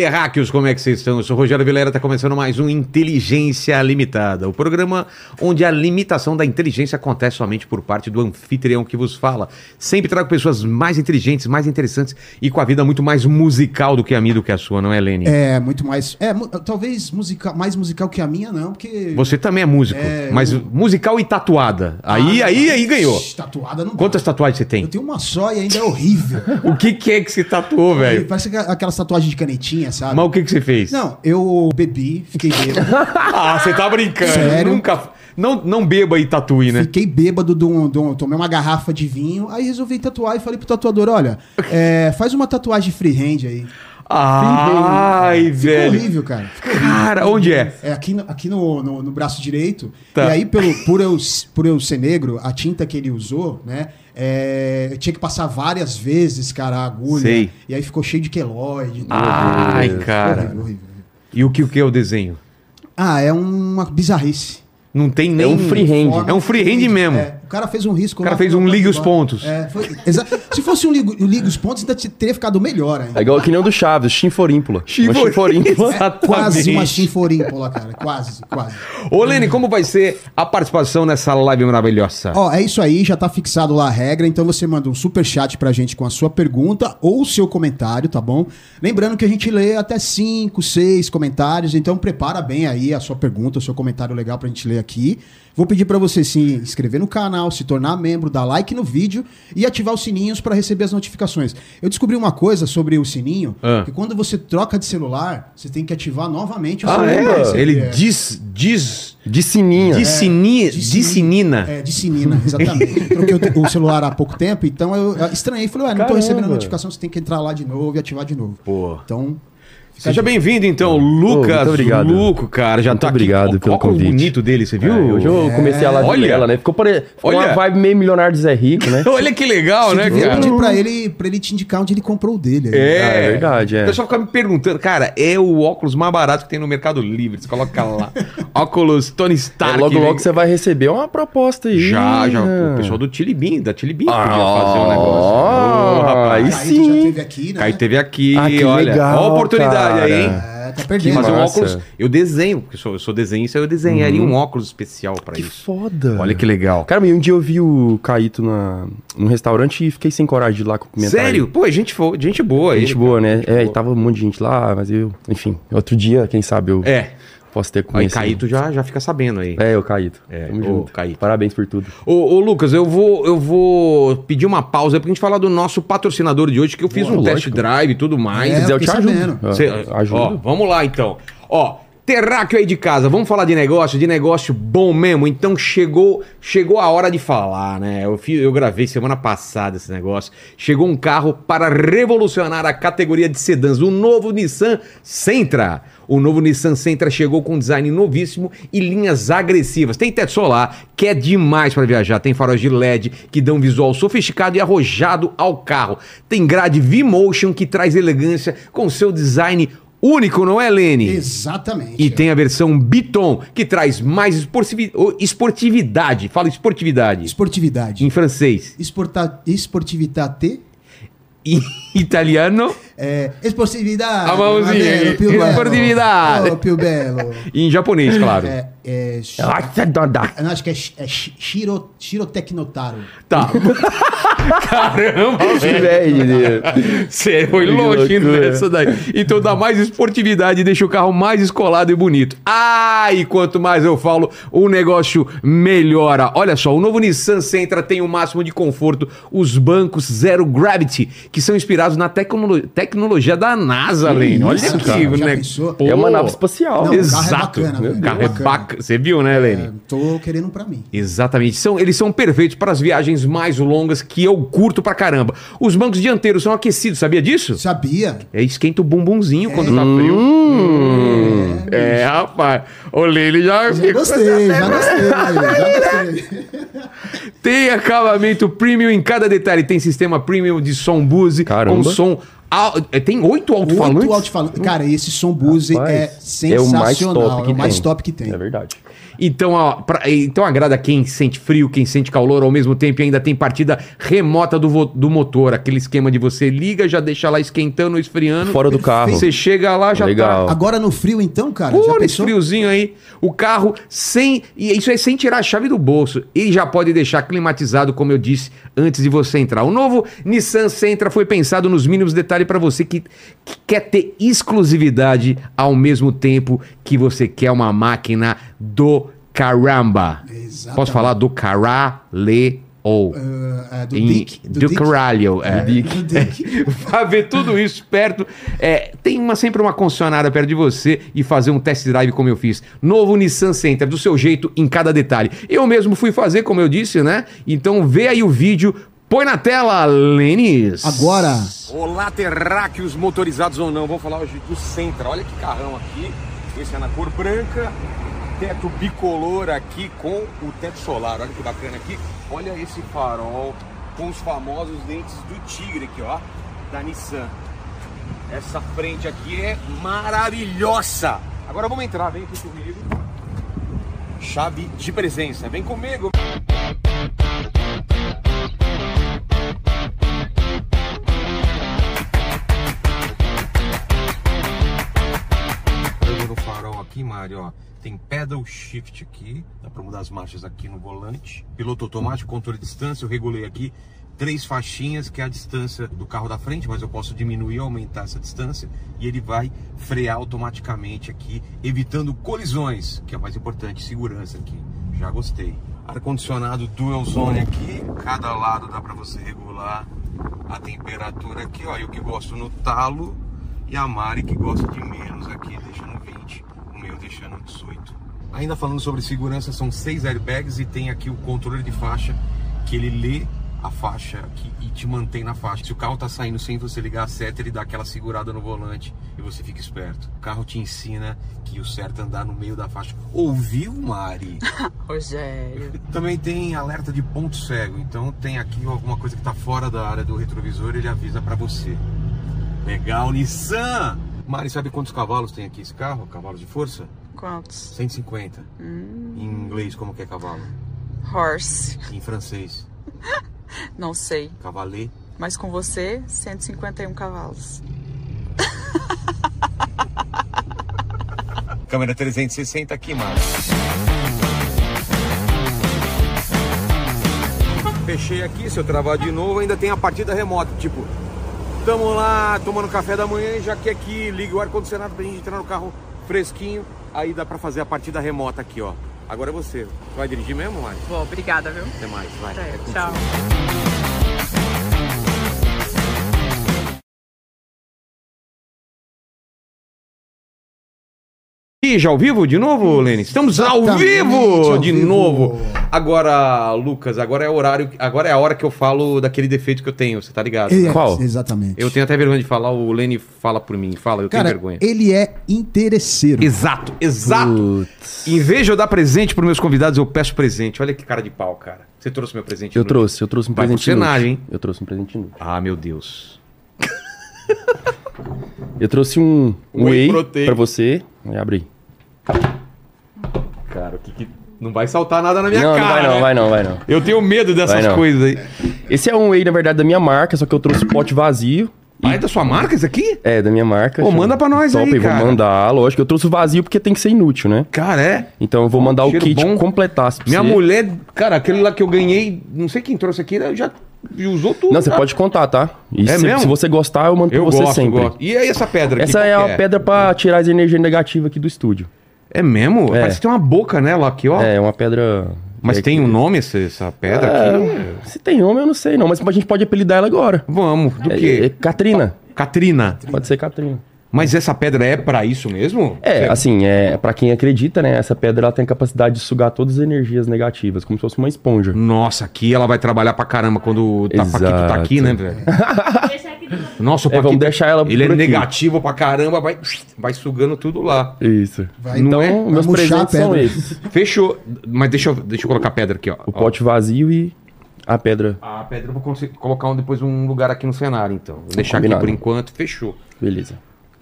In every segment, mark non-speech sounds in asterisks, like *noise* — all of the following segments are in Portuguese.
terráqueos, como é que vocês estão? Eu sou o Rogério Vilera, tá começando mais um Inteligência Limitada, o programa onde a limitação da inteligência acontece somente por parte do anfitrião que vos fala. Sempre trago pessoas mais inteligentes, mais interessantes e com a vida muito mais musical do que a minha, do que a sua, não é, Lene? É, muito mais. É, mu- talvez mais musical que a minha, não, porque. Você também é músico, É, mas eu- musical e tatuada. Aí, Ah, aí, aí ganhou. shh, Tatuada não dá. Quantas tatuagens você Eu tem? tenho uma só e ainda é horrível. *laughs* O que, que é que você tatuou, velho? Parece que- aquelas tatuagens de canetinha, sabe? Mas o que, que você fez? Não, eu bebi, fiquei bêbado. *laughs* Ah, você tá brincando. Sério? Nunca. Não, não beba e tatue, né? Fiquei bêbado, de um, de um- tomei uma garrafa de vinho, aí resolvi tatuar e falei pro tatuador: olha, é, *laughs* faz uma tatuagem freehand aí. Ai, Ficou velho. horrível, cara. Ficou horrível. Cara, onde é? É aqui, no, aqui no, no, no braço direito. Tá. E aí, pelo, por, eu, por eu ser negro, a tinta que ele usou, né? é, eu tinha que passar várias vezes, cara, a agulha. Sei. E aí ficou cheio de queloide. Ai, Ficou cara. Horrível, horrível. E o que, o que é o desenho? Ah, é uma bizarrice. Não tem nem. É um freehand. É um freehand mesmo. É, o cara fez um risco. O cara lá, fez um liga os pontos. É, foi- exa- Se fosse um liga, um os pontos, ainda te- teria ficado melhor ainda. É igual que nem o do Chaves, chinforímpula. Chinforímpula. *laughs* Exatamente. Quase uma chinforímpola, cara. Quase, quase. Ô, Lene, como vai ser a participação nessa live maravilhosa? Ó, é isso aí, já tá fixado lá a regra, então você manda um super chat pra gente com a sua pergunta ou o seu comentário, tá bom? Lembrando que a gente lê até 5, 6 comentários, então prepara bem aí a sua pergunta, o seu comentário legal pra gente ler aqui. Vou pedir pra você se inscrever no canal, se tornar membro, dar like no vídeo e ativar os sininhos pra receber as notificações. Eu descobri uma coisa sobre o sininho, Ah. que quando você troca de celular, você tem que ativar novamente o Ah, celular. é? Ele é. diz. diz. De sininho. De sininha. De De sininho. sinina. É, de sinina, exatamente. Eu *laughs* Troquei o, o celular há pouco tempo, então eu, eu estranhei. Falei, ué, não tô recebendo a notificação, você tem que entrar lá de novo e ativar de novo. Pô. Então, Seja bem-vindo, então, Lucas. muito obrigado. Luco, cara. Já Muito tá obrigado aqui. pelo o convite. bonito dele, você viu? É, hoje eu comecei a live Olha. dela, né? Ficou, pare... Ficou Olha. uma vibe meio milionário de Zé Rico, né? *laughs* Olha que legal, né, Eu cara? pedir pra ele, pra ele te indicar onde ele comprou o dele. aí. É, Ah, é verdade, é. O pessoal fica me perguntando, cara, é o óculos mais barato que tem no Mercado Livre. Você coloca lá. *laughs* óculos Tony Stark. É, logo, né? logo você vai receber uma proposta aí. Já, já. né? O pessoal do Chili Bean, da Chili Bean Ah, podia fazer um negócio. Ô, rapaz. aí Caíto já sim. teve aqui, né? Caí teve aqui, Ah, que olha. legal, Ó a oportunidade aí, hein? É, tá perdendo. fazer um óculos. Eu desenho, porque eu sou, eu sou desenhista, eu desenharia um óculos especial pra Que isso. foda. Olha que legal. Cara, um dia eu vi o Caíto na, num restaurante e fiquei sem coragem de ir lá cumprimentar Sério? ele. Pô, é gente, fo- gente boa. Gente ele, boa, cara. né? Gente É, e boa. tava um monte de gente lá, mas eu... Enfim, outro dia, quem sabe eu É. posso ter Aí conhecido. Caíto já, já fica sabendo aí. É, o Caíto. É, Tamo ô, junto. Caíto. Parabéns por tudo. Ô, ô, Lucas, eu vou, eu vou pedir uma pausa aí pra gente falar do nosso patrocinador de hoje, que eu fiz Boa, um test lógico. drive e tudo mais. É, Se quiser, eu fiquei te ajudo. sabendo. Ah, ajuda. Ó, vamos lá então. Ó, terráqueo aí de casa, vamos falar de negócio, de negócio bom mesmo. Então chegou, chegou a hora de falar, né? Eu, fiz, eu gravei semana passada esse negócio. Chegou um carro para revolucionar a categoria de sedãs, o novo Nissan Sentra. O novo Nissan Sentra chegou com design novíssimo e linhas agressivas. Tem teto solar, que é demais para viajar. Tem faróis de LED que dão um visual sofisticado e arrojado ao carro. Tem grade V-Motion que traz elegância com seu design único, não é, Lene? Exatamente. E tem a versão Biton, que traz mais esportividade. Fala esportividade. Esportividade. Em francês. Esporta... Esportivitate. Em *laughs* italiano. É, esportividade. A mãozinha. Esportividade. Oh, più bello. E em japonês, claro. É, é, eu não, acho que é, é shi- Shiro, Shirotecnotaro. Tá. *laughs* Caramba, *laughs* velho. Você foi Que longe nessa daí. Então dá mais esportividade e deixa o carro mais escolado e bonito. Ah, e quanto mais eu falo, o negócio melhora. Olha só, o novo Nissan Sentra tem o máximo de conforto, os bancos Zero Gravity, que são inspirados na tecnolo- tecnologia da NASA, Lene. Olha isso, aqui, cara, o já né? Pô. É uma nave espacial. Não, o carro é Exato. bacana, carro é bacana. bacana. Você viu, né, Lene? É, tô querendo um pra mim. Exatamente. São, eles são perfeitos para as viagens mais longas que eu curto pra caramba. Os bancos dianteiros são aquecidos, sabia disso? Sabia? É, esquenta o bumbumzinho quando tá frio. Hum. É, rapaz. O Lele já Já gostei, já gostei, já gostei. Tem acabamento premium em cada detalhe. Tem sistema premium de som Bose Caramba. com som. Al- é, Tem oito alto-falantes? Muito alto-falante. Cara, esse som Bose Rapaz, é é o sensacional. mais top que é o mais tem. top que tem. É verdade. Então, ó, pra- então agrada quem sente frio, quem sente calor ao mesmo tempo e ainda tem partida remota do, do motor. Aquele esquema de você liga, já deixa lá esquentando, esfriando. Fora do carro. Você chega lá, já Legal. tá. Agora no frio, então, cara, Pô, já nesse friozinho aí, o carro sem. E isso é sem tirar a chave do bolso. Ele já pode deixar climatizado, como eu disse, antes de você entrar. O novo Nissan Sentra foi pensado nos mínimos detalhes para você que, que quer ter exclusividade ao mesmo tempo que você quer uma máquina do caramba. Exatamente. Posso falar do caralho? Ah, é, do Em- Dick. do, Dick. caralho. É. Do Dick. *laughs* Vai ver tudo isso perto. É, tem uma, sempre uma concessionária perto de você e fazer um test drive como eu fiz. Novo Nissan Center, do seu jeito, em cada detalhe. Eu mesmo fui fazer, como eu disse, né? Então vê aí o vídeo. Põe na tela, Lênis. Agora, Olá, terráqueos motorizados ou não. Vamos falar hoje do Sentra. Olha que carrão aqui. Esse é na cor branca. Teto bicolor aqui com o teto solar. Olha que bacana aqui. Olha esse farol com os famosos dentes do tigre aqui, ó. Da Nissan. Essa frente aqui é maravilhosa. Agora vamos entrar. Vem aqui comigo. Chave de presença. Vem comigo. Olhando no farol aqui, Mário, ó, tem pedal shift aqui, dá pra mudar as marchas aqui no volante. Piloto automático, controle de distância, eu regulei aqui três faixinhas, que é a distância do carro da frente, mas eu posso diminuir ou aumentar essa distância e ele vai frear automaticamente aqui, evitando colisões, que é o mais importante, segurança aqui. Já gostei. Ar-condicionado dual zone aqui, cada lado dá pra você regular a temperatura aqui, ó, eu que gosto no talo e a Mari que gosta de menos aqui, deixando 20, o meu deixando 18. Ainda falando sobre segurança, são seis airbags e tem aqui o controle de faixa que ele lê a faixa aqui e te mantém na faixa. Se o carro tá saindo sem você ligar a seta, ele dá aquela segurada no volante e você fica esperto. O carro te ensina que o certo é andar no meio da faixa. Ouviu, Mari? *laughs* Rogério. *laughs* Também tem alerta de ponto cego, então tem aqui alguma coisa que está fora da área do retrovisor, ele avisa para você. Legal, Nissan! Mari, sabe quantos cavalos tem aqui esse carro? Cavalos de força? Quantos? 150. Em inglês, como que é cavalo? Horse. Em francês, *laughs* Não sei. cavalet. Mas com você, 151 cavalos. *laughs* Câmera 360 aqui, Mari. Fechei aqui, se eu travar de novo, ainda tem a partida remota. Tipo, tamo lá tomando café da manhã e já que aqui liga o ar-condicionado pra gente entrar no carro fresquinho. Aí dá pra fazer a partida remota aqui, ó. Agora é você. Vai dirigir mesmo, Mari? Bom, obrigada, viu? Até mais, vai. É contigo. tchau. E já ao vivo de novo, Lene? Estamos ao vivo ao de vivo. novo. Agora, Lucas, agora é o horário, agora é a hora que eu falo daquele defeito que eu tenho, você tá ligado? é, Qual? exatamente. Eu tenho até vergonha de falar, o Lene fala por mim. Fala, eu Cara, tenho vergonha. ele é interesseiro. Exato, exato. Putz. Em vez de eu dar presente pros meus convidados, eu peço presente. Olha que cara de pau, cara. Você trouxe meu presente? Eu inútil? trouxe, eu trouxe um Vai pro presente cenário, inútil. Eu trouxe um presente inútil. Ah, meu Deus. *laughs* Eu trouxe um Whey whey pra você. Abre aí. Cara, o que que... Não vai saltar nada na minha não, cara, não vai não, né? vai não, vai não. Eu tenho medo dessas coisas aí. Esse é um whey, na verdade, da minha marca, só que eu trouxe o pote vazio. Ah, é da sua marca isso aqui? É, da minha marca. Pô, manda pra nós aí, Top, cara. vou mandar, lógico. Eu trouxe o vazio porque tem que ser inútil, né? Cara, é. Então eu vou mandar o cheiro kit bom. pra Minha você. mulher, cara, aquele lá que eu ganhei, não sei quem trouxe aqui, já usou tudo. Não, você pode contar, tá? E É se, mesmo? se você gostar, eu mando Eu pra você gosto, sempre. gosto. E aí essa pedra aqui? Essa é que uma pedra pra tirar as energias negativas aqui do estúdio. É mesmo? É. Parece que tem uma boca nela aqui, ó. É, uma pedra. Mas é, tem um nome essa, essa pedra aqui? É, se tem nome, eu não sei, não. Mas a gente pode apelidar ela agora. Vamos, do É, quê? é Catrina. Catrina. Pode ser Catrina. Mas essa pedra é pra isso mesmo? É, Você- assim, é para quem acredita, né? Essa pedra ela tem a capacidade de sugar todas as energias negativas, como se fosse uma esponja. Nossa, aqui ela vai trabalhar pra caramba quando o Tapaquito tá Exato. aqui, né, velho? *laughs* *laughs* Nossa, o É, vamos deixar ela ele é aqui. negativo pra caramba, vai, vai sugando tudo lá. Isso. Vai, Não então, é? meus presentes são esses. Fechou. Mas deixa eu, deixa eu colocar a pedra aqui, ó. O Ó. pote vazio e a pedra. A pedra eu vou conseguir colocar um- depois um lugar aqui no cenário, então. Vou deixar Combinado. aqui por enquanto, fechou. Beleza.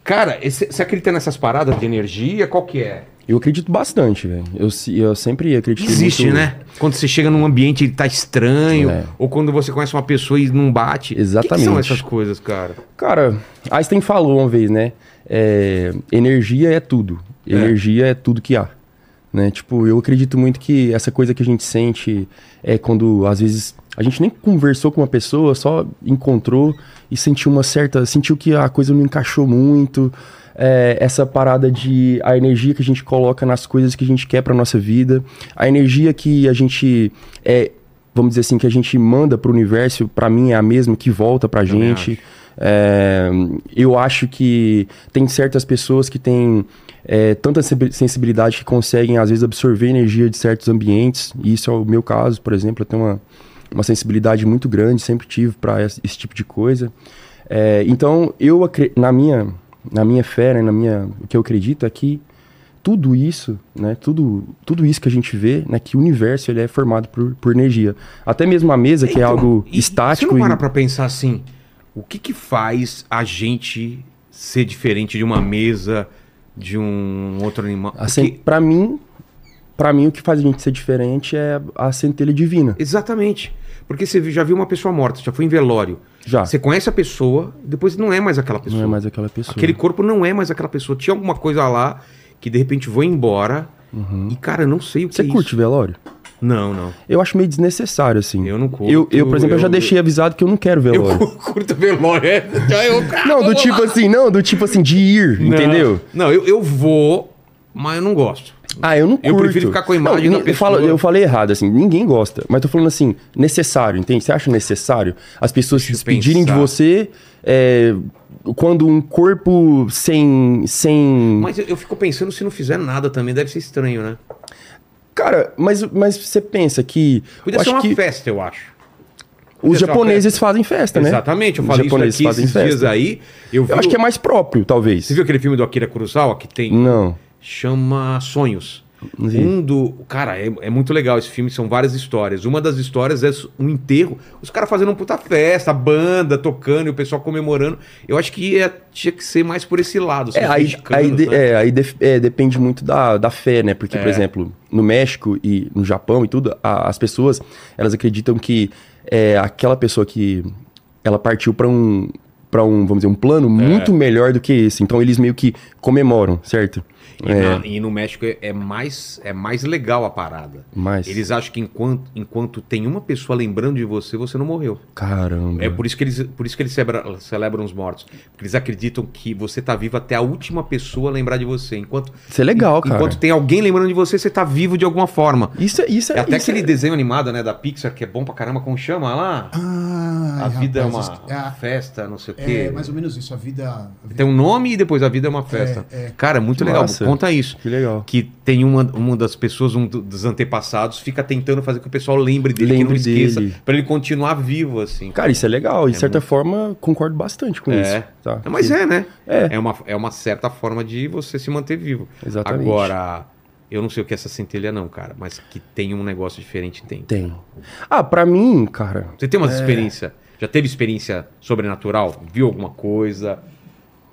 Cara, esse- você acredita nessas paradas de energia? Qual que é? Eu acredito bastante, velho. Eu, eu sempre acredito Existe, muito... né? Quando você chega num ambiente e ele tá estranho, É. ou quando você conhece uma pessoa e não bate. Exatamente. Que, que são essas coisas, cara? Cara, Einstein falou uma vez, né? É, energia é tudo. Energia é. tudo que há. Né? Tipo, eu acredito muito que essa coisa que a gente sente é quando, às vezes, a gente nem conversou com uma pessoa, só encontrou e sentiu uma certa. sentiu que a coisa não encaixou muito. É, essa parada de a energia que a gente coloca nas coisas que a gente quer pra nossa vida, a energia que a gente é, vamos dizer assim, que a gente manda pro universo, pra mim é a mesma que volta pra Também gente. É, eu acho que tem certas pessoas que têm é, tanta sensi- sensibilidade que conseguem, às vezes, absorver energia de certos ambientes. E isso é o meu caso, por exemplo. Eu tenho uma, uma sensibilidade muito grande, sempre tive para esse, esse tipo de coisa. É, então, eu na minha, na minha fé, né, na minha, o que eu acredito é que tudo isso, né, tudo, tudo isso que a gente vê, né, que o universo ele é formado por, por energia. Até mesmo a mesa, que é Então, algo e estático. Você não para e- pra pensar assim, o que que faz a gente ser diferente de uma mesa, de um outro animal? Assim, Porque- pra mim, para mim o que faz a gente ser diferente é a centelha divina. Exatamente. Porque você já viu uma pessoa morta, já foi em velório. Já. Você conhece a pessoa, depois não é mais aquela pessoa. Não é mais aquela pessoa. Aquele corpo não é mais aquela pessoa. Tinha alguma coisa lá que de repente foi embora. E, cara, eu não sei o que Uhum. Você é curte isso. velório? Não, não. Eu acho meio desnecessário, assim. Eu não curto, Eu, eu, por exemplo, eu, já eu- deixei avisado que eu não quero velório. Eu curto velório. É. Já Não, do tipo assim, não, do tipo assim, de ir, Não. entendeu? Não, eu, eu vou, mas eu não gosto. Ah, eu não curto. Eu prefiro ficar com a imagem Não, da eu falo- eu falei errado, assim, ninguém gosta. Mas tô falando assim, necessário, entende? Você acha necessário as pessoas se Deixa eu despedirem de pensar. você é, quando um corpo sem... sem... Mas eu, eu fico pensando se não fizer nada também, deve ser estranho, né? Cara, mas, mas você pensa que... Podia ser uma que festa, eu acho. os japoneses fazem festa, né? Exatamente, eu Os falei isso japoneses aqui fazem esses dias festa. aí. Eu, vi Eu acho o- que é mais próprio, talvez. Você viu aquele filme do Akira Kurosawa que tem... Não. Chama Sonhos. Vi. Um do. Cara, é, é muito legal esse filme, são várias histórias. Uma das histórias é um enterro, os caras fazendo uma puta festa, a banda tocando e o pessoal comemorando. Eu acho que ia- tinha que ser mais por esse lado. assim, É, aí, aí, de- né? é, aí def- é, depende muito da, da fé, né? Porque, por É. exemplo, no México e no Japão e tudo, a- as pessoas, elas acreditam que é, aquela pessoa que ela partiu para um, para um, vamos dizer, um plano muito melhor do que esse. Então, eles meio que comemoram, certo? E, É, na- e no México é, é mais, é mais legal a parada. mas, Eles acham que enquanto, enquanto tem uma pessoa lembrando de você, você não morreu. caramba. É por isso que eles, por isso que eles celebra- celebram os mortos. Porque eles acreditam que você tá vivo até a última pessoa lembrar de você. Enquanto, Isso é legal, cara. enquanto tem alguém lembrando de você, você tá vivo de alguma forma. Isso é, isso é, É até isso aquele é- desenho animado, né, da Pixar, que é bom pra caramba, como chama lá? Ah, a vida rapaz, é uma é a- festa, não sei o quê. É mais ou menos isso, a vida. a vida- Tem um nome e depois a vida é uma festa. É, é. Cara, muito Que legal. Massa. Conta isso. Que legal. Que tem uma, uma das pessoas, um do- dos antepassados, fica tentando fazer que o pessoal lembre dele, que Lembre não esqueça, dele. pra ele continuar vivo, assim. Cara, isso é legal. De certa forma, concordo bastante com É. isso. Tá? Mas é, né? É. uma, é uma certa forma de você se manter vivo. Exatamente. Agora, eu não sei o que é essa centelha, não, cara, mas que tem um negócio diferente, tem. Tem. Ah, pra mim, cara, Você tem umas experiências. Já teve experiência sobrenatural? Viu alguma coisa?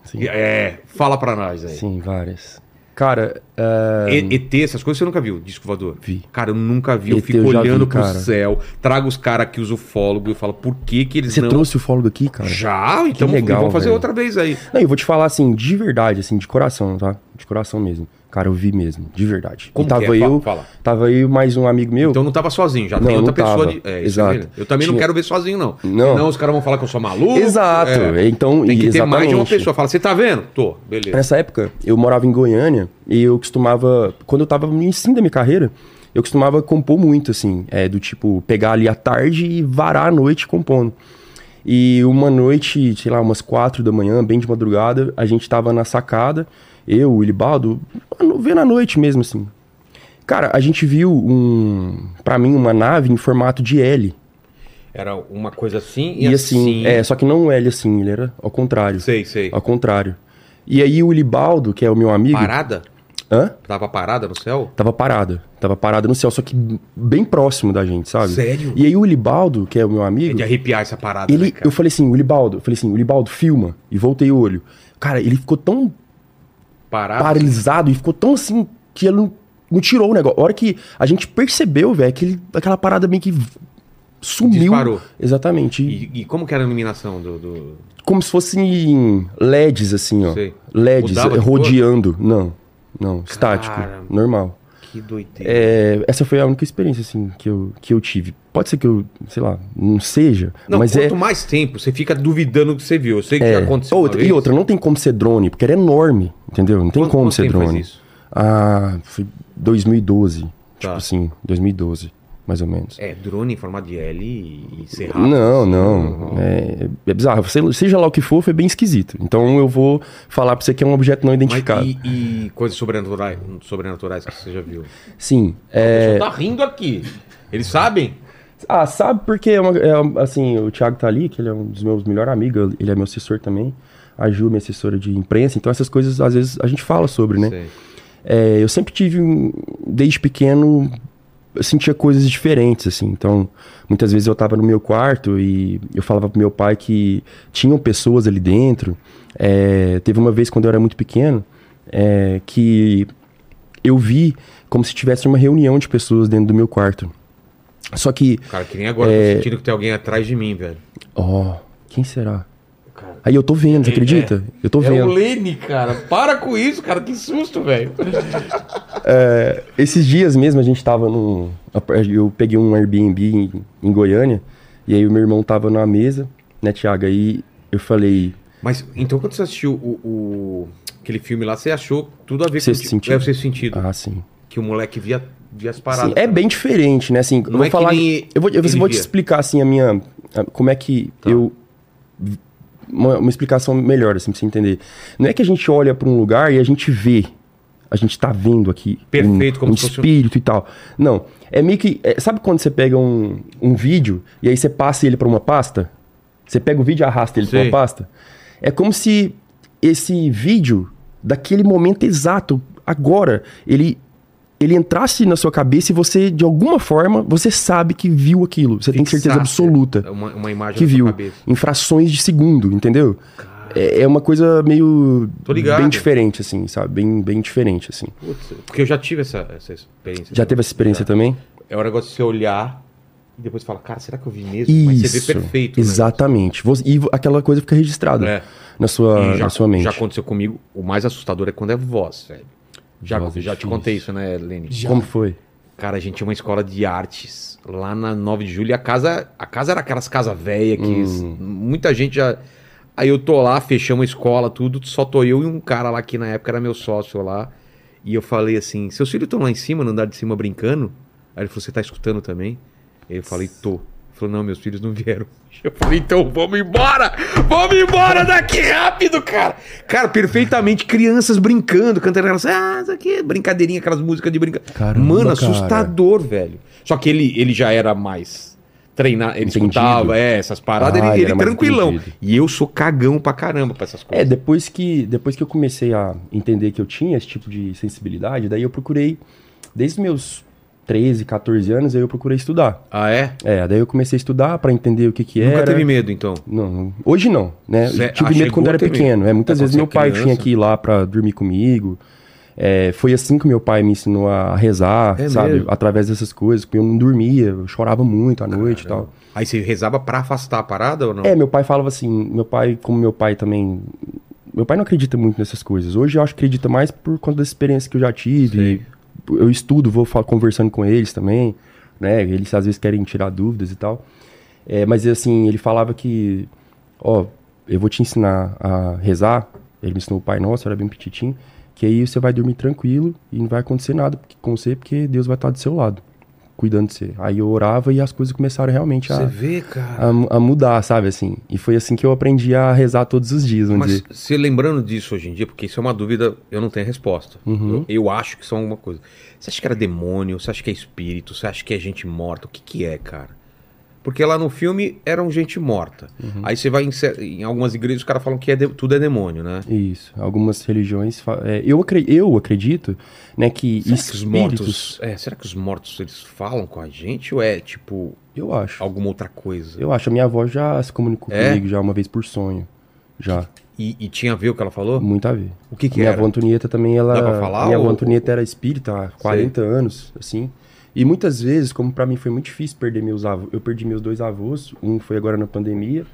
Sim. É, fala pra nós aí. sim, várias. Cara, é, E- ET, essas coisas você nunca viu, disco voador? Vi. Cara, eu nunca vi. Eu ET fico eu olhando vi, pro cara. céu, trago os caras aqui, os ufólogos, e falo, por que que eles você não... trouxe o fólogo aqui, cara? Já? Então legal, vamos fazer velho. outra vez aí. Não, eu vou te falar assim, de verdade, assim, de coração, tá? De coração mesmo. Cara, eu vi mesmo, de verdade. Como e tava é? Eu, fala. tava eu mais um amigo meu. Então não tava sozinho, já Não, tem outra não pessoa de. É, Exato. Eu também não Tinha- quero ver sozinho, não. Não. Senão os caras vão falar que eu sou maluco. Exato. É. Então, Tem que ter mais de uma exatamente. pessoa. Fala, você tá vendo? Tô, beleza. Nessa época, eu morava em Goiânia e eu costumava, quando eu tava no ensino da minha carreira, eu costumava compor muito, assim, é, do tipo, pegar ali à tarde e varar a noite compondo. E uma noite, sei lá, umas quatro da manhã, bem de madrugada, a gente tava na sacada, eu, o Ilibaldo, vendo a noite mesmo, assim. Cara, a gente viu um, pra mim, uma nave em formato de L. Era uma coisa assim E, assim, é, só que não um L assim, ele era ao contrário. Sei, sei. Ao contrário. E aí o Ilibaldo, que é o meu amigo. Parada? Hã? Tava parada no céu? Tava parada. Tava parada no céu, só que bem próximo da gente, sabe? Sério? E aí o Libaldo, que é o meu É amigo, de arrepiar essa parada, ele, né, cara? eu falei assim, o Libaldo, eu falei assim, o Libaldo, filma. E voltei o olho. Cara, ele ficou tão Parada. paralisado e ficou tão assim, que ele não, não tirou o negócio. A hora que a gente percebeu, velho, aquela parada meio que sumiu. Disparou. Exatamente. E, e como que era a iluminação do. do- Como se fossem LEDs, assim, ó. Sei. LEDs Mudava rodeando. Não, não, estático, normal. Que doideira. É, essa foi a única experiência, assim, que eu, que eu tive. Pode ser que eu, sei lá, não seja, Não, mas quanto é... mais tempo, você fica duvidando do que você viu. Eu sei que é. já aconteceu. Outra- vez. e outra, não tem como ser drone, porque era enorme, entendeu? Não tem Quanto- como quanto ser tempo faz drone. isso? Ah, foi 2012. Tá. Tipo assim, 2012, mais ou menos. É, drone em formato de L e, e ser rápido. Não, assim, não. É, é bizarro. Seja lá o que for, foi bem esquisito. Então eu vou falar pra você que é um objeto não Mas identificado. e, e coisas sobrenaturais, sobrenaturais que você já viu? Sim. É... tá rindo aqui. Eles sabem? Ah, sabe porque é uma- é assim, o Thiago tá ali, que ele é um dos meus melhores amigos, ele é meu assessor também. A Ju, minha assessora de imprensa. Então essas coisas, às vezes, a gente fala sobre, né? Sei. É, eu sempre tive, um- desde pequeno, eu sentia coisas diferentes, assim. Então, muitas vezes eu tava no meu quarto e eu falava pro meu pai que tinham pessoas ali dentro. É, teve uma vez, quando eu era muito pequeno, é, que eu vi como se tivesse uma reunião de pessoas dentro do meu quarto. Só que, Cara, que nem agora, É. tô sentindo que tem alguém atrás de mim, velho. ó, quem será? Cara, Aí eu tô vendo, você acredita? Eu tô É o vendo. Lene, cara. Para com isso, cara. Que susto, velho. *laughs* É, esses dias mesmo a gente tava num. Eu peguei um Airbnb em, em Goiânia, e aí o meu irmão tava na mesa, né, Thiago? Aí eu falei. Mas, então, quando você assistiu o, o- aquele filme lá, você achou tudo a ver Sexto com Sentido. É o sexto sentido. Ah, sim. Que o moleque via, via as paradas. Sim, é bem diferente, né? Assim, eu Não vou é que falar. nem Eu vou, eu vou te explicar assim a minha. a- como é que Tá. eu. Uma, uma explicação melhor, assim, pra você entender. Não é que a gente olha pra um lugar e a gente vê. A gente tá vendo aqui. Perfeito, um, como um se fosse espírito e tal. Não. É meio que. é, sabe quando você pega um, um vídeo e aí você passa ele pra uma pasta? Você pega o vídeo e arrasta ele pra Sei. uma pasta? É como se esse vídeo, daquele momento exato, agora, ele ele entrasse na sua cabeça e você, de alguma forma, você sabe que viu aquilo. Você tem certeza absoluta Uma, uma imagem que viu. cabeça. Em frações de segundo, entendeu? É, é uma coisa meio. Tô ligado. Bem diferente, assim, sabe? Bem, bem diferente, assim. Putz, porque eu já tive essa, essa experiência. Já teve essa experiência Já. também? É o negócio de você olhar e depois falar, cara, será que eu vi mesmo? Mas Isso. você vê perfeito. né? Exatamente. Você- E aquela coisa fica registrada É. na, sua, já, na sua mente. já aconteceu comigo. O mais assustador é quando é voz, velho. Já, já te contei isso, né, Lene? Já. Como foi? Cara, a gente tinha uma escola de artes lá na 9 de julho e a casa, a casa era aquelas casas velhas que Hum. muita gente já. Aí eu tô lá, fechamos a escola, tudo, só tô eu e um cara lá que na época era meu sócio lá. E eu falei assim: seus filhos estão lá em cima, no andar de cima brincando? Aí ele falou: você tá escutando também? Aí eu falei: tô. Falou: não, meus filhos não vieram. *laughs* Eu falei: então vamos embora! Vamos embora daqui rápido, cara! Cara, perfeitamente, crianças brincando, cantando aquelas. Ah, isso aqui, brincadeirinha, aquelas músicas de brincadeira. Mano, cara. assustador, velho. Só que ele, ele já era mais treinado, ele Entendido. escutava, é, essas paradas, Ah, ele, ele tranquilão. E eu sou cagão pra caramba pra essas É, coisas. depois que, depois que eu comecei a entender que eu tinha esse tipo de sensibilidade, daí eu procurei, desde os meus 13, 14 anos, aí eu procurei estudar. Ah, é? É, daí eu comecei a estudar pra entender o que que Nunca era. teve medo, então. Não, hoje não, né? Cê- Eu tive ah, medo quando era pequeno. medo. É, muitas É, vezes meu pai criança. tinha que ir lá pra dormir comigo. É, foi assim que meu pai me ensinou a rezar, É sabe? mesmo? Através dessas coisas, porque eu não dormia, eu chorava muito à noite e tal. Aí você rezava pra afastar a parada ou não? É, meu pai falava assim, meu pai, como meu pai também. Meu pai não acredita muito nessas coisas. Hoje eu acho que acredita mais por conta da experiência que eu já tive. Sei. Eu estudo, vou conversando com eles também, né? Eles às vezes querem tirar dúvidas e tal. É, mas assim, ele falava que, ó, eu vou te ensinar a rezar. Ele me ensinou o Pai Nosso, era bem petitinho. Que aí você vai dormir tranquilo e não vai acontecer nada com você, porque Deus vai estar do seu lado, cuidando de você. Aí eu orava e as coisas começaram realmente a vê, cara. a, a mudar, sabe, assim. E foi assim que eu aprendi a rezar todos os dias, Mas dizer. se lembrando disso hoje em dia, porque isso é uma dúvida, eu não tenho resposta. Uhum. Eu, eu acho que são alguma coisa. Você acha que era demônio? Você acha que é espírito? Você acha que é gente morta? O que que é, cara? Porque lá no filme eram gente morta. Uhum. Aí você vai em, em algumas igrejas, os caras falam que é de- tudo é demônio, né? Isso. Algumas religiões... é, eu, acre- eu acredito, né, que Será que os espíritos... mortos. É, será que os mortos eles falam com a gente ou é tipo Eu acho. alguma outra coisa? Eu acho. A minha avó já se comunicou É? comigo já uma vez por sonho. Já. E, e tinha a ver o que ela falou? Muito a ver. O que que minha era? avó Antonieta também, ela... Dá pra falar, Minha avó ou- Antonieta era espírita há 40 anos, assim. E muitas vezes, como pra mim foi muito difícil perder meus avós, eu perdi meus dois avós, um foi agora na pandemia,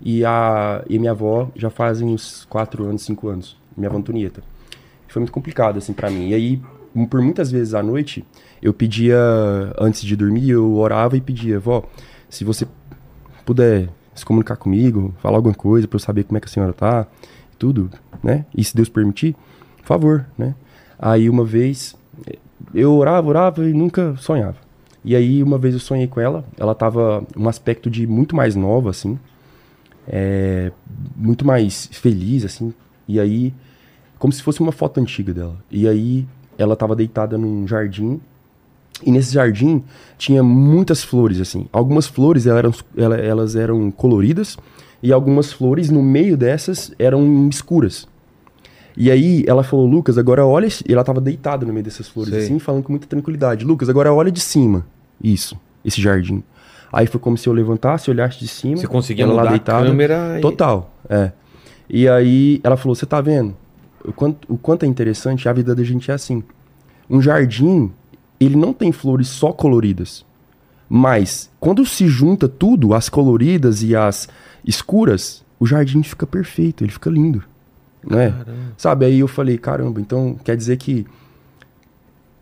e a e minha avó já fazem uns 4 anos, 5 anos, minha avó Antonieta. Foi muito complicado, assim, pra mim. E aí, por muitas vezes à noite, eu pedia, antes de dormir, eu orava e pedia, vó, se você puder se comunicar comigo, falar alguma coisa pra eu saber como é que a senhora tá, tudo, né? E se Deus permitir, por favor, né? Aí uma vez eu orava, orava e nunca sonhava. E aí uma vez eu sonhei com ela, ela tava um aspecto de muito mais nova assim, é, muito mais feliz assim. E aí como se fosse uma foto antiga dela. E aí ela tava deitada num jardim e nesse jardim tinha muitas flores, assim. Algumas flores elas eram, ela- elas eram coloridas e algumas flores no meio dessas eram escuras. E aí ela falou, Lucas, agora olha. esse-" E ela tava deitada no meio dessas flores, Sei. assim, falando com muita tranquilidade. Lucas, agora olha de cima. Isso, esse jardim. Aí foi como se eu levantasse, olhasse de cima. Você conseguia ela lá mudar a deitada. câmera e- Total, é. E aí ela falou, você tá vendo? O quanto, o quanto é interessante, a vida da gente é assim. Um jardim, ele não tem flores só coloridas. Mas, quando se junta tudo, as coloridas e as escuras, o jardim fica perfeito, ele fica lindo. Não é? Sabe, aí eu falei, caramba, então quer dizer que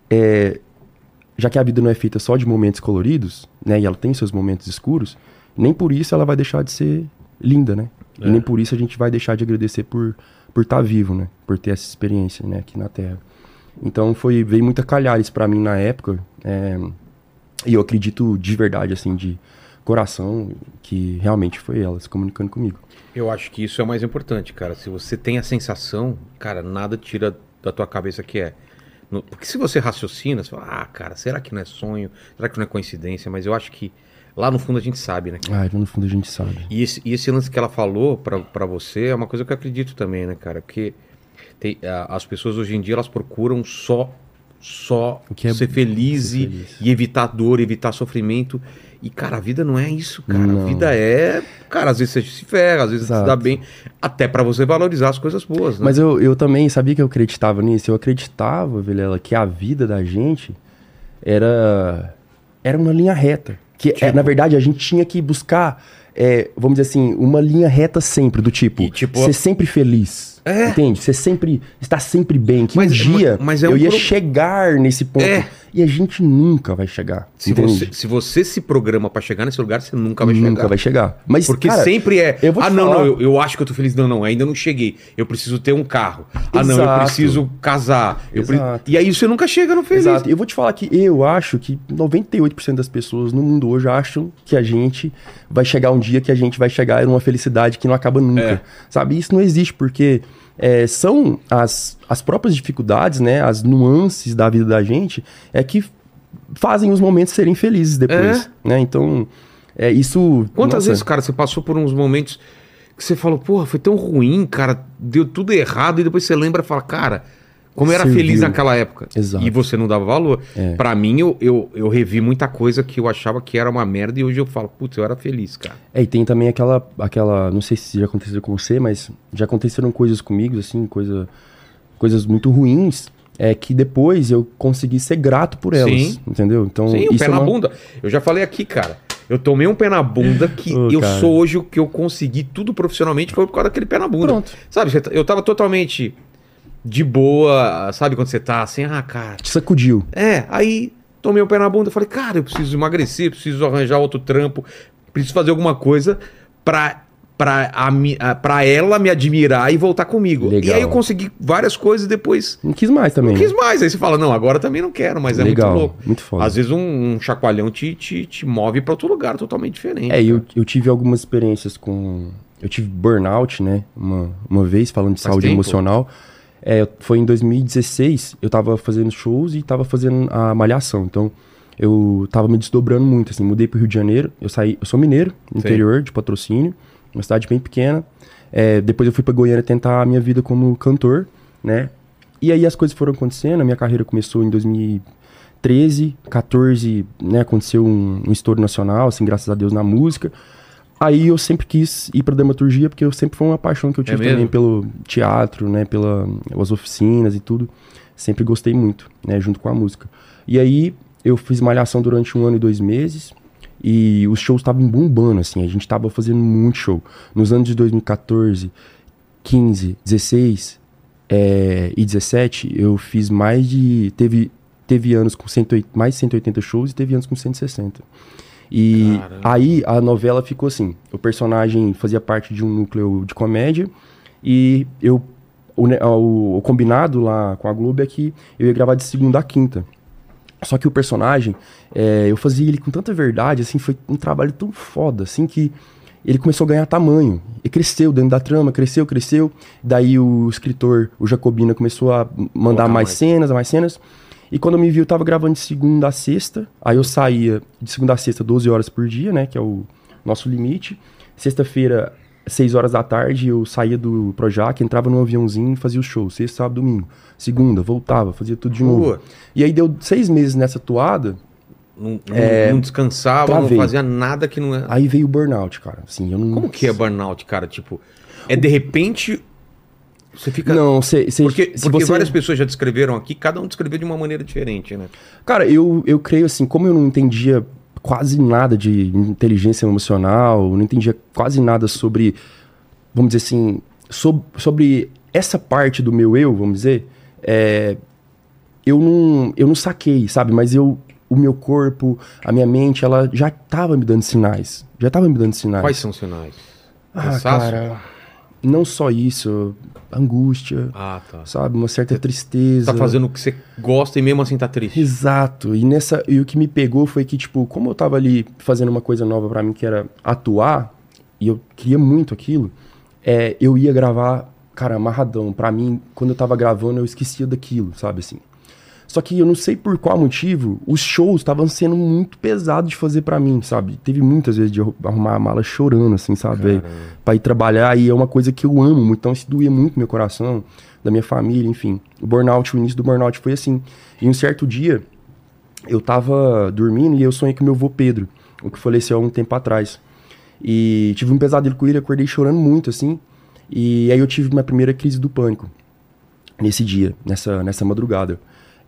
é, já que a vida não é feita só de momentos coloridos, né, e ela tem seus momentos escuros, nem por isso ela vai deixar de ser linda, né? E nem por isso a gente vai deixar de agradecer por por estar vivo, né? Por ter essa experiência, né, aqui na Terra. Então foi veio muita calhares pra mim na época, é, e eu acredito de verdade, assim, de coração, que realmente foi ela se comunicando comigo. Eu acho que isso é o mais importante, cara. Se você tem a sensação, cara, nada tira da tua cabeça que é. Porque se você raciocina, você fala, ah, cara, será que não é sonho? Será que não é coincidência? Mas eu acho que lá no fundo a gente sabe, né? Ah, no fundo a gente sabe. E esse, e esse lance que ela falou pra, pra você é uma coisa que eu acredito também, né, cara? Porque tem- a- as pessoas hoje em dia elas procuram só só O que é ser feliz, ser feliz. e evitar dor, evitar sofrimento. E, cara, a vida não é isso, cara. A Não. vida é. Cara, às vezes você se ferra, às vezes você se dá bem. Até pra você valorizar as coisas boas, né? Mas eu, eu também sabia que eu acreditava nisso. Eu acreditava, Vilela, que a vida da gente era era uma linha reta. Que é, na verdade a gente tinha que buscar, é, vamos dizer assim, uma linha reta sempre, do tipo, E, tipo, ser sempre feliz. É. Entende? Você sempre estar sempre bem. Que Mas- um dia mas é eu um ia pro- chegar nesse ponto. É. E a gente nunca vai chegar. se, você, se você se programa pra chegar nesse lugar, você nunca vai nunca chegar. vai chegar. Mas, Porque cara, sempre é. eu ah, não, falar- não, eu, eu acho que eu tô feliz. Não, não, ainda não cheguei. Eu preciso ter um carro. Ah, não, eu preciso casar. Eu pre-. E aí você nunca chega no feliz. Exato. Eu vou te falar que eu acho que 98% das pessoas no mundo hoje acham que a gente vai chegar um dia que a gente vai chegar numa felicidade que não acaba nunca. É. Sabe? Isso não existe porque é, são as, as próprias dificuldades, né? As nuances da vida da gente é que fazem os momentos serem felizes depois. Né? Então, é, isso. Quantas nossa, vezes, cara, você passou por uns momentos que você falou, porra, foi tão ruim, cara, deu tudo errado, e depois você lembra e fala, cara, como eu era Serviu. feliz naquela época. Exato. E você não dava valor. É. Pra mim, eu, eu, eu revi muita coisa que eu achava que era uma merda, e hoje eu falo, putz, eu era feliz, cara. É, e tem também aquela, aquela, não sei se já aconteceu com você, mas já aconteceram coisas comigo, assim, coisa, coisas muito ruins, é que depois eu consegui ser grato por elas, Sim. entendeu? Então, Sim, o pé é na uma- bunda. Eu já falei aqui, cara. Eu tomei um pé na bunda que Ô, eu cara. sou hoje o que eu consegui tudo profissionalmente foi por causa daquele pé na bunda. Pronto. Sabe, tá- eu tava totalmente de boa, sabe quando você tá assim, ah, cara. Te sacudiu. É, aí tomei o pé na bunda, falei, cara, eu preciso emagrecer, preciso arranjar outro trampo, preciso fazer alguma coisa pra, pra, a, pra ela me admirar e voltar comigo. Legal. E aí eu consegui várias coisas e depois Não quis mais também. não quis mais. Aí você fala, não, agora também não quero, mas é Legal, muito louco. muito foda. Às vezes um, um chacoalhão te, te, te move pra outro lugar totalmente diferente. É, eu, eu tive algumas experiências com. Eu tive burnout, né? Uma, uma vez, falando de Faz saúde tempo? emocional. É, foi em 2016, eu tava fazendo shows e tava fazendo a malhação. Então, eu tava me desdobrando muito, assim. Mudei pro Rio de Janeiro. Eu saí. Eu sou mineiro, interior de patrocínio, uma cidade bem pequena. É, depois eu fui pra Goiânia tentar a minha vida como cantor, né? E aí as coisas foram acontecendo, a minha carreira começou em 2013, 14, né, aconteceu um, um estouro nacional, assim, graças a Deus na música. Aí eu sempre quis ir pra dramaturgia, porque eu sempre foi uma paixão que eu tive É também pelo teatro, né? Pelas oficinas e tudo. Sempre gostei muito, né? Junto com a música. E aí eu fiz malhação durante um ano e dois meses. E os shows estavam bombando, assim. A gente tava fazendo muito show. Nos anos de 2014, 15, 16 é, e 17, eu fiz mais de. Teve, teve anos com 108, mais de 180 shows e teve anos com 160. E Caramba. aí a novela ficou assim: o personagem fazia parte de um núcleo de comédia e eu. O, o- o combinado lá com a Globo é que eu ia gravar de segunda a quinta. Só que o personagem, é, eu fazia ele com tanta verdade, assim, foi um trabalho tão foda, assim, que ele começou a ganhar tamanho. E cresceu dentro da trama, cresceu, cresceu. Daí o escritor, o Jacobina, começou a mandar mais, mais. cenas, mais cenas. E quando eu me vi, eu tava gravando de segunda a sexta. Aí eu saía de segunda a sexta, 12 horas por dia, né? Que é o nosso limite. Sexta-feira, 6 horas da tarde, eu saía do Projac, entrava num aviãozinho e fazia o show. Sexta, sábado, domingo. Segunda, voltava, fazia tudo de novo. Pô. E aí deu seis meses nessa toada, Não, não- não descansava, travei. não fazia nada que não é. aí veio o burnout, cara. Assim, eu não... Como que é burnout, cara? Tipo, é de repente. Você fica. Não, cê, cê, Porque, se porque você... várias pessoas já descreveram aqui, cada um descreveu de uma maneira diferente, né? Cara, eu, eu creio assim, como eu não entendia quase nada de inteligência emocional, não entendia quase nada sobre, vamos dizer assim, sob- sobre essa parte do meu eu, vamos dizer, é, eu, não, eu não saquei, sabe? Mas eu, o meu corpo, a minha mente, ela já tava me dando sinais. Já tava me dando sinais. Quais são os sinais? Ah, Cansaço? cara, não só isso, angústia, Ah, tá. sabe? Uma certa tristeza. Tá fazendo o que você gosta e mesmo assim tá triste. Exato. E nessa e o que me pegou foi que tipo, como eu tava ali fazendo uma coisa nova pra mim que era atuar, e eu queria muito aquilo, é, eu ia gravar, cara, amarradão. Pra mim, quando eu tava gravando, eu esquecia daquilo, sabe assim. Só que eu não sei por qual motivo, os shows estavam sendo muito pesados de fazer pra mim, sabe? Teve muitas vezes de arrumar a mala chorando, assim, sabe? Pra ir trabalhar, e é uma coisa que eu amo muito, então isso doía muito meu coração, da minha família, enfim. O burnout, o início do burnout foi assim. E um certo dia, eu tava dormindo e eu sonhei com meu avô Pedro, o que faleceu há um tempo atrás. E tive um pesadelo com ele, acordei chorando muito, assim. E aí eu tive minha primeira crise do pânico nesse dia, nessa, nessa madrugada.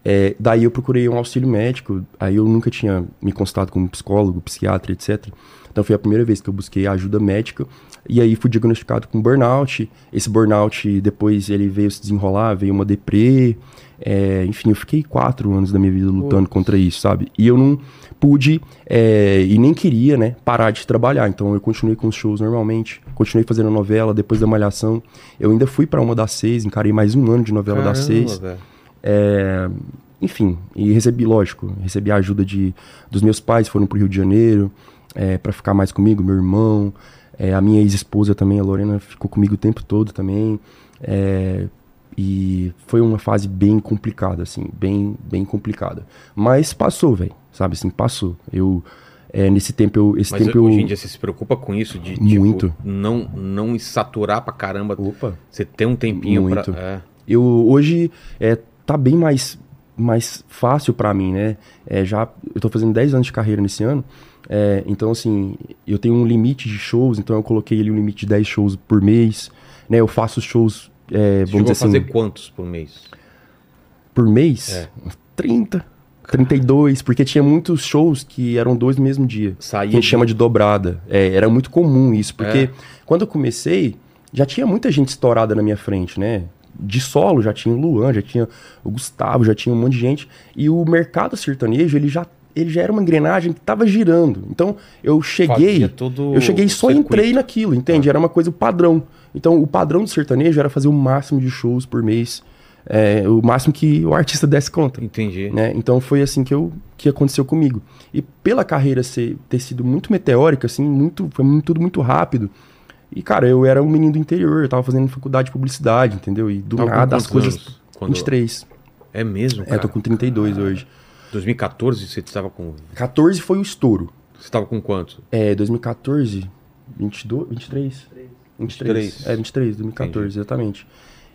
É, daí eu procurei um auxílio médico, aí eu nunca tinha me consultado como psicólogo, psiquiatra, etc. Então foi a primeira vez que eu busquei ajuda médica, e aí fui diagnosticado com burnout. Esse burnout, depois ele veio se desenrolar, veio uma deprê, é, enfim, eu fiquei quatro anos da minha vida lutando contra isso, sabe? E eu não pude, é, e nem queria, né, parar de trabalhar. Então eu continuei com os shows normalmente, continuei fazendo novela, depois da Malhação. Eu ainda fui pra uma das seis, encarei mais um ano de novela das seis. velho. É, enfim, e recebi, lógico, recebi a ajuda de, dos meus pais, foram pro Rio de Janeiro é, para ficar mais comigo, meu irmão, é, a minha ex-esposa também, a Lorena, ficou comigo o tempo todo também. é, e foi uma fase bem complicada, assim, bem, bem complicada. Mas passou, velho, sabe assim, passou. Eu, é, nesse tempo, eu, esse Mas tempo hoje eu... em dia você se preocupa com isso de Muito. tipo, não, não saturar pra caramba. Opa. Você tem um tempinho Muito. pra. É. Eu hoje é, tá bem mais, mais fácil pra mim, né? É, já eu tô fazendo 10 anos de carreira nesse ano. é, então, assim, eu tenho um limite de shows, então eu coloquei ali um limite de 10 shows por mês. Né? Eu faço shows, é, Você vamos dizer fazer assim, quantos por mês? por mês. É. Uns 30, 32, porque tinha muitos shows que eram dois no mesmo dia. Saía que a gente de- chama de dobrada. É, era muito comum isso, porque É. quando eu comecei, já tinha muita gente estourada na minha frente, né? De solo já tinha o Luan, já tinha o Gustavo, já tinha um monte de gente. E o mercado sertanejo, ele já, ele já era uma engrenagem que estava girando. Então, eu cheguei. Eu cheguei e só circuito. entrei naquilo, entende? Era uma coisa padrão. Então, o padrão do sertanejo era fazer o máximo de shows por mês. é, o máximo que o artista desse conta Entendi. né? Então foi assim que, eu, que aconteceu comigo. E pela carreira ser, ter sido muito meteórica, assim, muito, foi muito- tudo muito rápido. E, cara, eu era um menino do interior, eu tava fazendo faculdade de publicidade, entendeu? E do Tava nada as coisas. anos quando- 23. É mesmo, É, cara? eu tô com 32 hoje. 2014 você estava com. 14 foi o estouro. Você estava com quanto? É, 2014, 22, 23? 23. 23. É, 23, 2014, exatamente.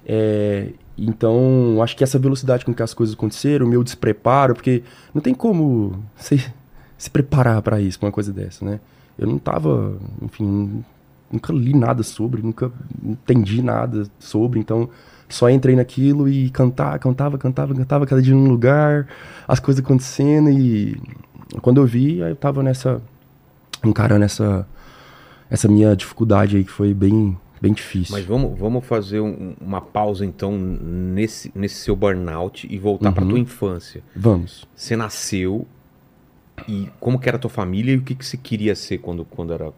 É, então, acho que essa velocidade com que as coisas aconteceram, o meu despreparo, porque não tem como *laughs* você se preparar pra isso, pra uma coisa dessa, né? Eu não tava, enfim, nunca li nada sobre, nunca entendi nada sobre, então só entrei naquilo e cantar, cantava, cantava, cantava, cada dia num lugar, as coisas acontecendo e quando eu vi, aí eu tava nessa encarando essa essa minha dificuldade aí que foi bem bem difícil. Mas vamos, vamos fazer um- uma pausa então nesse, nesse seu burnout e voltar pra Uhum. tua infância. Vamos. Você nasceu e como que era a tua família e o que que você queria ser quando, quando era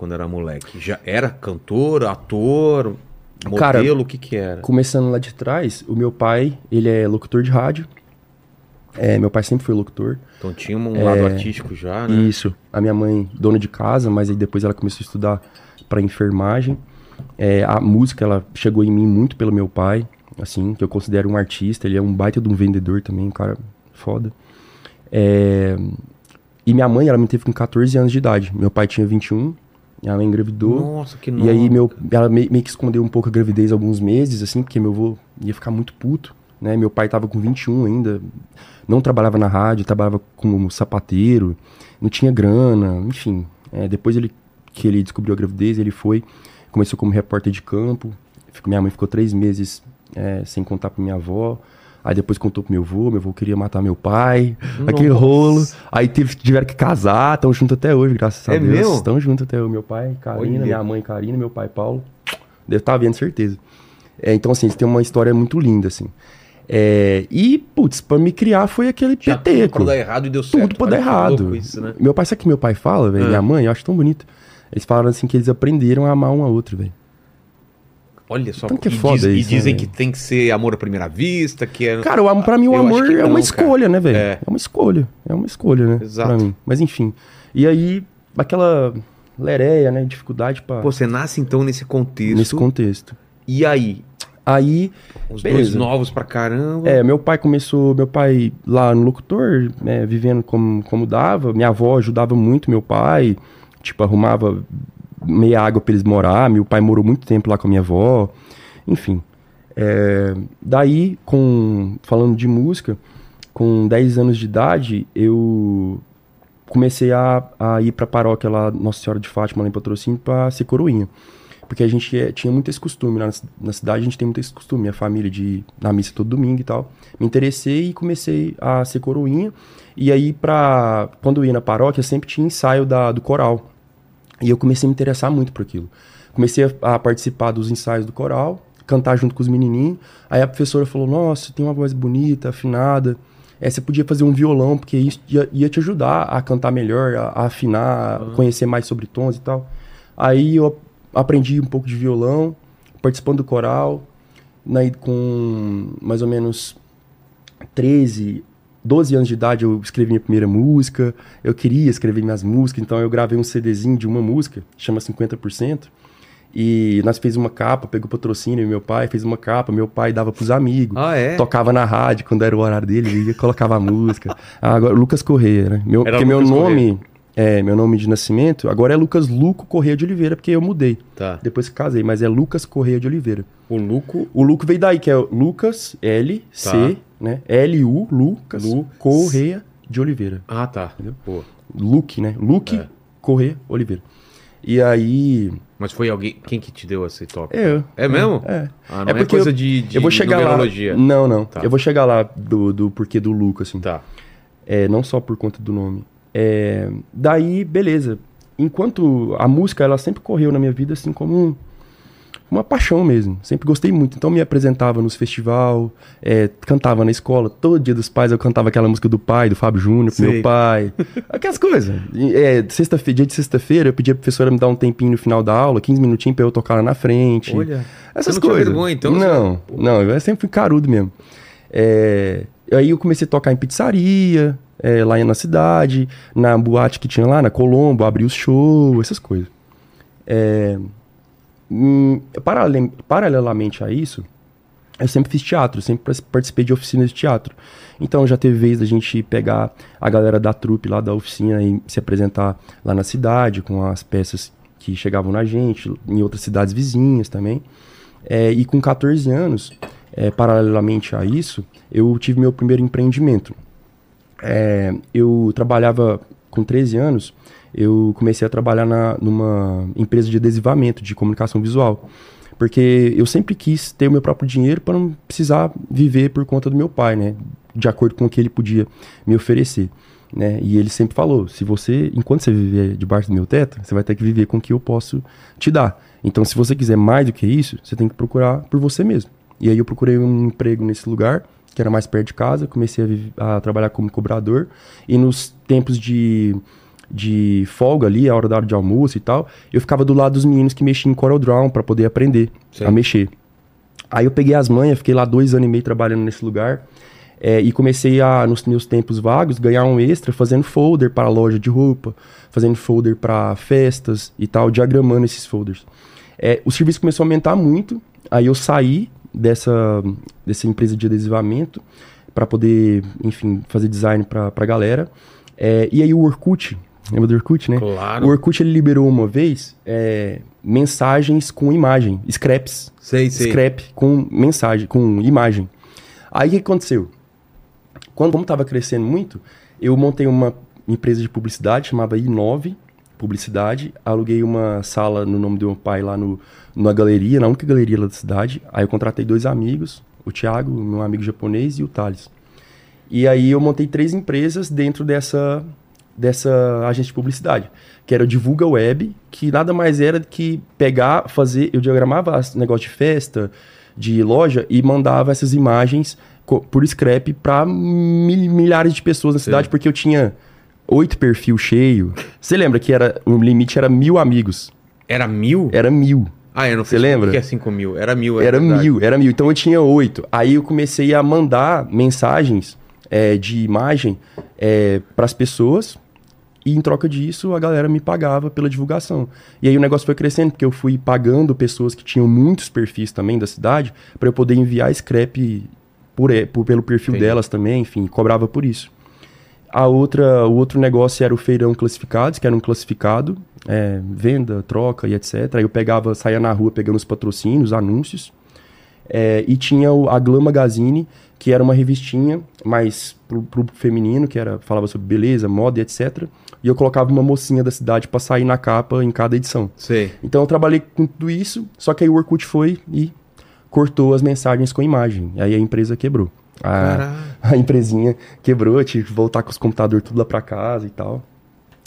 quando era moleque? Já era cantor, ator, modelo, Cara, o que que era? Começando lá de trás, o meu pai, ele é locutor de rádio. É, meu pai sempre foi locutor. Então tinha um lado artístico já, né? Isso. A minha mãe, dona de casa, mas aí depois ela começou a estudar para enfermagem. É, a música, ela chegou em mim muito pelo meu pai, assim, que eu considero um artista. Ele é um baita de um vendedor também, um cara foda. É, e minha mãe, ela me teve com 14 anos de idade. Meu pai tinha 21, mãe engravidou. Nossa, que E aí meu, ela me- meio que escondeu um pouco a gravidez alguns meses, assim, porque meu avô ia ficar muito puto, né? Meu pai tava com 21 ainda, não trabalhava na rádio, trabalhava como sapateiro, não tinha grana, enfim. É, depois ele, que ele descobriu a gravidez, ele foi, começou como repórter de campo, Fico- minha mãe ficou três meses é, sem contar pra minha avó, aí depois contou pro meu avô, meu avô queria matar meu pai, aquele Nossa. rolo, aí teve, tiveram que casar, estão juntos até hoje, graças a É Deus. mesmo? Estão juntos até hoje, meu pai, Karina, Olha. minha mãe Karina, meu pai Paulo. Deve estar vendo, certeza. É, então, assim, eles têm uma história muito linda, assim. É, e, putz, pra me criar foi aquele Tinha tudo peteco. pra dar errado e deu certo. Tudo pra Olha dar errado. Isso, né? Meu pai, sabe o que meu pai fala, velho? Ah. Minha mãe, eu acho tão bonito. Eles falaram assim que eles aprenderam a amar um ao outro, velho. Olha só. Tanto que é e, foda diz- e isso, dizem né, que tem que ser amor à primeira vista, que é. Cara, pra mim o Eu amor é não, uma cara. escolha, né, velho? É. É. uma escolha. É uma escolha, né? Exato. Pra mim. Mas enfim. E aí, aquela lereia, né? Dificuldade pra. Pô, você nasce então nesse contexto. nesse contexto. E aí? Aí, Os Beleza. dois novos pra caramba. É, meu pai começou, meu pai lá no locutor, né, vivendo como, como dava. Minha avó ajudava muito meu pai, tipo, arrumava meia água pra eles morar. Meu pai morou muito tempo lá com a minha avó. Enfim. É, daí, com, falando de música, com 10 anos de idade, eu comecei a, a ir pra paróquia lá, Nossa Senhora de Fátima, lá em Patrocínio, pra ser coroinha. Porque a gente é, tinha muito esse costume, na, na cidade a gente tem muito esse costume, a família de ir na missa todo domingo e tal. Me interessei e comecei a ser coroinha. E aí, pra, quando eu ia na paróquia, sempre tinha ensaio da, do coral. E eu comecei a me interessar muito por aquilo. Comecei a, a participar dos ensaios do coral, cantar junto com os menininhos. Aí a professora falou: Nossa, tem uma voz bonita, afinada. É, você podia fazer um violão, porque isso ia, ia te ajudar a cantar melhor, a, a afinar, a conhecer mais sobre tons e tal. Aí eu aprendi um pouco de violão, participando do coral. Aí, com mais ou menos 13, 12 anos de idade, eu escrevi minha primeira música. Eu queria escrever minhas músicas, então eu gravei um CDzinho de uma música, chama 50%. E nós fez uma capa, pegou patrocínio, meu pai fez uma capa, meu pai dava pros amigos. Ah, é? Tocava na rádio quando era o horário dele, ele ia, colocava a música. *laughs* Ah, agora, Lucas Correia, né? Meu, Era porque meu nome, é, meu nome de nascimento, agora é Lucas Luco Correia de Oliveira, porque eu mudei Tá. depois que casei, mas é Lucas Correia de Oliveira. O Luco. O Luco veio daí, que é Lucas, L, C, Tá. Né? L-U, Lucas, Lu- Correia de Oliveira. Ah, tá. Pô. Luke, né? Luke É. Correia Oliveira. E aí. Mas foi alguém. Quem que te deu esse toque? Eu. É mesmo? É. Ah, não É é, porque coisa eu- de, de eu vou chegar lá. Não, não. Tá. Eu vou chegar lá do, do porquê do Luca, assim. Tá. É, não só por conta do nome. É, daí, beleza. Enquanto a música, ela sempre correu na minha vida, assim, como um- uma paixão mesmo. Sempre gostei muito. Então, me apresentava nos festival, é, cantava na escola. Todo dia dos pais eu cantava aquela música do pai, do Fábio Júnior, pro meu pai. *laughs* Aquelas coisas. É, sexta-feira, dia de sexta-feira, eu pedia pra professora me dar um tempinho no final da aula, 15 minutinhos pra eu tocar lá na frente. Olha. Essas Você não coisas. vergonha, então? Não, não, eu sempre fui carudo mesmo. É, aí eu comecei a tocar em pizzaria, é, lá na cidade, na boate que tinha lá, na Colombo, abrir os shows, essas coisas. É, hum, paralel- paralelamente a isso, eu sempre fiz teatro, sempre participei de oficinas de teatro. Então já teve vez da gente pegar a galera da trupe lá da oficina e se apresentar lá na cidade com as peças que chegavam na gente, em outras cidades vizinhas também. É, e com 14 anos, é, paralelamente a isso, eu tive meu primeiro empreendimento. É, eu trabalhava com 13 anos, eu comecei a trabalhar na, numa empresa de adesivamento, de comunicação visual. Porque eu sempre quis ter o meu próprio dinheiro para não precisar viver por conta do meu pai, né? De acordo com o que ele podia me oferecer. Né? E ele sempre falou: se você, enquanto você viver debaixo do meu teto, você vai ter que viver com o que eu posso te dar. Então, se você quiser mais do que isso, você tem que procurar por você mesmo. E aí eu procurei um emprego nesse lugar, que era mais perto de casa, comecei a, a trabalhar como cobrador. E nos tempos de, de folga ali, a hora da hora de almoço e tal, eu ficava do lado dos meninos que mexiam em CorelDRAW para poder aprender Sim. a mexer. Aí eu peguei as manhas, fiquei lá dois anos e meio trabalhando nesse lugar. é, e comecei a, nos meus tempos vagos, ganhar um extra fazendo folder para loja de roupa, fazendo folder para festas e tal, diagramando esses folders. É, o serviço começou a aumentar muito, aí eu saí dessa, dessa empresa de adesivamento para poder, enfim, fazer design para a galera. É, e aí o Orkut, lembra do Orkut, né? Claro. O Orkut ele liberou uma vez é, mensagens com imagem, scraps. Sei, sei. Scrap com mensagem, com imagem. Aí o que aconteceu? Quando como estava crescendo muito, eu montei uma empresa de publicidade chamava I9 Publicidade, aluguei uma sala no nome do meu pai lá no, na galeria, na única galeria lá da cidade. Aí eu contratei dois amigos, o Thiago, meu amigo japonês, e o Thales. E aí eu montei três empresas dentro dessa, dessa agência de publicidade, que era o Divulga Web, que nada mais era do que pegar, fazer, eu diagramava negócio de festa, de loja e mandava essas imagens por scrap para milhares de pessoas na cidade, porque eu tinha oito perfil cheio. Você lembra que era o limite era mil amigos? Era mil? Era mil. Ah, eu não Você lembra? que é 5 mil. Era mil, é Era verdade. mil, era mil. Então eu tinha oito. Aí eu comecei a mandar mensagens é, de imagem para as pessoas. E em troca disso, a galera me pagava pela divulgação. E aí o negócio foi crescendo, porque eu fui pagando pessoas que tinham muitos perfis também da cidade, para eu poder enviar scrap por, por- pelo perfil Entendi. delas também, enfim, cobrava por isso. A outra, o outro negócio era o feirão classificados, que era um classificado, é, venda, troca e etc. Aí eu pegava, saía na rua pegando os patrocínios, anúncios. É, e tinha o, a Glam Magazine, que era uma revistinha mais pro, pro feminino, que era falava sobre beleza, moda e etc. E eu colocava uma mocinha da cidade pra sair na capa em cada edição. Sei. Então eu trabalhei com tudo isso, só que aí o Orkut foi e cortou as mensagens com imagem. Aí a empresa quebrou. A, a empresinha quebrou, eu tive que voltar com os computadores tudo lá pra casa e tal.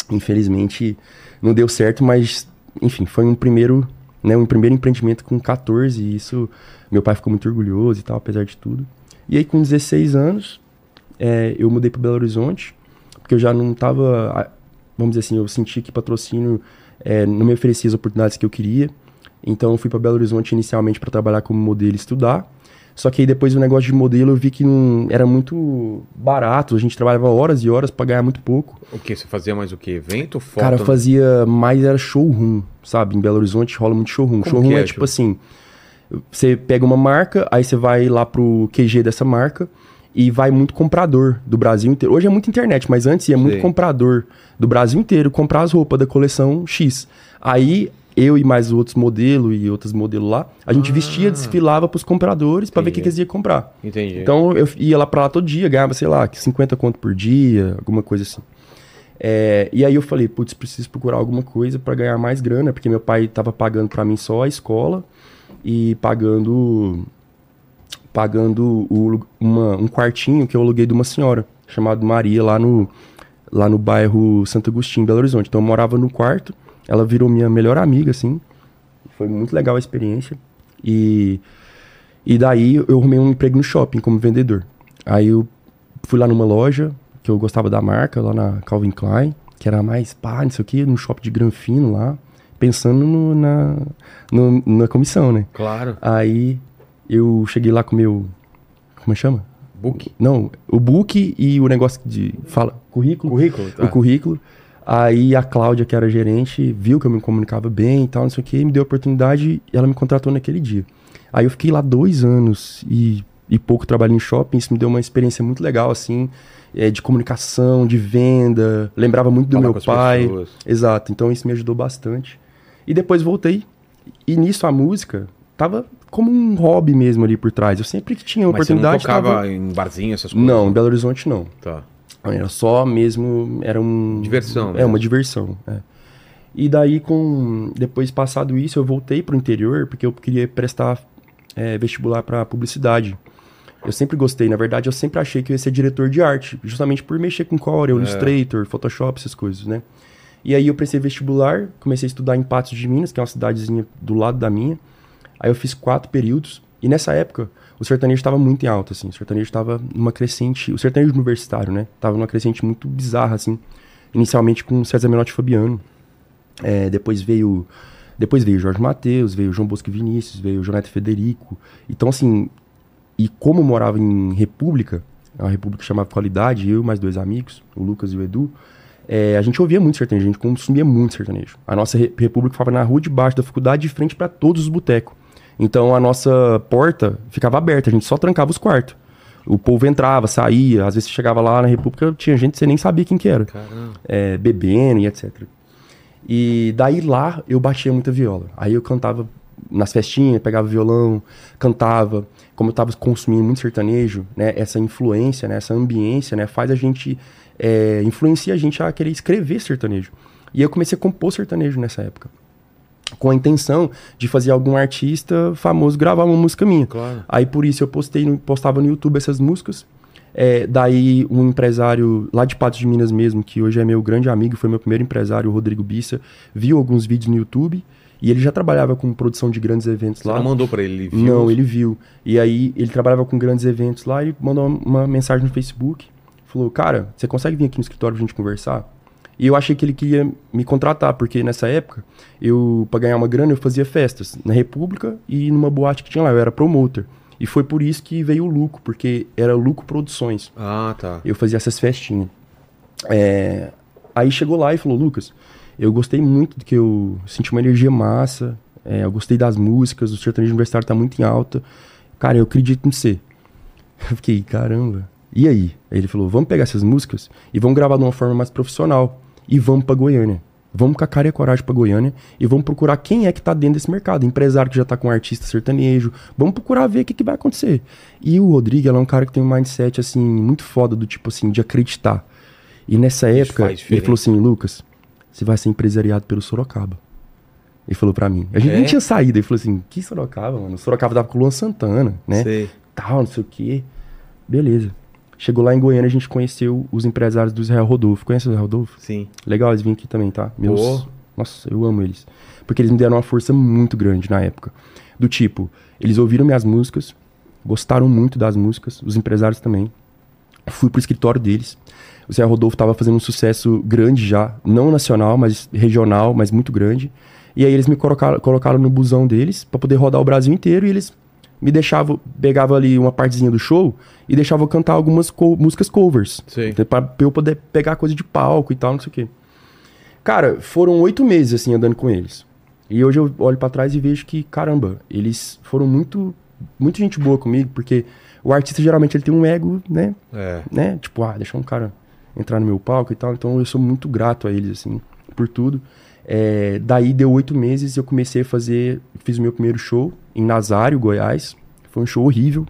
Infelizmente não deu certo, mas enfim, foi um primeiro, né, um primeiro empreendimento com 14 e isso meu pai ficou muito orgulhoso e tal, apesar de tudo. E aí com 16 anos, é, eu mudei para Belo Horizonte, porque eu já não tava, ah, vamos dizer assim, eu senti que patrocínio é, não me oferecia as oportunidades que eu queria. Então eu fui para Belo Horizonte inicialmente para trabalhar como modelo e estudar. Só que aí depois o negócio de modelo eu vi que não era muito barato, a gente trabalhava horas e horas para ganhar muito pouco. O que? Você fazia mais o quê? Evento? Foto? Cara, fazia mais era showroom, sabe? Em Belo Horizonte rola muito showroom. Como showroom que é, é, tipo assim, você pega uma marca, aí você vai lá pro QG dessa marca e vai muito comprador do Brasil inteiro. Hoje é muito internet, mas antes ia muito comprador do Brasil inteiro comprar as roupas da coleção X. Aí eu e mais outros modelos e outros modelos lá, a gente vestia, desfilava pros compradores pra ver o que, Ah. Que eles iam comprar. Entendi. Então eu ia lá pra lá todo dia, ganhava, sei lá, 50 conto por dia, alguma coisa assim. É, e aí eu falei, putz, preciso procurar alguma coisa pra ganhar mais grana, porque meu pai tava pagando pra mim só a escola e pagando pagando o uma- um quartinho que eu aluguei de uma senhora chamada Maria lá no lá no bairro Santo Agostinho, Belo Horizonte. Então eu morava no quarto, ela virou minha melhor amiga assim. Foi muito legal a experiência. E e daí eu arrumei um emprego no shopping como vendedor. Aí eu fui lá numa loja que eu gostava da marca, lá na Calvin Klein, que era mais pá, não sei o que, num shopping de granfino lá, pensando no- na, no- na comissão, né? Claro. Aí eu cheguei lá com o meu. Como é chama? Book. Não, o book e o negócio de. Fala, currículo. Currículo, tá. O currículo. Aí a Cláudia, que era gerente, viu que eu me comunicava bem e tal, não sei o que, me deu a oportunidade e ela me contratou naquele dia. Aí eu fiquei lá dois anos e, e pouco trabalhando em shopping, isso me deu uma experiência muito legal, assim, é, de comunicação, de venda, lembrava muito do Falar meu pai. pessoas. Exato, então isso me ajudou bastante. E depois voltei, e nisso a música tava como um hobby mesmo ali por trás. Eu sempre que tinha Mas você não oportunidade tocava tava... em barzinho, essas coisas? Não, em Belo Horizonte não. Tá. Era só mesmo, era um... Diversão É, mesmo. uma diversão, é. E daí, com depois passado isso, eu voltei pro interior, porque eu queria prestar é, vestibular para publicidade. Eu sempre gostei, na verdade, eu sempre achei que eu ia ser diretor de arte, justamente por mexer com Corel, Illustrator, Photoshop, essas coisas, né? E aí eu prestei vestibular, comecei a estudar em Patos de Minas, que é uma cidadezinha do lado da minha. Aí eu fiz quatro períodos, e nessa época o sertanejo estava muito em alta, assim. O sertanejo estava numa crescente, o sertanejo universitário, né? Tava numa crescente muito bizarra, assim. Inicialmente com César Menotti Fabiano. É, depois veio depois veio Jorge Mateus, veio João Bosco Vinícius, veio Jonathan Federico. Então, assim, e como eu morava em República, a República chamava Qualidade, eu e mais dois amigos, o Lucas e o Edu, é, a gente ouvia muito sertanejo, a gente consumia muito sertanejo. A nossa re- República ficava na rua de baixo da faculdade, de frente para todos os botecos. Então a nossa porta ficava aberta, a gente só trancava os quartos. O povo entrava, saía, às vezes você chegava lá na República, tinha gente que você nem sabia quem que era. É, bebendo e etc. E daí lá eu batia muita viola. Aí eu cantava nas festinhas, pegava violão, cantava. Como eu tava consumindo muito sertanejo, né? Essa influência, né? Essa ambiência, né? Faz a gente... É, influencia a gente a querer escrever sertanejo. E eu comecei a compor sertanejo nessa época. Com a intenção de fazer algum artista famoso gravar uma música minha. Claro. Aí por isso eu postei postava no YouTube essas músicas. É, daí um empresário lá de Patos de Minas mesmo, que hoje é meu grande amigo, foi meu primeiro empresário, o Rodrigo Bissa, viu alguns vídeos no YouTube e ele já trabalhava com produção de grandes eventos Você lá. não mandou pra ele, ele viu? Não, ele viu. E aí ele trabalhava com grandes eventos lá e mandou uma mensagem no Facebook. Falou, cara, você consegue vir aqui no escritório pra gente conversar? E eu achei que ele queria me contratar, porque nessa época, eu, pra ganhar uma grana, eu fazia festas na República e numa boate que tinha lá, eu era promotor. E foi por isso que veio o Luco, porque era Luco Produções. Ah, tá. Eu fazia essas festinhas. É, Aí chegou lá e falou, Lucas, eu gostei muito do que eu senti uma energia massa, é, eu gostei das músicas, o sertanejo universitário tá muito em alta. Cara, eu acredito em você. *laughs* Eu fiquei, caramba. E aí? Aí ele falou, vamos pegar essas músicas e vamos gravar de uma forma mais profissional. E vamos pra Goiânia. Vamos com a cara e a coragem pra Goiânia e vamos procurar quem é que tá dentro desse mercado. Empresário que já tá com artista sertanejo. Vamos procurar ver o que, que vai acontecer. E o Rodrigo, é um cara que tem um mindset, assim, muito foda, do tipo assim, de acreditar. E nessa época, ele falou assim, Lucas, você vai ser empresariado pelo Sorocaba. Ele falou pra mim. A gente É? nem tinha saído. Ele falou assim, que Sorocaba, mano? Sorocaba tava com o Luan Santana, né? Sei. Tal, não sei o quê. Beleza. Chegou lá em Goiânia, a gente conheceu os empresários do Israel Rodolfo. Conhece o Israel Rodolfo? Sim. Legal, eles vêm aqui também, tá? Meus... Pô. Nossa, eu amo eles. Porque eles me deram uma força muito grande na época. Do tipo, eles ouviram minhas músicas, gostaram muito das músicas, os empresários também. Fui pro escritório deles. O Zé Rodolfo tava fazendo um sucesso grande já, não nacional, mas regional, mas muito grande. E aí eles me colocaram, colocaram no busão deles pra poder rodar o Brasil inteiro e eles me deixavam, pegava ali uma partezinha do show e deixavam eu cantar algumas co- músicas covers. Sei. Pra eu poder pegar coisa de palco e tal, não sei o quê. Cara, foram oito meses assim andando com eles. E hoje eu olho pra trás e vejo que, caramba, eles foram muito, muito gente boa comigo, porque o artista geralmente ele tem um ego, né? É. né? Tipo, ah, deixar um cara entrar no meu palco e tal. Então eu sou muito grato a eles, assim, por tudo. É, daí deu oito meses e eu comecei a fazer. Fiz o meu primeiro show em Nazário, Goiás. Foi um show horrível.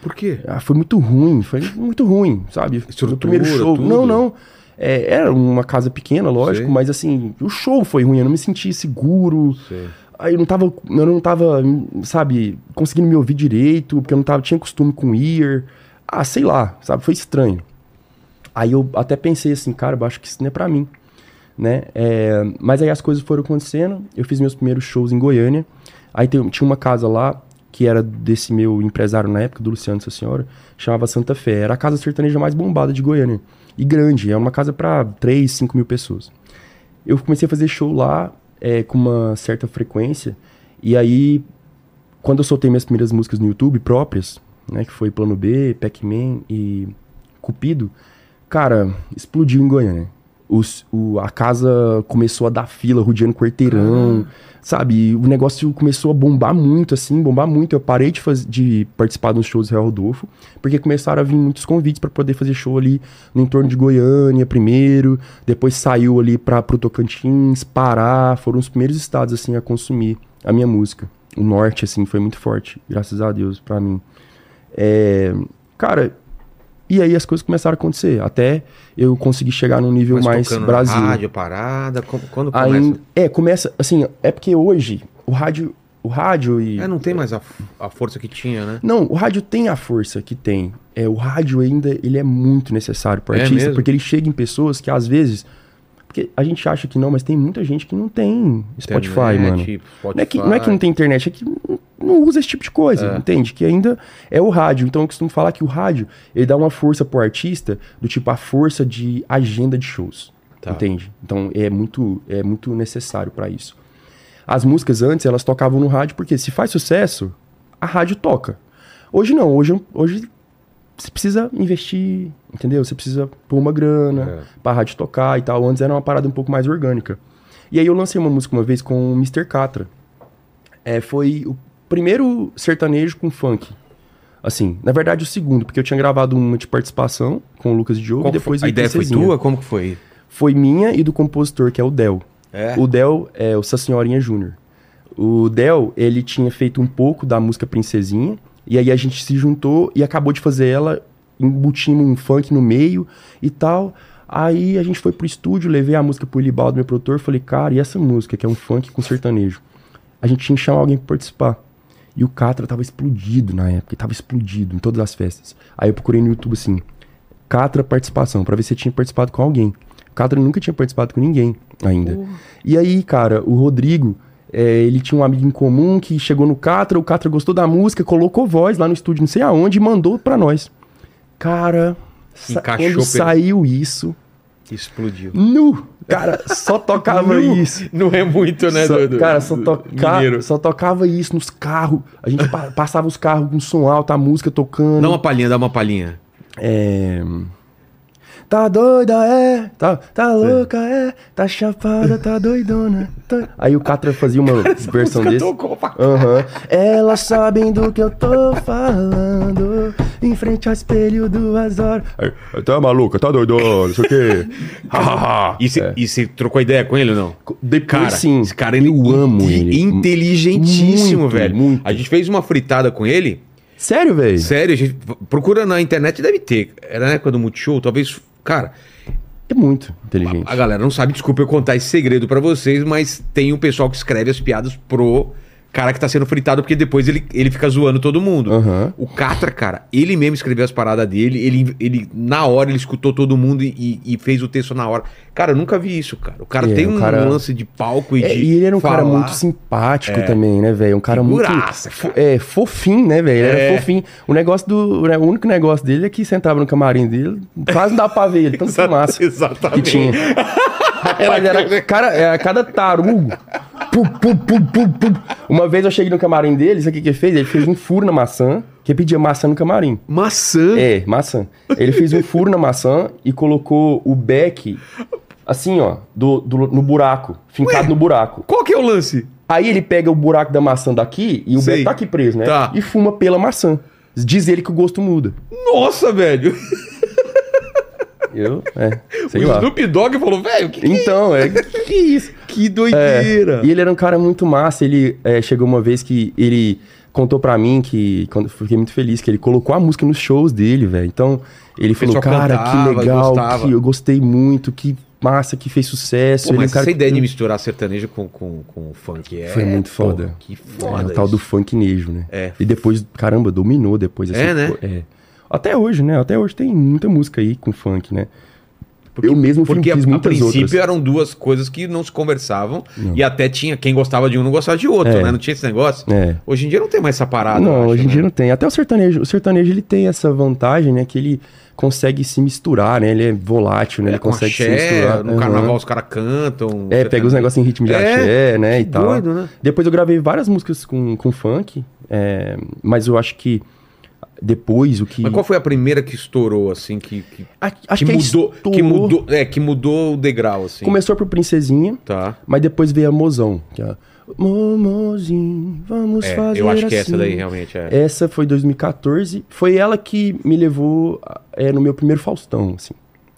Por quê? Ah, foi muito ruim, foi muito ruim, sabe? Estrutura, o primeiro show. tudo? Não, não. É, era uma casa pequena, lógico, Sei. mas assim, o show foi ruim, eu não me senti seguro. Sei. Aí eu não tava, eu não tava, sabe, conseguindo me ouvir direito, porque eu não tava, tinha costume com ear. Ah, sei lá, sabe, foi estranho. Aí eu até pensei assim, cara, eu acho que isso não é pra mim, né? É, mas aí as coisas foram acontecendo, eu fiz meus primeiros shows em Goiânia. Aí tem- tinha uma casa lá, que era desse meu empresário na época, do Luciano Essa Senhora, chamava Santa Fé. Era a casa sertaneja mais bombada de Goiânia. E grande, é uma casa pra 3, 5 mil pessoas. Eu comecei a fazer show lá é, com uma certa frequência. E aí, quando eu soltei minhas primeiras músicas no YouTube próprias, né, que foi Plano B, Pac-Man e Cupido, cara, explodiu em Goiânia. Os, o, a casa começou a dar fila, rodeando quarteirão, sabe? O negócio começou a bombar muito, assim, bombar muito. Eu parei de, faz, de participar dos shows do Real Rodolfo, porque começaram a vir muitos convites para poder fazer show ali no entorno de Goiânia primeiro, depois saiu ali para pro Tocantins, Pará, foram os primeiros estados, assim, a consumir a minha música. O norte, assim, foi muito forte, graças a Deus, pra mim. É, cara, E aí as coisas começaram a acontecer. Até eu conseguir chegar num nível Mas mais Brasil. rádio, parada, quando começa? Aí, é, começa, assim, é porque hoje o rádio, o rádio e... É, não tem mais a, a força que tinha, né? Não, o rádio tem a força que tem. É, o rádio ainda, ele é muito necessário para É artista, mesmo? porque ele chega em pessoas que às vezes... Porque a gente acha que não, mas tem muita gente que não tem Spotify, Internet, mano. Spotify. Não é, que, não é que não tem internet, é que não- não usa esse tipo de coisa, É. entende? Que ainda é o rádio. Então eu costumo falar que o rádio, ele dá uma força pro artista, do tipo a força de agenda de shows. Tá. Entende? Então é muito, é muito necessário para isso. As músicas antes, elas tocavam no rádio, porque se faz sucesso, a rádio toca. Hoje não, hoje, hoje você precisa investir, entendeu? Você precisa pôr uma grana É. pra rádio tocar e tal. Antes era uma parada um pouco mais orgânica. E aí eu lancei uma música uma vez com o Mr. Catra. É, foi o primeiro sertanejo com funk. Assim, na verdade o segundo, porque eu tinha gravado uma de participação com o Lucas Diogo e depois foi? A ideia foi tua? Como que foi? Foi minha e do compositor, que é o Del. É? O Del é o Senhorinha Júnior. O Del, ele tinha feito um pouco da música Princesinha, e aí a gente se juntou e acabou de fazer ela, embutimos um funk no meio e tal. Aí a gente foi pro estúdio, levei a música pro Ilibaldo, meu produtor, falei, cara, e essa música, que é um funk com sertanejo? A gente tinha que chamar alguém pra participar. E o Catra tava explodido na época, tava explodido em todas as festas. Aí eu procurei no YouTube assim, Catra participação, pra ver se tinha participado com alguém. O Catra nunca tinha participado com ninguém ainda. E aí, cara, o Rodrigo, é, ele tinha um amigo em comum que chegou no Catra, o Catra gostou da música, colocou voz lá no estúdio, não sei aonde, e mandou pra nós. Cara, Encaixou quando pelo- saiu isso, Explodiu. nu, cara, só tocava *laughs* isso. Não é muito, né, Só- Dudu? cara, só, toca, Mineiro. só tocava isso nos carros. A gente pa- passava os carros com som alto, a música tocando. Dá uma palhinha, dá uma palhinha. É. Tá doida, é? Tá, tá louca, é? Tá chapada, tá doidona. tá- Aí o Catra fazia uma *laughs* versão desse. tocou pra Aham. Elas sabem do que eu tô falando. Em frente ao espelho, duas horas. Aí, tá maluca, tá doidona, não sei o quê. E você É. e trocou ideia com ele ou não? Depois Cara, sim. esse cara, ele eu amo ele. Inteligentíssimo, Muito, velho. muito. A gente fez uma fritada com ele. Sério, velho? Sério, a gente procura na internet, deve ter. Era na época do Multishow, talvez. Cara, É muito inteligente. a galera não sabe, desculpa eu contar esse segredo pra vocês, mas tem um pessoal que escreve as piadas pro cara que tá sendo fritado, porque depois ele, ele fica zoando todo mundo. Aham. O Catra, cara, ele mesmo escreveu as paradas dele, ele, ele na hora ele escutou todo mundo e, e fez o texto na hora. Cara, eu nunca vi isso, cara. O cara É, tem um cara- lance de palco e É, de. e ele era um cara falar. muito simpático também, né, velho? Um cara Figuraça, muito. cara. É, fofinho, né, velho? Ele É. Era fofinho. O negócio do. O único negócio dele é que você entrava no camarim dele, quase não dava pra ver ele, tanto *laughs* fumaça exatamente. que tinha. *laughs* Rapaz, era, cara, era cada tarugo. Pum, pum, pum. Uma vez eu cheguei no camarim dele, sabe o que que ele fez? Ele fez um furo na maçã, que pedia maçã no camarim. Maçã. É, maçã. Ele fez um furo na maçã e colocou o beck assim, ó, do, do- no buraco, fincado Ué? no buraco. Qual que é o lance? Aí ele pega o buraco da maçã daqui e o Sei. beck tá aqui preso, né? Tá. E fuma pela maçã. Diz ele que o gosto muda. Nossa, velho. Eu, é, sei o lá. Snoop Dogg falou, velho, que, que, Então, é, *laughs* que, que isso? que É, doideira. e ele era um cara muito massa. Ele é, chegou uma vez que ele contou pra mim que quando fiquei muito feliz que ele colocou a música nos shows dele, velho. Então ele falou, cara, cantava, que legal, gostava." que eu gostei muito, que massa, que fez sucesso. Pô, ele é mas cara essa que- ideia de misturar sertanejo com, com, com funk é. Foi muito pô, foda. Que É, foda. o tal do funk nejo, né? É. E depois, caramba, dominou depois. É, né? pô, É. Até hoje, né? Até hoje tem muita música aí com funk, né? eu mesmo fiz, Porque a, fiz a muitas princípio outras. eram duas coisas que não se conversavam e até tinha quem gostava de um não gostava de outro, É. né? Não tinha esse negócio. É. Hoje em dia não tem mais essa parada. não, acho, hoje em né? dia não tem. Até o sertanejo. O sertanejo ele tem essa vantagem, né? Que ele consegue se misturar, né? Ele é volátil, né? É, ele consegue se axé, misturar. no Aham. carnaval os caras cantam. É, pega os negócios em ritmo de É, axé, né? E que tal. doido, né? Depois eu gravei várias músicas com, com funk, é, mas eu acho que depois o que. Mas qual foi a primeira que estourou, assim, que, que, A- acho que que, mudou, que estourou- mudou, é, que mudou o degrau, assim. Começou por Princesinha, Tá. mas depois veio a Mozão. Que é, Momozinho, vamos É, fazer eu acho que assim. essa daí realmente é. Essa foi 2014. Foi ela que me levou é, no meu primeiro Faustão, assim.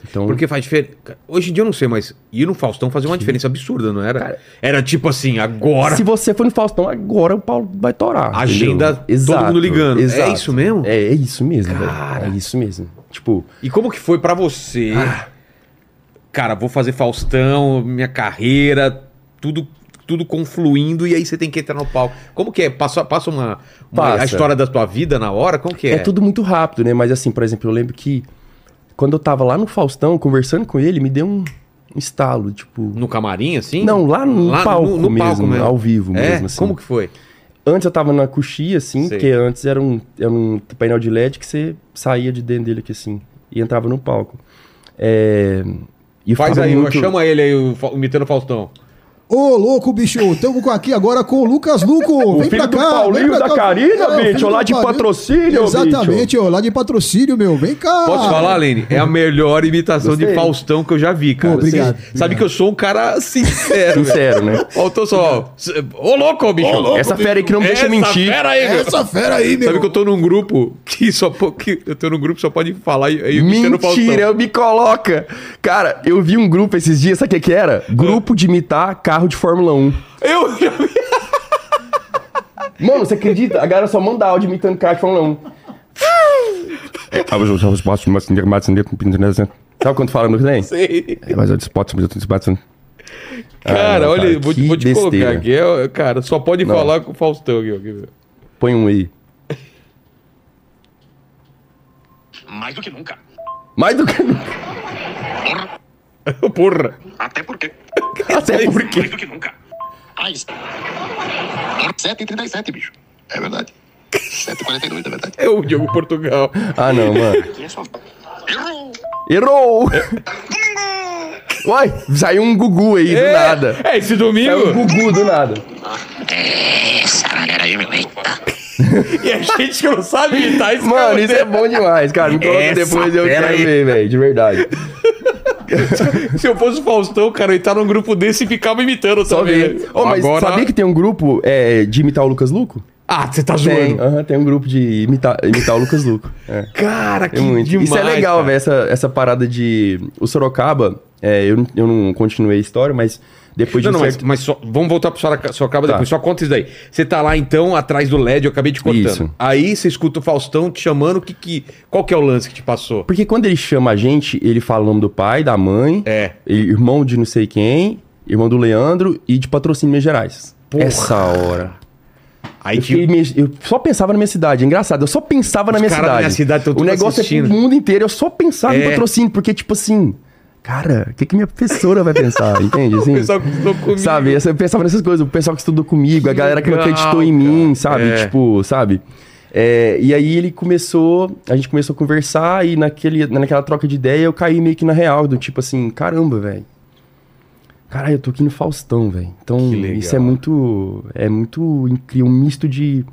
Então, Porque faz diferença. Hoje em dia eu não sei, mas ir no Faustão fazia uma diferença absurda, não era? Cara, era tipo assim, agora. se você for no Faustão, agora o Paulo vai torar. Agenda, entendeu? todo mundo ligando. É exato. isso mesmo? É, é isso mesmo, velho. Cara. É isso mesmo. Tipo, E como que foi pra você? Cara, vou fazer Faustão, minha carreira, tudo tudo confluindo e aí você tem que entrar no palco. Como que é? Passa, passa uma, uma- Passa. a história da tua vida na hora? Como que é? é. tudo muito rápido, né? Mas assim, por exemplo, eu lembro que quando eu tava lá no Faustão, conversando com ele, me deu um, estalo, tipo... No camarim, assim? Não, lá no Lá palco, mesmo, ao vivo é? mesmo, assim. Como que foi? Antes eu tava na coxia, assim, Sei. que antes era um, era um painel de LED que você saía de dentro dele aqui, assim, e entrava no palco. É... E Faz aí, muito- chama ele aí, o, imitando o Faustão. Ô, louco, bicho, estamos aqui agora com o Lucas Luco. O vem filho pra do cá, Paulinho vem pra da cá. Karina, É, o bicho, lá do de Paulinho. patrocínio, Exatamente, ó, lá de patrocínio, meu. Vem cá. Posso falar, Lene? É a melhor imitação de Gostei. Faustão que eu já vi, cara. Pô, obrigado, Você obrigado. Sabe que eu sou um cara sincero. *laughs* Sincero, né? Faltou só. Ô, louco, bicho. Essa fera aí que não me deixa Essa mentir. Fera aí, meu. Essa fera aí, meu. Sabe que eu tô num grupo que só que eu tô num grupo que só pode falar e o. Mentira, eu me coloca. Cara, eu vi um grupo esses dias, sabe o que que era? Grupo de imitar carro de Fórmula 1. Eu *laughs* já vi. Mano, você acredita? A galera só manda áudio imitando carro de Fórmula 1. Sabe quando fala no trem? Sei. Mas eu dispoto, mas eu dispoto. Cara, Ah, olha, cara, vou, que vou te colocar aqui. É, cara, só pode Não. falar com o Faustão aqui. Põe um aí. Mais do que nunca. Mais do que. *laughs* Porra. Até porque. *laughs* Até porque. Mais do que nunca. Isso. 7h37, bicho. É verdade. 7h42, é verdade. É o Diogo Portugal. Ah, não, mano. Aqui é só. Errou! Errou! Uai, saiu um Gugu aí, do é, nada. É, esse Saiu domingo. um Gugu do nada. Essa galera aí, meu. Eita. E a gente que não sabe imitar esse Mano, isso é bom demais, cara. Me coloca depois eu quero aí. ver, velho, de verdade. *laughs* Se eu fosse o Faustão, cara, eu estar num grupo desse e ficava imitando Só também. Ô, mas Agora- sabia que tem um grupo é, de imitar o Lucas Luco? Ah, você tá Tem, zoando. aham, tem um grupo de imitar, imitar o Lucas Luco. É. Cara, que muito. demais. Isso é legal, velho, essa, essa parada de... O Sorocaba, é, eu, eu não continuei a história, mas depois de Não, um não, certo... mas, mas só, vamos voltar pro Sorocaba, Sorocaba Tá. depois. Só conta isso daí. Você tá lá, então, atrás do LED, eu acabei te cortando. Isso. Aí você escuta o Faustão te chamando, que, que, qual que é o lance que te passou? Porque quando ele chama a gente, ele fala o nome do pai, da mãe, É. irmão de não sei quem, irmão do Leandro e de patrocínio Minas Gerais. Porra. Essa hora. Aí Eu, fiquei meio- eu só pensava na minha cidade, é engraçado. Eu só pensava na minha cidade. minha cidade o negócio assistindo. é pro mundo inteiro, eu só pensava É. em patrocínio, porque, tipo assim, cara, o que, que minha professora vai pensar? *laughs* Entende? Assim? O pessoal que estudou comigo. Sabe, eu pensava nessas coisas, o pessoal que estudou comigo, a galera que não legal, acreditou em mim, sabe? É. Tipo, sabe? É, e aí ele começou, a gente começou a conversar e naquele, naquela troca de ideia eu caí meio que na real, do tipo assim, caramba, velho. Caralho, eu tô aqui no Faustão, velho. Então, Que isso é muito. É muito incrível. Um misto de,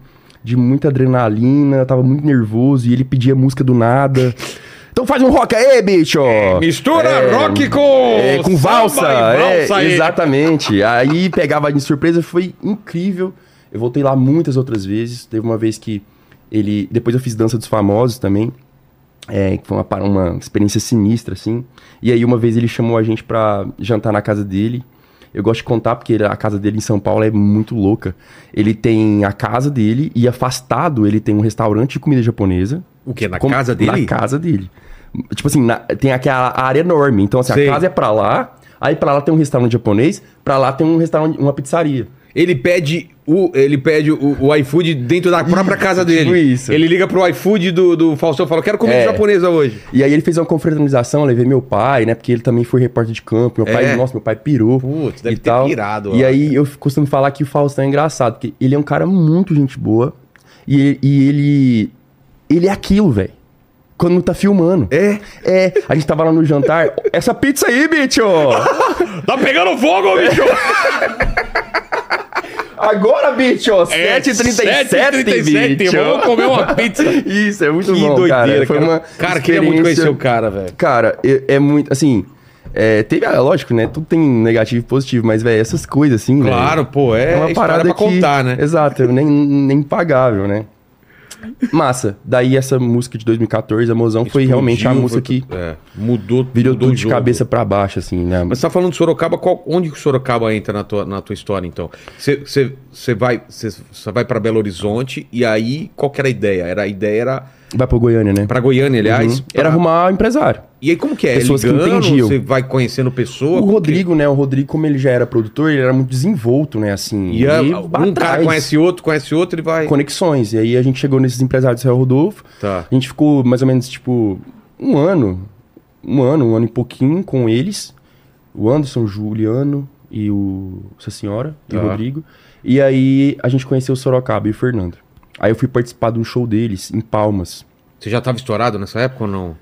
de muita adrenalina. Eu tava muito nervoso e ele pedia música do nada. *laughs* Então faz um rock aí, bicho! Mistura rock com É, com valsa! valsa é, aí. exatamente. Aí pegava de surpresa, foi incrível. Eu voltei lá muitas outras vezes. Teve uma vez que ele. Depois eu fiz Dança dos Famosos também. É, que foi uma, uma experiência sinistra, assim. E aí uma vez ele chamou a gente pra jantar na casa dele. Eu gosto de contar porque a casa dele em São Paulo é muito louca. Ele tem a casa dele e afastado ele tem um restaurante de comida japonesa. O quê? Na Como- casa dele? Na casa dele. Tipo assim, na- tem aquela área enorme. Então, assim, Sei. a casa é pra lá, aí pra lá tem um restaurante japonês, pra lá tem um restaurante, uma pizzaria. Ele pede o, ele pede o, o iFood dentro da própria casa dele. tipo isso. Ele liga pro iFood do, do Faustão e fala: Quero comida É. japonesa hoje. E aí ele fez uma confraternização, levei meu pai, né? Porque ele também foi repórter de campo. Meu É. pai, nossa, meu pai pirou. Putz, deve e ter tal. pirado, E ó. aí eu costumo falar que o Faustão é engraçado, porque ele é um cara muito gente boa. E, e ele. Ele é aquilo, velho. Quando tá filmando. É? É. A gente tava lá no jantar. *laughs* Essa pizza aí, bicho! *laughs* Tá pegando fogo, bicho! *laughs* Agora, bicho! 7h37, 7h37, bicho! vamos comer uma pizza. Isso, é muito Que bom, doideira, cara. Foi cara. uma Cara, queria muito experiência- conhecer o cara, velho. Cara, é, é muito, assim... É, teve, é, lógico, né? Tudo tem negativo e positivo, mas, velho, essas coisas, assim, Claro, pô, é, é uma parada pra que... contar, né? Exato, nem, nem pagável, né? Massa. Daí essa música de 2014, a Mozão, foi realmente a Explodiu, música foi- que é, mudou, virou mudou tudo de jogo. cabeça pra baixo, assim, né? Mas você tá falando de Sorocaba, qual- onde que o Sorocaba entra na tua, na tua história, então? Você- vai, você você vai para Belo Horizonte e aí qual que era a ideia? Era, a ideia era Vai pro Goiânia, né? Pra Goiânia, aliás. Uhum. Era pra- arrumar empresário. E aí como que é? Pessoas que Ligando, entendiam. Você vai conhecendo pessoa? O como Rodrigo, né? O Rodrigo, como ele já era produtor, ele era muito desenvolto, né? Assim. Que... E a- ele um cara conhece outro, conhece outro e vai... conexões. E aí a gente chegou nesses empresários do Israel Rodolfo. Tá. A gente ficou mais ou menos, tipo, um ano, um ano, um ano e pouquinho com eles. O Anderson, o Juliano e o Essa Senhora e Tá. o Rodrigo. E aí a gente conheceu o Sorocaba e o Fernando. Aí eu fui participar de um show deles em Palmas. Você já tava estourado nessa época ou não?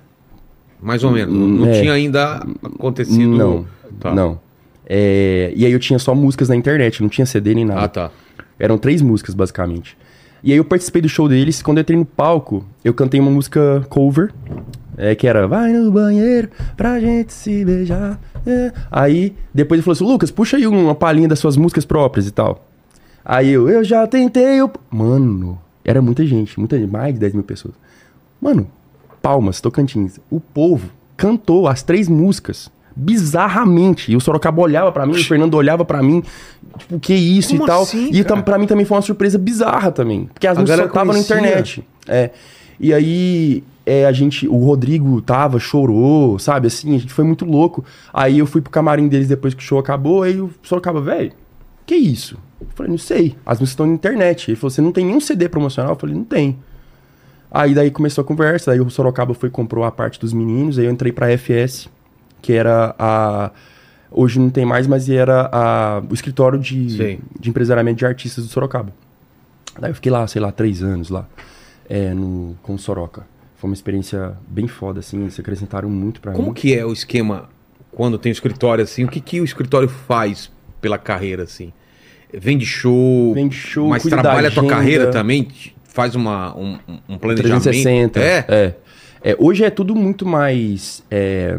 Mais ou menos. Não, é. tinha ainda acontecido... Não, Tá. não. É, e aí eu tinha só músicas na internet, não tinha CD nem nada. Ah, tá. Eram três músicas, basicamente. E aí eu participei do show deles. Quando eu entrei no palco, eu cantei uma música cover. é, que era Vai no banheiro pra gente se beijar. é. Aí, depois ele falou assim: Lucas, puxa aí uma palhinha das suas músicas próprias e tal. Aí eu, eu já tentei. o-" Mano, era muita gente, muita gente, mais de 10 mil pessoas. Mano, Palmas, Tocantins. O povo cantou as três músicas bizarramente. E o Sorocaba olhava pra mim, o Fernando olhava pra mim, tipo, que isso Como e tal. assim, e tam- pra mim também foi uma surpresa bizarra também. Porque as A músicas só estavam na internet. É. E aí, é, a gente, o Rodrigo tava, chorou, sabe, assim, a gente foi muito louco. Aí eu fui pro camarim deles depois que o show acabou, aí o Sorocaba, velho, que isso? Eu falei, não sei, as músicas estão na internet. Ele falou, você não tem nenhum CD promocional? Eu falei, não tem. Aí daí começou a conversa, aí o Sorocaba foi e comprou a parte dos meninos, aí eu entrei pra FS, que era a... Hoje não tem mais, mas era a, o escritório de, de empresariamento de artistas do Sorocaba. Daí eu fiquei lá, sei lá, três anos lá, é, no, com o Soroca. Foi uma experiência bem foda, assim, eles acrescentaram muito pra Como mim. que é o esquema quando tem um escritório assim? O que, que o escritório faz pela carreira, assim? Vende show, Vende show, mas trabalha a tua carreira também? Faz uma, um, um planejamento? 360. É? é. É, Hoje é tudo muito mais é,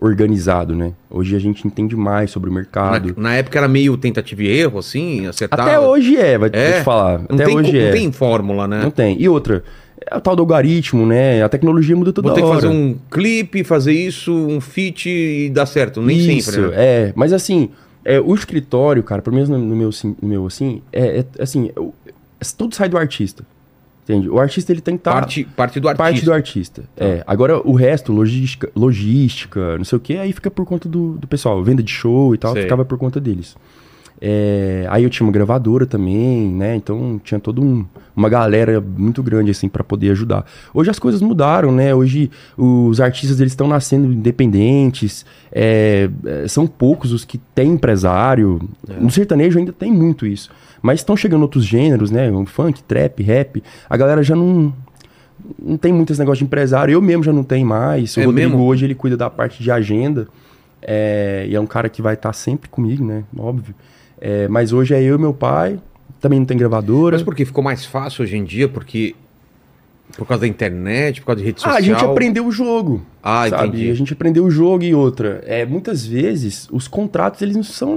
organizado, né? Hoje a gente entende mais sobre o mercado. Na, na época era meio tentativa e erro, assim? Acertava. Até hoje é, vai É? te falar. Não Até tem, hoje é. não tem fórmula, né? Não tem. E outra, é o tal do algoritmo, né? A tecnologia muda toda Vou ter que hora. fazer um clipe, fazer isso, um feat e dar certo. Nem Isso, sempre, né? é. Mas assim, é, o escritório, cara, pelo menos no, no meu, sim- no meu assim, é, é, assim, é, o- é- tudo sai do artista. Entende? O artista ele tem que estar. Parte, parte do artista. Tá. Parte do artista. É. Agora, o resto, logística, logística, não sei o que, aí fica por conta do, do pessoal. Venda de show e tal, Sei. ficava por conta deles. É, aí eu tinha uma gravadora também, né? Então tinha toda um- uma galera muito grande, assim, para poder ajudar. Hoje as coisas mudaram, né? Hoje os artistas eles estão nascendo independentes. é, é, são poucos os que têm empresário. No sertanejo ainda tem muito isso. Mas estão chegando outros gêneros, né? O funk, trap, rap. A galera já não não tem muito esse negócio de empresário. Eu mesmo já não tenho mais. O É Rodrigo mesmo? hoje ele cuida da parte de agenda. é, e é um cara que vai estar sempre comigo, né? Óbvio. É, mas hoje é eu e meu pai. Também não tem gravadora. Mas porque ficou mais fácil hoje em dia, porque. Por causa da internet, por causa de rede Ah, social. a gente aprendeu o jogo. Ah, sabe? entendi. A gente aprendeu o jogo e outra. É, muitas vezes os contratos eles não são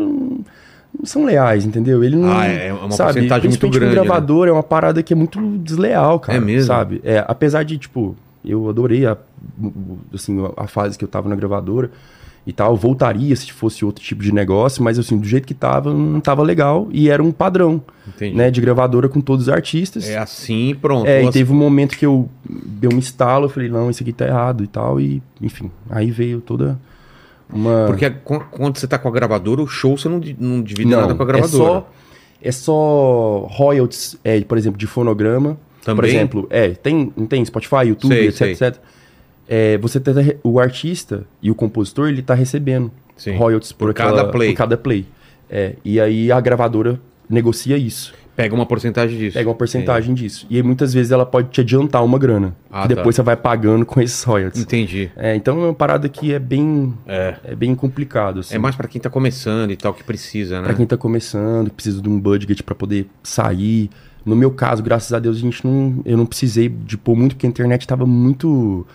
não são leais, entendeu? Ele não, Ah, é uma sabe? porcentagem muito grande, né? gravador é uma parada que é muito desleal, cara. É mesmo? Sabe? É, apesar de tipo, eu adorei a assim, a fase que eu tava na gravadora e tal, eu voltaria se fosse outro tipo de negócio, mas assim, do jeito que tava, não tava legal e era um padrão, Entendi. né, de gravadora com todos os artistas. É assim, pronto. É, e teve um momento que eu dei um estalo, eu falei, não, isso aqui tá errado e tal, e enfim, aí veio toda uma... Porque qu- quando você tá com a gravadora, o show você não, não divide não, nada com a é gravadora. só, é só royalties, é, por exemplo, de fonograma, por Também? exemplo, é, tem, tem Spotify, YouTube, Sei, etc, sei. etc. É, você tá, o artista e o compositor, ele tá recebendo Sim. royalties por, Por cada aquela- play. por cada play. É, e aí a gravadora negocia isso. Pega uma porcentagem disso. Pega uma porcentagem disso. E aí muitas vezes ela pode te adiantar uma grana. Ah, que depois tá. você vai pagando com esses royalties. Entendi. É, então é uma parada que é bem, É. é bem complicado. Assim, É mais pra quem tá começando e tal, que precisa, né? Pra quem tá começando, precisa de um budget pra poder sair. No meu caso, graças a Deus, a gente não, eu não precisei de pôr muito, porque a internet tava muito.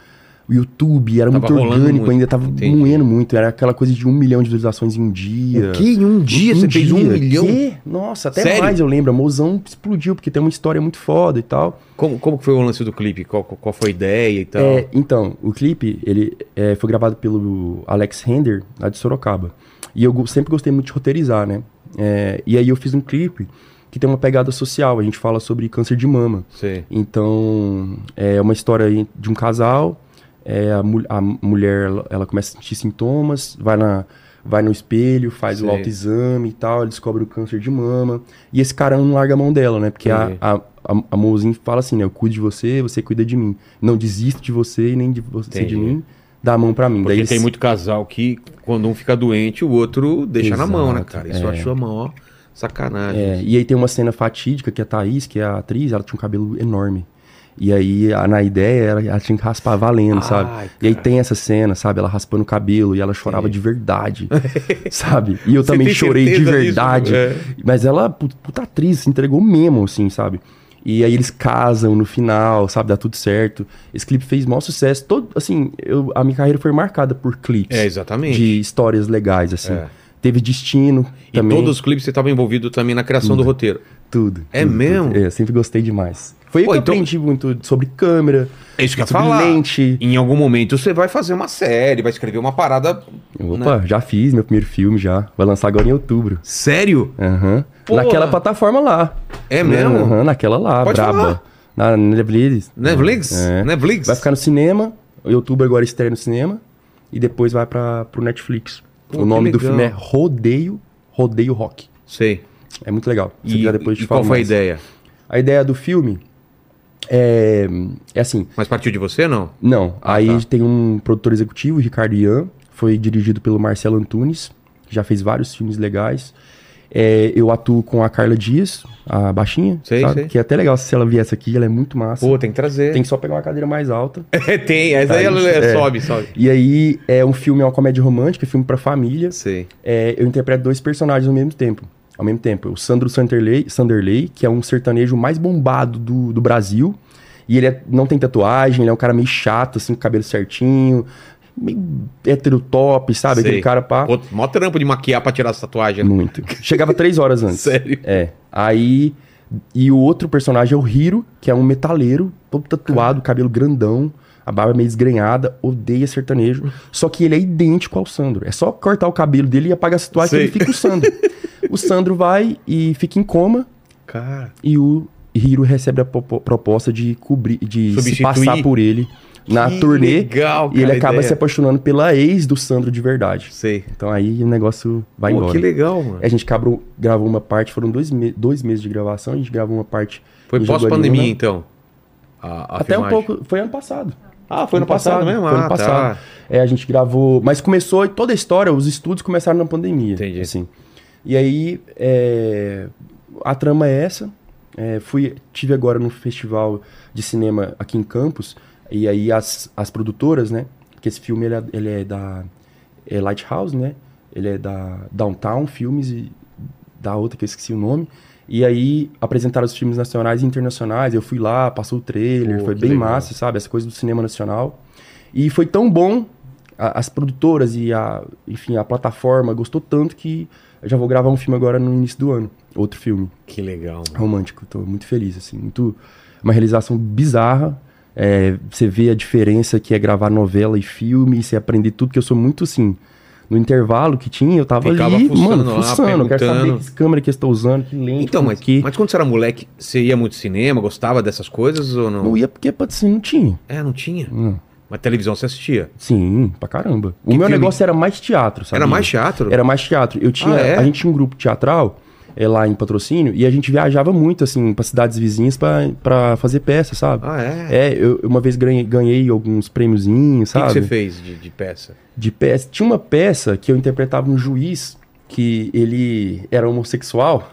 O YouTube era Tava muito orgânico, muito, ainda tava entendi. moendo muito. Era aquela coisa de um milhão de visualizações em um dia. O quê? Em um dia você fez um milhão? Quê? Nossa, até Sério? mais eu lembro. A Mozão explodiu, porque tem uma história muito foda e tal. Como, como foi o lance do clipe? Qual, qual foi a ideia e tal? É, então, o clipe, ele é, foi gravado pelo Alex Render, lá de Sorocaba. E eu sempre gostei muito de roteirizar, né? É, e aí eu fiz um clipe que tem uma pegada social. A gente fala sobre câncer de mama. Sei. Então, é uma história de um casal. É, a, mu- a mulher ela, começa a sentir sintomas, vai, na, vai no espelho, faz Sei. o autoexame e tal, descobre o câncer de mama. E esse cara não larga a mão dela, né? Porque a, a, a, a Mozinho fala assim, né? Eu cuido de você, você cuida de mim. Não desisto de você e nem de você Entendi. de mim. Dá a mão pra mim. Porque Daí tem eles- muito casal que, quando um fica doente, o outro deixa na mão, né, Exato, cara? Isso é. eu acho a maior sacanagem. É, e aí tem uma cena fatídica que a Thaís, que é a atriz, ela tinha um cabelo enorme. E aí, a- na ideia, ela, ela tinha que raspar valendo, Ai, sabe? E aí tem essa cena, sabe? Ela raspando o cabelo e ela chorava de verdade, *laughs* sabe? E eu Você também chorei de certeza disso? verdade. É. Mas ela, pu- puta atriz, se entregou mesmo, assim, sabe? E aí eles casam no final, sabe? Dá tudo certo. Esse clipe fez maior sucesso. Todo, assim, eu, a minha carreira foi marcada por clipes. É, exatamente. De histórias legais, assim. É. Teve Destino E também. todos os clipes você estava envolvido também na criação do roteiro. Tudo. É tudo, mesmo? tudo. É, sempre gostei demais. Foi Pô, que então- eu aprendi muito sobre câmera. É isso que eu ia falar. lente. Em algum momento você vai fazer uma série, vai escrever uma parada. Opa, né? já fiz meu primeiro filme já. Vai lançar agora em outubro. Sério? Aham. Pô. Naquela plataforma lá. É mesmo? Aham, naquela lá, Pode braba. falar. Na Netflix. Netflix? É. Netflix? Vai ficar no cinema. Em outubro agora estreia no cinema. E depois vai para pro Netflix. Pô, o nome do filme é Rodeio, Rodeio Rock. Sei. É muito legal. E, quiser depois e qual foi mais. a ideia? A ideia do filme é, é assim, Mas partiu de você não? Não, Ah, aí tá. tem um produtor executivo, Ricardo Ian, foi dirigido pelo Marcelo Antunes, que já fez vários filmes legais. É, eu atuo com a Carla Dias, a baixinha, Sei, sei. que é até legal se ela viesse aqui, ela é muito massa. Pô, tem que trazer. Tem que só pegar uma cadeira mais alta. *laughs* tem, essa aí Tá, ela isso, é. sobe, sobe. E aí é um filme, é uma comédia romântica, filme pra família. Sei. É, eu interpreto dois personagens ao mesmo tempo. Ao mesmo tempo, o Sandro Sanderley, Sanderley que é um sertanejo mais bombado do, do Brasil. E ele é- não tem tatuagem, ele é um cara meio chato, assim, com cabelo certinho, meio hétero top, sabe? Sei. Aquele cara pá. Pô, mó trampo de maquiar pra tirar essa tatuagem. né? Muito. Chegava três horas *laughs* antes. Sério? É. Aí. E o outro personagem é o Hiro, que é um metaleiro, todo tatuado, cabelo grandão, a barba meio desgrenhada, odeia sertanejo. Só que ele é idêntico ao Sandro. É só cortar o cabelo dele e apagar a tatuagem que ele fica o Sandro. *laughs* o Sandro vai e fica em coma Cara. e o Hiro recebe a proposta de cobrir, de se passar por ele na Que turnê. legal, e ele cara, acaba ideia. se apaixonando pela ex do Sandro de verdade. Sei. Então aí o negócio vai Pô, embora. que legal, mano. A gente gravou, gravou uma parte, foram dois, me- dois meses de gravação, a gente gravou uma parte. Foi em pós-pandemia, Jaguariúna. então? A, a Até um filmagem. pouco. Foi ano passado. Ah, foi ano passado, mesmo? Foi Ah, ano passado. tá. É, a gente gravou. Mas começou toda a história, os estudos começaram na pandemia. Entendi. Assim. E aí, é, a trama é essa. É, fui, tive agora no festival de cinema aqui em Campos. E aí as, as produtoras, né? Que esse filme ele é, ele é da é Lighthouse, né? Ele é da Downtown Filmes e da outra que eu esqueci o nome. E aí apresentaram os filmes nacionais e internacionais. Eu fui lá, passou o trailer, Pô, foi bem legal. massa, sabe? Essa coisa do cinema nacional. E foi tão bom, a- as produtoras e a, enfim, a plataforma gostou tanto que eu já vou gravar um filme agora no início do ano. Outro filme Que legal, mano. romântico. Tô muito feliz, assim. Muito, uma realização bizarra. É, você vê a diferença que é gravar novela e filme, e você aprender tudo, que eu sou muito assim. No intervalo que tinha, eu tava Ficava ali, fuçando mano, lá, fuçando. Eu quero saber que câmera que eles estão usando, que lente, Então, mas, que. mas quando você era moleque, você ia muito cinema, gostava dessas coisas ou não? Não ia porque, assim, não tinha. É, não tinha. Hum. Mas televisão você assistia. Sim, pra caramba. O Que meu filme? negócio era mais teatro, sabe? Era mais teatro? Era mais teatro. Eu tinha, Ah, é? A gente tinha um grupo teatral é, lá em patrocínio e a gente viajava muito, assim, pra cidades vizinhas pra, pra fazer peça, sabe? Ah, é? É, eu uma vez ganhei, ganhei alguns prêmiozinhos, O que, que sabe? você fez de, de peça? De peça. Tinha uma peça que eu interpretava um juiz que ele era homossexual,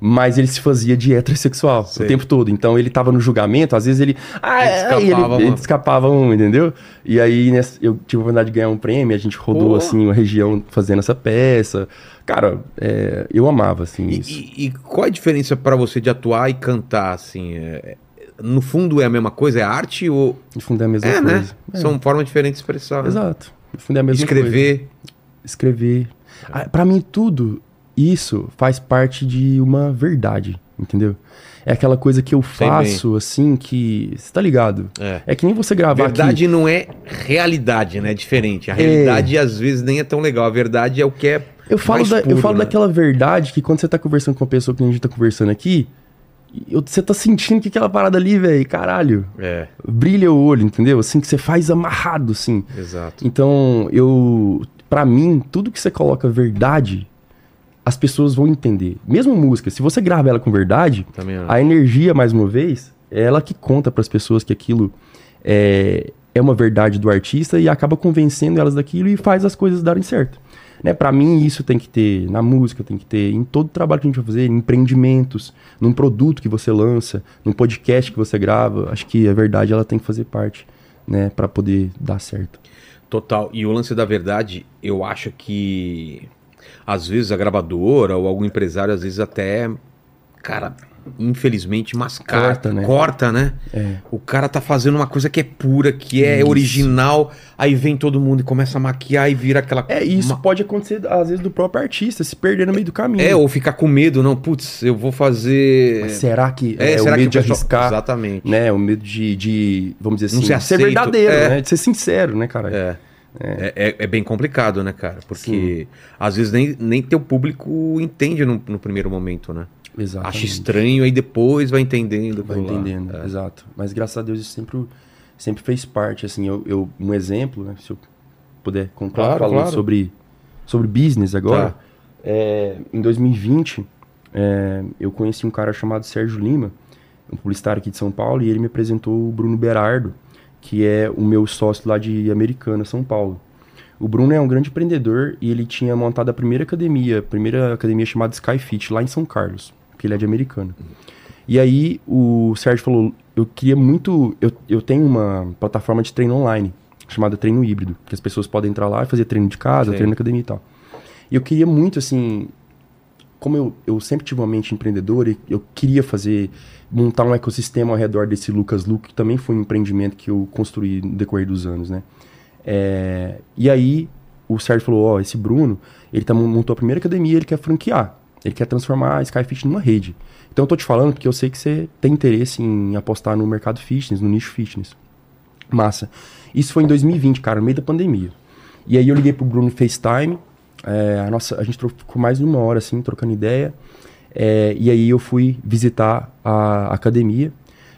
mas ele se fazia de heterossexual Sei. o tempo todo. Então ele tava no julgamento, às vezes ele. Ah, Ele escapava ele, ele escapava um, entendeu? E aí nessa- eu tive a oportunidade de ganhar um prêmio, a gente rodou Pô. assim uma região fazendo essa peça. Cara, é, eu amava assim E, isso. e- e qual a diferença pra você de atuar e cantar, assim? É- é- no fundo é a mesma coisa? É arte ou... No fundo é a mesma é, coisa. né? É, São formas diferentes de expressar. né? Exato. No fundo é a mesma coisa. Escrever. escrever. Ah, Pra mim, tudo isso faz parte de uma verdade, entendeu? É aquela coisa que eu faço, assim, que. Você tá ligado? É. É que nem você gravar Verdade aqui. não é realidade, né? É diferente. A realidade às vezes nem é tão legal. A verdade é o que é Eu falo, mais da- eu puro, falo né? daquela verdade que quando você tá conversando com uma pessoa que a gente tá conversando aqui, eu- você tá sentindo que aquela parada ali, velho, caralho, É, brilha o olho, entendeu? Assim, que você faz amarrado, assim. exato. Então, eu. Pra mim, tudo que você coloca verdade, as pessoas vão entender. Mesmo música, se você grava ela com verdade, a energia, mais uma vez, é ela que conta pras pessoas que aquilo é, é uma verdade do artista e acaba convencendo elas daquilo e faz as coisas darem certo. Né? Para mim, isso tem que ter na música, tem que ter em todo trabalho que a gente vai fazer, em empreendimentos, num produto que você lança, num podcast que você grava. Acho que a verdade ela tem que fazer parte, né, para poder dar certo. Total. E o lance da verdade, eu acho que às vezes a gravadora ou algum empresário, às vezes até, cara, infelizmente mascara, Corta, né? corta, né? É. O cara tá fazendo uma coisa que é pura, que é Isso. original, aí vem todo mundo e começa a maquiar e vira aquela É, isso uma- pode acontecer, às vezes, do próprio artista, se perder no meio do caminho. É, ou ficar com medo, não, putz, eu vou fazer Mas será que É, é, será o medo que de arriscar? Exatamente. Né? O medo de, de vamos dizer Não assim, ser ser, aceito, verdadeiro, é. né? De ser sincero, né, cara? É. É, é- é bem complicado, né, cara? Porque às vezes nem, nem teu público entende no, no primeiro momento, né? Exatamente. Acha estranho, aí depois vai entendendo. Vai entendendo, É. exato. Mas graças a Deus isso sempre, sempre fez parte, assim, eu, eu- um exemplo, né, se eu puder concluir Claro, falando claro. sobre, sobre business agora, Tá. é, em 2020, é, eu conheci um cara chamado Sérgio Lima, um publicitário aqui de São Paulo, e ele me apresentou o Bruno Berardo, que é o meu sócio lá de Americana, São Paulo. O Bruno é um grande empreendedor e ele tinha montado a primeira academia, a primeira academia chamada Skyfit, lá em São Carlos, porque ele é de Americana. E aí o Sérgio falou, eu queria muito, eu, eu tenho uma plataforma de treino online, chamada Treino Híbrido, que as pessoas podem entrar lá e fazer treino de casa, treino na academia e tal. E eu queria muito, assim, como eu, eu sempre tive uma mente empreendedora, e eu queria fazer, montar um ecossistema ao redor desse Lucas Luke, que também foi um empreendimento que eu construí no decorrer dos anos, né? É, e aí o Sérgio falou, ó, esse Bruno, ele tá, montou a primeira academia, ele quer franquear, ele quer transformar a Skyfit numa rede. Então eu tô te falando porque eu sei que você tem interesse em apostar no mercado fitness, no nicho fitness. Massa. Isso foi em 2020, cara, no meio da pandemia. E aí eu liguei pro Bruno no FaceTime. É, a, nossa, a gente ficou mais de uma hora, assim, trocando ideia. É, e aí eu fui visitar a academia.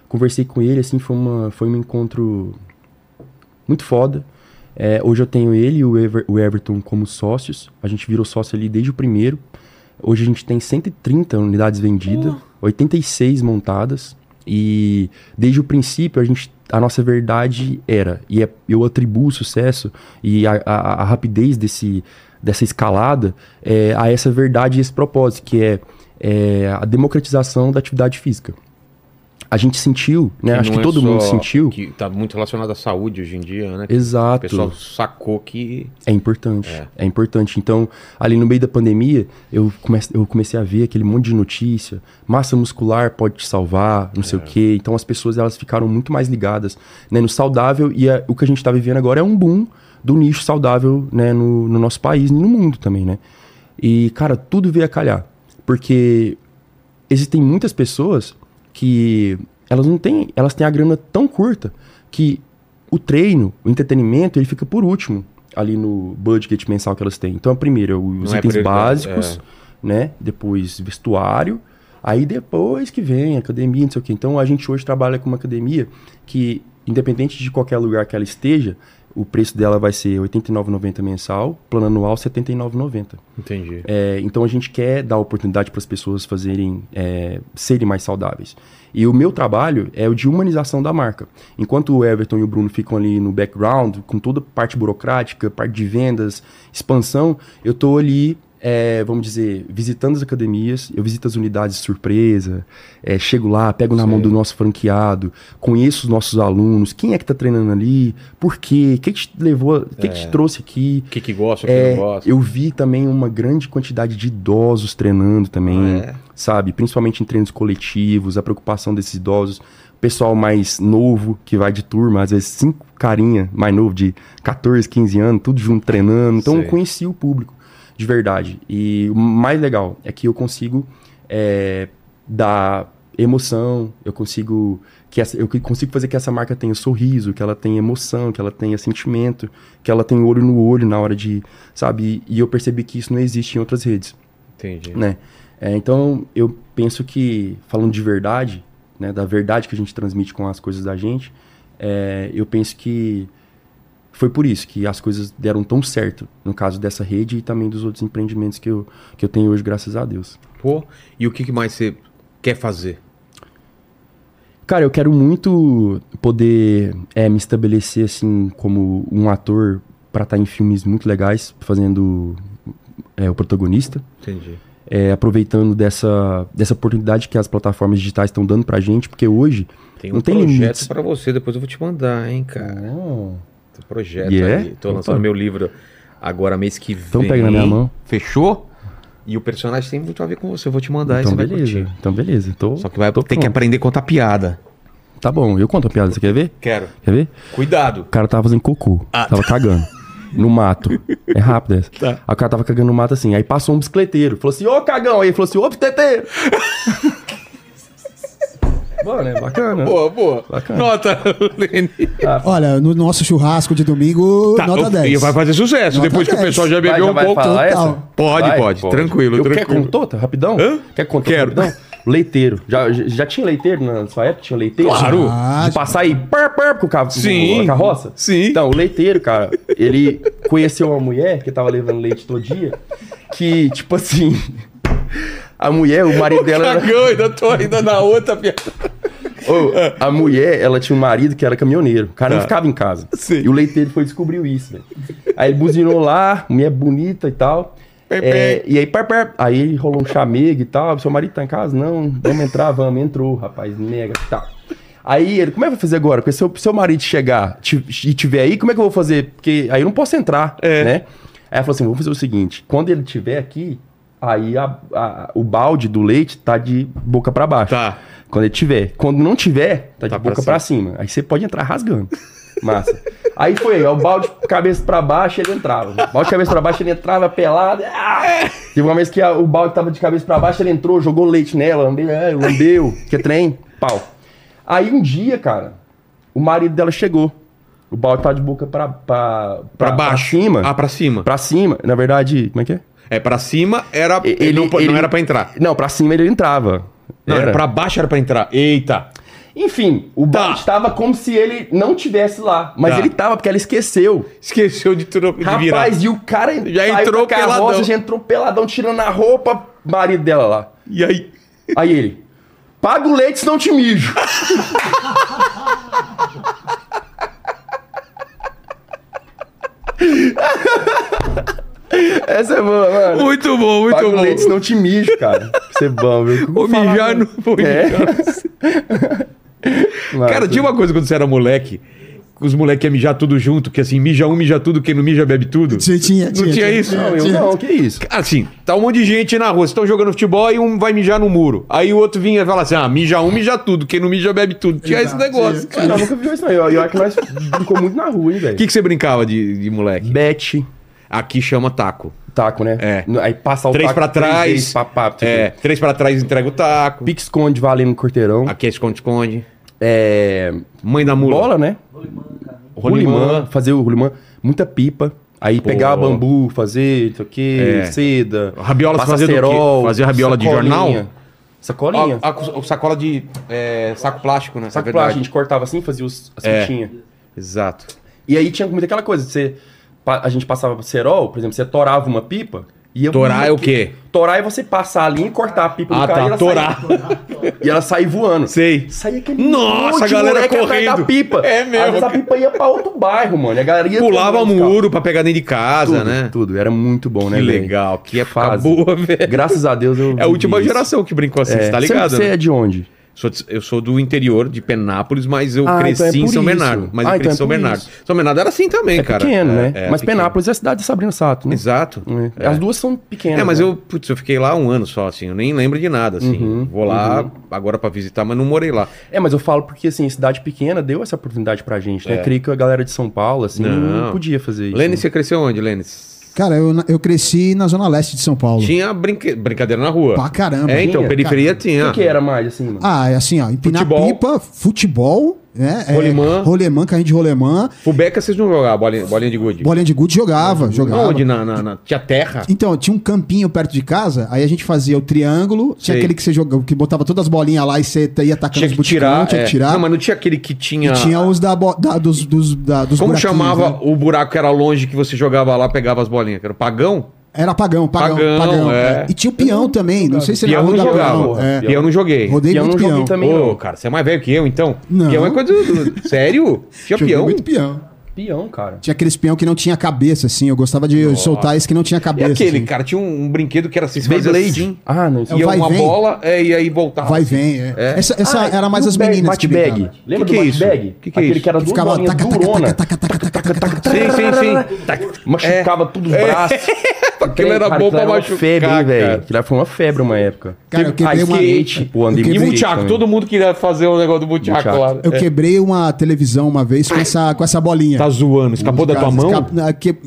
Conversei com ele, assim, foi, uma, foi um encontro muito foda. É, hoje eu tenho ele e o, Ever- o Everton como sócios. A gente virou sócio ali desde o primeiro. Hoje a gente tem 130 unidades vendidas, 86 montadas. E desde o princípio a gente a nossa verdade era e é- eu atribuo o sucesso e a, a- a rapidez desse dessa escalada é, a essa verdade e esse propósito que é, é a democratização da atividade física. A gente sentiu, né? Acho não que é todo mundo sentiu. Que tá muito relacionado à saúde hoje em dia, né? O Exato. pessoal sacou que. É importante, É. é. importante. Então, ali no meio da pandemia, eu, comece, eu comecei a ver aquele monte de notícia. Massa muscular pode te salvar, não É. sei o quê. Então, as pessoas elas ficaram muito mais ligadas né, no saudável. E a- o que a gente está vivendo agora é um boom do nicho saudável né, no, no nosso país e no mundo também, né? E, cara, tudo veio a calhar. Porque existem muitas pessoas que elas não têm, elas têm a grana tão curta que o treino, o entretenimento, ele fica por último ali no budget mensal que elas têm. Então, primeiro, os Não é itens prioridade, básicos, né? Depois, vestuário. Aí depois que vem academia, não sei o quê. Então, a gente hoje trabalha com uma academia que, independente de qualquer lugar que ela esteja, o preço dela vai ser R$ 89,90 mensal, plano anual R$ 79,90. Entendi. É, então a gente quer dar oportunidade para as pessoas fazerem, é, serem mais saudáveis. E o meu trabalho é o de humanização da marca. Enquanto o Everton e o Bruno ficam ali no background, com toda a parte burocrática, parte de vendas, expansão, eu tô ali, é, vamos dizer, visitando as academias, eu visito as unidades de surpresa, é, chego lá, pego na mão do nosso franqueado, conheço os nossos alunos, quem é que tá treinando ali, por quê, o que, que te levou, o que, que te trouxe aqui. O que, que gosta, o que É, não gosta. eu vi também uma grande quantidade de idosos treinando também, Ah, é? sabe? Principalmente em treinos coletivos, a preocupação desses idosos. Pessoal mais novo, que vai de turma, às vezes cinco carinha mais novo, de 14, 15 anos, tudo junto treinando. Então Sei. eu conheci o público de verdade. E o mais legal é que eu consigo é, dar emoção, eu consigo que essa, eu consigo fazer que essa marca tenha sorriso, que ela tenha emoção, que ela tenha sentimento, que ela tenha olho no olho na hora de, sabe? E, e eu percebi que isso não existe em outras redes, Entendi. né? É, então eu penso que falando de verdade, né, da verdade que a gente transmite com as coisas da gente, é, eu penso que foi por isso que as coisas deram tão certo no caso dessa rede e também dos outros empreendimentos que eu, que eu tenho hoje, graças a Deus. Pô, e o que, mais você quer fazer? Cara, eu quero muito poder é, me estabelecer assim como um ator pra estar em filmes muito legais, fazendo é, o protagonista, Entendi. é, aproveitando dessa, dessa oportunidade que as plataformas digitais estão dando pra gente, porque hoje Tem um não tem projeto limites. pra você, depois eu vou te mandar, hein, cara. Tem projeto Yeah? aí. Tô Opa. lançando meu livro agora mês que vem. Então pega na minha mão. Fechou? E o personagem tem muito a ver com você. Eu vou te mandar Então e você vai beleza, curtir. então beleza. Tô, Só que vai ter que pronto. aprender a contar piada. Tá bom, eu conto a piada, você quer ver? Quero. Quer ver? Cuidado. O cara tava fazendo cocô, Ah, tava cagando. *laughs* No mato. É rápido essa. Tá. Aí o cara tava cagando no mato assim. Aí passou um bicicleteiro. Falou assim, ô cagão. Aí ele falou assim, ô bicicleteiro. *laughs* Mano, é bacana. Boa, boa. Bacana. Nota, Lene. Olha, no nosso churrasco de domingo, Tá, nota o- 10. E vai fazer sucesso. Nota Depois que o 10. pessoal já Vai, bebeu já um vai pouco. Pode, Vai, pode. Tranquilo, Eu tranquilo. Quer contou, tá? Rapidão? Hã? Quer contar Quero. rapidão? Leiteiro. Já, já tinha leiteiro na sua época? Tinha leiteiro? Claro. Ah, De passar aí, pá, pá, com o carro, Sim. a carroça? Sim. Então, o leiteiro, cara, ele conheceu uma mulher que tava levando leite todo dia, que, tipo assim, a mulher, o marido dela... era- Cagão, ainda tô ainda na outra piada. Ô, a mulher, ela tinha um marido que era caminhoneiro. O cara não ficava em casa. Sim. E o leiteiro foi descobriu isso, velho. Aí ele buzinou lá, mulher bonita e tal. É, e aí, pé, pé, aí rolou um chamego e tal. Seu marido tá em casa? Não, vamos entrar, vamos. Entrou, rapaz, nega e tal. Aí ele, como é que vai fazer agora? Porque se o seu marido chegar e tiver aí, como é que eu vou fazer? Porque aí eu não posso entrar, É. né? Aí ela falou assim: vamos fazer o seguinte: quando ele tiver aqui, aí a- a- o balde do leite tá de boca pra baixo. Tá. Quando ele tiver. Quando não tiver, tá de Tá pra boca pra cima. Aí você pode entrar rasgando. Massa. *laughs* Aí foi, aí, o balde de cabeça pra baixo ele entrava. O balde de cabeça pra baixo ele entrava pelado. Ah! Teve uma vez que a- o balde tava de cabeça pra baixo, ele entrou, jogou leite nela, lambeu, é, lambeu, que trem, pau. Aí um dia, cara, o marido dela chegou. O balde tava de boca pra, pra, Pra baixo. cima. Ah, pra cima. Pra cima. Na verdade, como é que é? É, pra cima era. Ele- Ele, não, ele- não era pra entrar. Não, pra cima ele entrava. Não, era. pra baixo era pra entrar. Eita. Enfim, o Tá. estava como se ele não tivesse lá. Mas Tá. ele tava, porque ela esqueceu. Esqueceu de, tro... de virar. Rapaz, e o cara Já entrou carroça, peladão. Já entrou peladão, tirando a roupa, marido dela lá. E aí? Aí ele, paga o leite, senão te mijo. *laughs* Essa é boa, mano. Muito bom, muito Paga bom. leite, senão eu te mijo, cara. Isso é bom, viu? *laughs* Vou mijar no. Vou É. *laughs* mijar. Cara, tinha uma coisa quando você era moleque. que Os moleques iam mijar tudo junto, que assim, mija um, mija tudo, quem não mija bebe tudo. Tinha, tinha, Não tinha, tinha tinha, isso? Não, eu tinha. não, que isso? Assim, tá um monte de gente na rua, vocês estão jogando futebol e um vai mijar no muro. Aí o outro vinha e fala assim: ah, mija um, mija tudo, quem não mija bebe tudo. Tinha esse Exato, negócio. tinha. Cara, eu nunca vi isso não. Eu, eu acho que nós brincou muito na rua, hein, velho. O que, que você brincava de, de moleque? Bet, Aqui chama taco. taco, né? É. Aí passar o Três taco pra trás. vezes, pá, pá, tipo, É, três pra trás entrega o taco. Pique-esconde valendo no quarteirão. Aqui é esconde-esconde. É, Mãe da mula. bola, né? Rolimã. Fazer o rolimã. Muita pipa. Aí pegar bambu, fazer, não sei o quê, É. seda. Rabiola você quê? cerol, Fazia rabiola de jornal? Sacolinha. A, a- a sacola de é, saco plástico, né? Saco É plástico, a gente cortava assim, fazia os, as É. Exato. E aí tinha muito aquela coisa, você, pa- a gente passava cerol, por exemplo, você torava uma pipa. E Torar é o quê? Torar é você passar a linha e cortar a pipa Ah, do cara tá, e ela torar. sair- *laughs* e ela sair voando. Sei. Saía aquele Nossa, a galera correndo. da pipa. É mesmo, Às vezes a pipa ia pra outro bairro, mano. E a galera ia Pulava muro pra pegar dentro de casa, Tudo, né? tudo. Era muito bom, né, Que velho? legal. Que época fase. boa, *laughs* velho. Graças a Deus eu É a última isso. geração que brincou assim, É. você tá ligado? Você, você né? é de onde? Sou de- eu sou do interior de Penápolis, mas eu Ah, cresci então é em São isso. Bernardo. Mas Ah, eu então cresci em é São Bernardo. isso. São Bernardo era assim também, É cara. pequeno, né? é Mas pequeno. Penápolis é a cidade de Sabrina Sato, né? Exato. É. As duas são pequenas. É, mas né? eu, putz, eu fiquei lá um ano só, assim, eu nem lembro de nada, assim. Uhum, Vou lá agora pra visitar, mas não morei lá. É, mas eu falo porque, assim, cidade pequena deu essa oportunidade pra gente, né? É. Creio que a galera de São Paulo, assim, não, Não. podia fazer isso. Lênin, né? você cresceu onde, Lênin? Cara, eu, eu cresci na zona leste de São Paulo. Tinha brinque... brincadeira na rua. Pra caramba. É, então, Tinha, periferia O tinha. que, que era mais, assim, mano? Ah, é assim, ó, empinar Futebol. pipa, futebol, né? é, Rolemã. rolemã, carrinho de rolemã. Fubeca vocês não jogavam bolinha, bolinha de gude? Bolinha de gude jogava, jogava. Onde? Na, na, na- Tinha terra? Então, tinha um campinho perto de casa, aí a gente fazia o triângulo, tinha Sei. aquele que você jogava, que botava todas as bolinhas lá e você ia atacando Tinha os buticão, tirar. tinha é. que tirar. Não, mas não tinha aquele que tinha. E tinha os da, bo- da- dos, dos, da, dos Como chamava né? o buraco que era longe que você jogava lá, pegava as bolinhas? Que era o pagão? Era pagão, pagão, Pagão, pagão. é. E tinha o peão também, não sei se Peão era não jogava. peão, é. Peão não joguei. Rodei Peão muito não joguei peão. também. Ô, não. cara, você é mais velho que eu, então. Não. Peão é coisa do. Sério? Tinha Joguei peão? muito peão. Peão, cara. Tinha aqueles peão que não tinha cabeça, assim. Eu gostava de soltar esse que não tinha E cabeça. aquele, assim. cara, tinha um, um brinquedo que era assim, Beyblade. assim, Ah, não. isso- É o ia vai e uma vem. bola é, e aí voltava. Vai e vem, é. É. Essa, essa Ah, era mais e as bag- meninas brincavam. Lembra Que do que é isso? bate-bag? Que que é Aquele isso? que era Que ficava taca, taca, taca, taca, taca, taca, taca, taca. Sim, sim, sim. Tá. Machucava tudo os É. braços. Aquilo era Cara, bom pra machucar, febre, cara. velho. Aquilo foi uma febre uma época. Cara, eu quebrei ah, uma- skate, pô, andei eu E muito o quebrei- Buchaco, também. todo mundo queria fazer o negócio do Buchaco Buchaco. lá. Eu quebrei uma televisão uma vez com essa, com essa bolinha. Tá zoando, escapou da tua mão?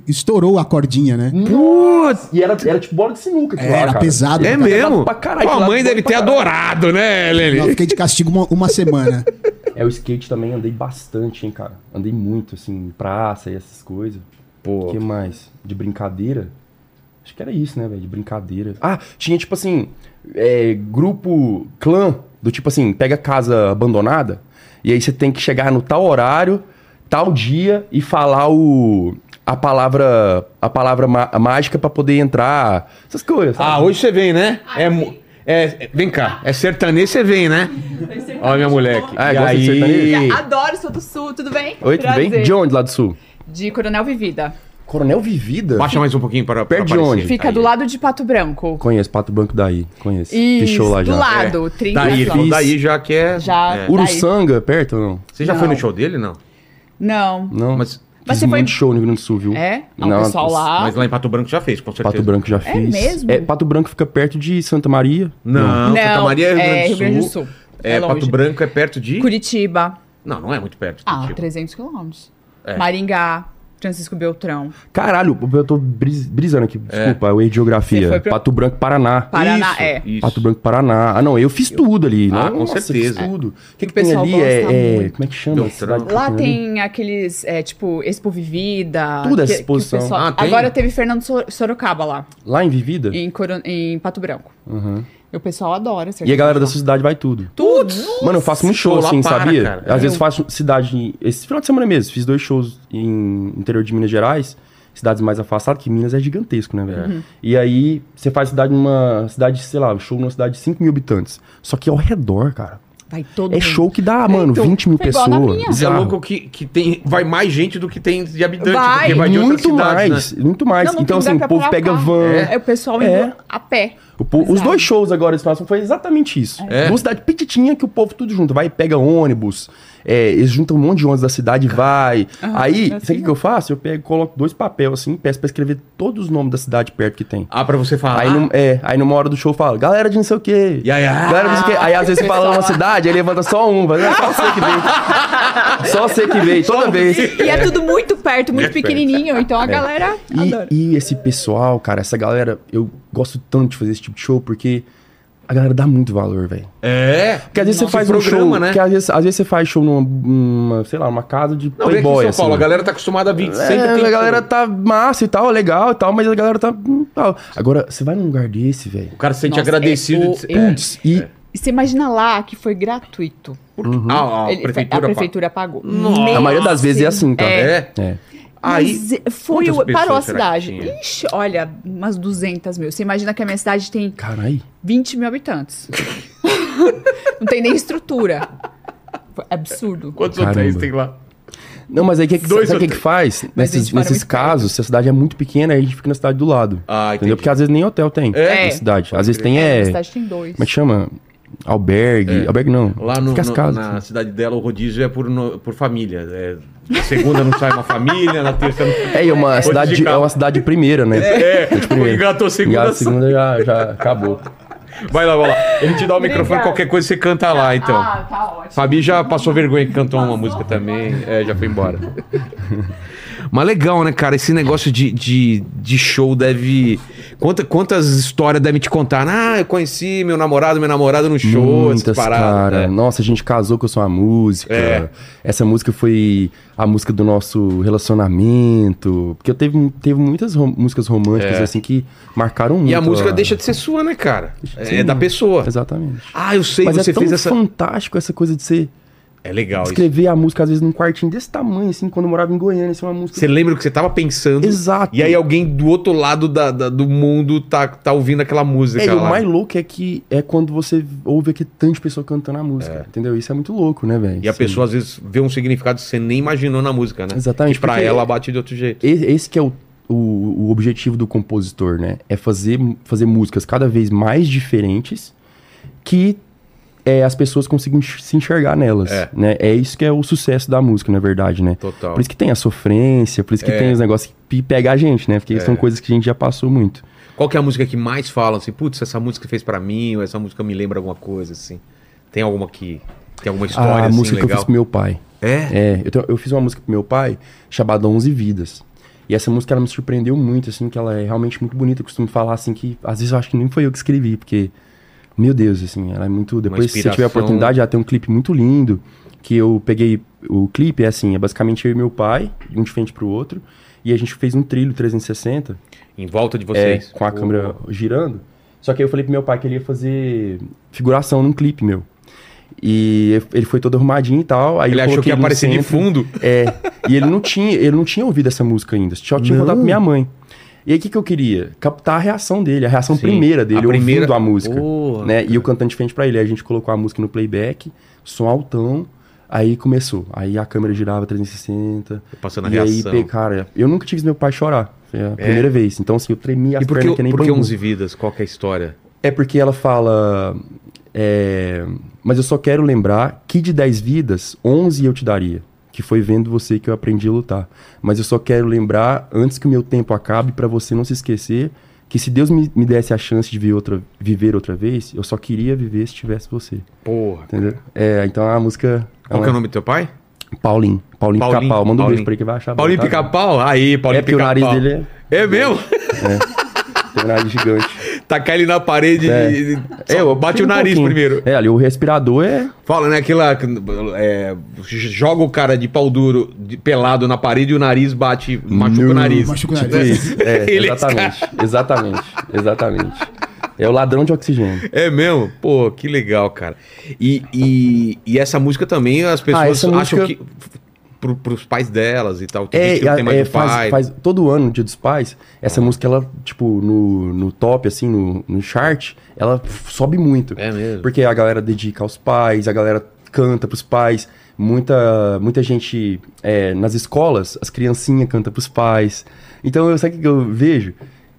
estourou a cordinha, né? Putz! E era, era tipo bola de sinuca. lá, Era pesado. É mesmo? lá mãe pra ter adorado, né, Eu Leli? fiquei de castigo uma, uma semana. *laughs* É, o skate também andei bastante, hein, cara. Andei muito, assim, em praça e essas coisas. O Pô, que mais? De brincadeira? Acho que era isso, né, velho? De brincadeira. Ah, tinha tipo assim, é, grupo, clã, do tipo assim, pega casa abandonada, e aí você tem que chegar no tal horário, tal dia, e falar o. A palavra, a palavra má- mágica pra poder entrar. Essas coisas. sabe? Ah, hoje você vem, né? É, mu- é, vem cá, é sertanejo, você vem, né? *laughs* Olha minha moleque. Ah, e gosta de sertanejo? aí... Adoro, sou do Sul, tudo bem? Oi, tudo bem? Prazer. De onde lá do sul? De Coronel Vivida. Coronel Vivida? Baixa mais um pouquinho para Perto de onde? Fica do lado de Pato Branco. Conheço, Pato Branco daí. Conheço. Isso, Fiz show lá já. do lado, 30 Daí, quilômetros. daí já que é... Já. é. Uruçanga, perto ou não? Você já Não. foi no show dele, não? Não. Não. Mas, Mas Fiz você foi- muito show no Rio Grande do Sul, viu? É? Ah, Não, o pessoal lá. mas lá em Pato Branco já fez, com certeza. Pato Branco já fiz. mesmo? É, Pato Branco fica perto de Santa Maria. Não, Santa Maria é Rio Grande do Sul. É, É Pato. Branco é perto de... Curitiba. Não, não é muito perto. de Ah, Curitiba. 300 quilômetros. É. Maringá. Francisco Beltrão. Caralho, eu tô bris- brisando aqui. Desculpa, eu errei geografia. pra- Pato Branco, Paraná. Paraná, Isso, é. isso. Pato Branco, Paraná. Ah, não, eu fiz tudo ali. Ah, Nossa, com certeza. Fiz tudo. O que, que O tem pessoal ali? gosta É, é-. Como é que chama? Cidade que Lá ali? tem aqueles, é, tipo, Expo Vivida. Tudo essa que- que exposição. pessoal- Ah, tem? Agora teve Fernando Sor- Sorocaba lá, Lá em Vivida? em, Coron- em Pato Branco. E o pessoal adora. E a galera da sua cidade vai tudo. Tudo. Mano, eu faço muito show, lá assim, para, sabia? cara. Às vezes Eu- faço cidade. Esse final de semana mesmo, fiz dois shows em interior de Minas Gerais, cidades mais afastadas, que Minas é gigantesco, né, velho? Uhum. E aí, você faz cidade numa cidade, sei lá, show numa cidade de 5 mil habitantes. Só que ao redor, cara. Vai todo É mundo. show que dá, mano, Então, 20 mil pessoas. é louco que, que tem, vai mais gente do que tem de habitantes, Vai. porque vai de outras muito cidades, mais, né? muito mais. Não, não então, assim, o povo pega van. É, o pessoal É. indo a pé. O po- os dois shows agora esse próximo foi exatamente isso. É. Duas cidades petitinha que o povo tudo junto. Vai e pega ônibus. É, eles juntam um monte de ônibus da cidade e vai. Aí, é sabe assim o que, que eu faço? Eu pego, coloco dois papéis assim, peço pra escrever todos os nomes da cidade perto que tem. Ah, pra você falar. Aí, num- é, aí numa hora do show eu falo, galera de não sei o quê. E aí, ah, galera de não sei o quê. Aí às vezes você fala uma cidade, aí levanta só um. Mas é só você que veio. *laughs* Só você que veio, toda vez. E é tudo muito perto, muito É perto. pequenininho. Então a galera adora. E, e esse pessoal, cara, essa galera, eu gosto tanto de fazer esse tipo de show porque a galera dá muito valor, velho. É. Porque às vezes Nossa, você faz esse um programa, show, né? que às vezes, às vezes você faz show numa, numa, sei lá, uma casa de Não, vem aqui em playboy, São assim. Paulo, a galera tá acostumada a vir sempre É, tem a galera show. tá massa e tal, legal e tal, mas a galera tá. hum, tal. Agora, você vai num lugar desse, velho. O cara se sente Nossa, agradecido. é o- de Putz, e. E você imagina lá que foi gratuito. Ah, a prefeitura. a prefeitura pagou. A maioria das vezes é assim, tá? É. É. Aí. Mas é, foi o, parou a que cidade. Ixi, olha, umas 200 mil. Você imagina que a minha cidade tem Caralho. 20 mil habitantes. *laughs* Não tem nem estrutura. Foi absurdo. Quantos Caramba. hotéis tem lá? Não, mas aí que, que, Dois sabe o que, que hotéis. faz? Mas Nesses, nesses casos, se a cidade é muito pequena, aí a gente fica na cidade do lado. Ah, entendi. entendeu? Porque às vezes nem hotel tem É? na cidade. Às vezes tem A é. minha cidade tem dois. Como é que chama? Albergue. Albergue não. Lá no, no- casas. na assim. cidade dela, o rodízio é por, no- por família. É, na segunda não sai uma família, na terça não. É, é uma, cidade, de é uma cidade de primeira, né? É, de primeira. engatou segunda, Engatou segunda já, já acabou. Vai lá, vai lá. Ele te dá o microfone, Obrigada. qualquer coisa você canta lá, então. Ah, tá ótimo. Fabi já passou vergonha que cantou uma música também. É, já foi embora. *laughs* Mas legal, né, cara? Esse negócio de, de, de show deve. Quanta, quantas histórias devem te contar? Ah, eu conheci meu namorado, minha namorada no show, Muitas, cara. É. Nossa, a gente casou com a sua música. É. Essa música foi a música do nosso relacionamento. Porque eu teve, teve muitas rom- músicas românticas, É. assim, que marcaram muito. E a música a- deixa de ser sua, né, cara? De É ser da pessoa. Exatamente. Ah, eu sei, Mas você é tão fez essa. fantástico essa coisa de você É legal isso. escrever a música, às vezes, num quartinho desse tamanho, assim, quando eu morava em Goiânia, assim, uma música... Você lembra o que você tava pensando. Exato. E aí alguém do outro lado da, da- do mundo tá, tá ouvindo aquela música É, e o lá. mais louco é que é quando você ouve aquele tanto de pessoa cantando a música, entendeu? Isso é muito louco, né, velho? E a Sim. pessoa às vezes vê um significado que você nem imaginou na música, né? Exatamente, Que pra ela bate de outro jeito. Esse que é o, o, o objetivo do compositor, né? É fazer, fazer músicas cada vez mais diferentes que é, as pessoas consigam enx- se enxergar nelas, É. né? É isso que é o sucesso da música, na verdade, né? Total. Por isso que tem a sofrência, por isso que É. tem os negócios que pega a gente, né? Porque são coisas que a gente já passou muito. Qual que é a música que mais falam assim, putz, essa música fez pra mim, ou essa música me lembra alguma coisa, assim? Tem alguma que. Tem alguma história a assim, música que eu legal? fiz pro meu pai. É? É, eu, tenho- eu fiz uma música pro meu pai chamada 11 Vidas. E essa música ela me surpreendeu muito, assim, que ela é realmente muito bonita. Eu costumo falar, assim, que às vezes eu acho que nem foi eu que escrevi, porque, meu Deus, assim, ela é muito. Depois, se você tiver a oportunidade, ela tem um clipe muito lindo. Que eu peguei. O clipe é assim, é basicamente eu e meu pai, um de frente pro outro. E a gente fez um trilho 360 Em volta de é, vocês. com a Pô. câmera girando. Só que aí eu falei pro meu pai que ele ia fazer figuração num clipe meu. E ele foi todo arrumadinho e tal. Aí Ele achou que ia aparecer de fundo. É. E ele não tinha, ele não tinha ouvido essa música ainda. Só tinha Não. contado pra minha mãe. E aí o que, que eu queria? Captar a reação dele, a reação Sim. primeira dele, A primeira- ouvindo a música. Porra, né? E eu cantando de frente pra ele. Aí a gente colocou a música no playback, som altão. Aí começou. Aí a câmera girava 360. Passando a e aí, reação. pe- cara, eu nunca tive meu pai chorar. Foi a primeira vez. Então, assim, eu tremia as E por pernas que, nem por que bambu. 11 vidas? Qual que é a história? É porque ela fala. é, mas eu só quero lembrar que de 10 vidas, 11 eu te daria. Que foi vendo você que eu aprendi a lutar. Mas eu só quero lembrar, antes que o meu tempo acabe, pra você não se esquecer, que se Deus me, me desse a chance de viver outra, viver outra vez, eu só queria viver se tivesse você. Porra. Entendeu? É, então a música. Qual ela- é o nome do teu pai? Paulinho. Paulinho, Paulinho, Pica-Pau. Manda um beijo pra ele que vai achar Paulinho tá? Pica-Pau? Aí, Paulinho É porque o nariz Pica-Pau. dele É mesmo? tem um nariz gigante. Tacar ele na parede É. e. Eu bate o um nariz pouquinho. primeiro. É, ali o respirador é. Fala, né? Aquela. é, joga o cara de pau duro de- pelado na parede e o nariz bate, machuca o nariz. machuca o nariz. Tipo é, *laughs* é exatamente, exatamente, exatamente. É o ladrão de oxigênio. É mesmo? Pô, que legal, cara. E, e, e essa música também as pessoas Ah, acham música- que. Pro, pros pais delas e tal. Que É, diz que tema é, faz, pai. faz- todo ano, no Dia dos Pais, essa música, ela, tipo, no, no top, assim, no, no chart, ela sobe muito. É mesmo. Porque a galera dedica aos pais, a galera canta pros pais. Muita, muita gente, é, nas escolas, as criancinhas cantam pros pais. Então, eu, sabe o que eu vejo?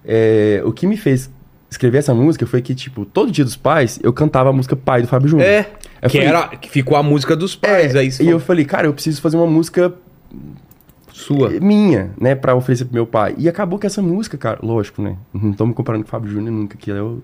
É, o que me fez escrever essa música foi que, tipo, todo Dia dos Pais, eu cantava a música Pai do Fábio Júnior. É. Eu que, falei- era, que ficou a música dos pais. É, aí e eu falei, cara, eu preciso fazer uma música Sua. minha, né, pra oferecer pro meu pai. E acabou que essa música, cara, lógico, né? Não tô me comparando com o Fábio Júnior nunca, que é o.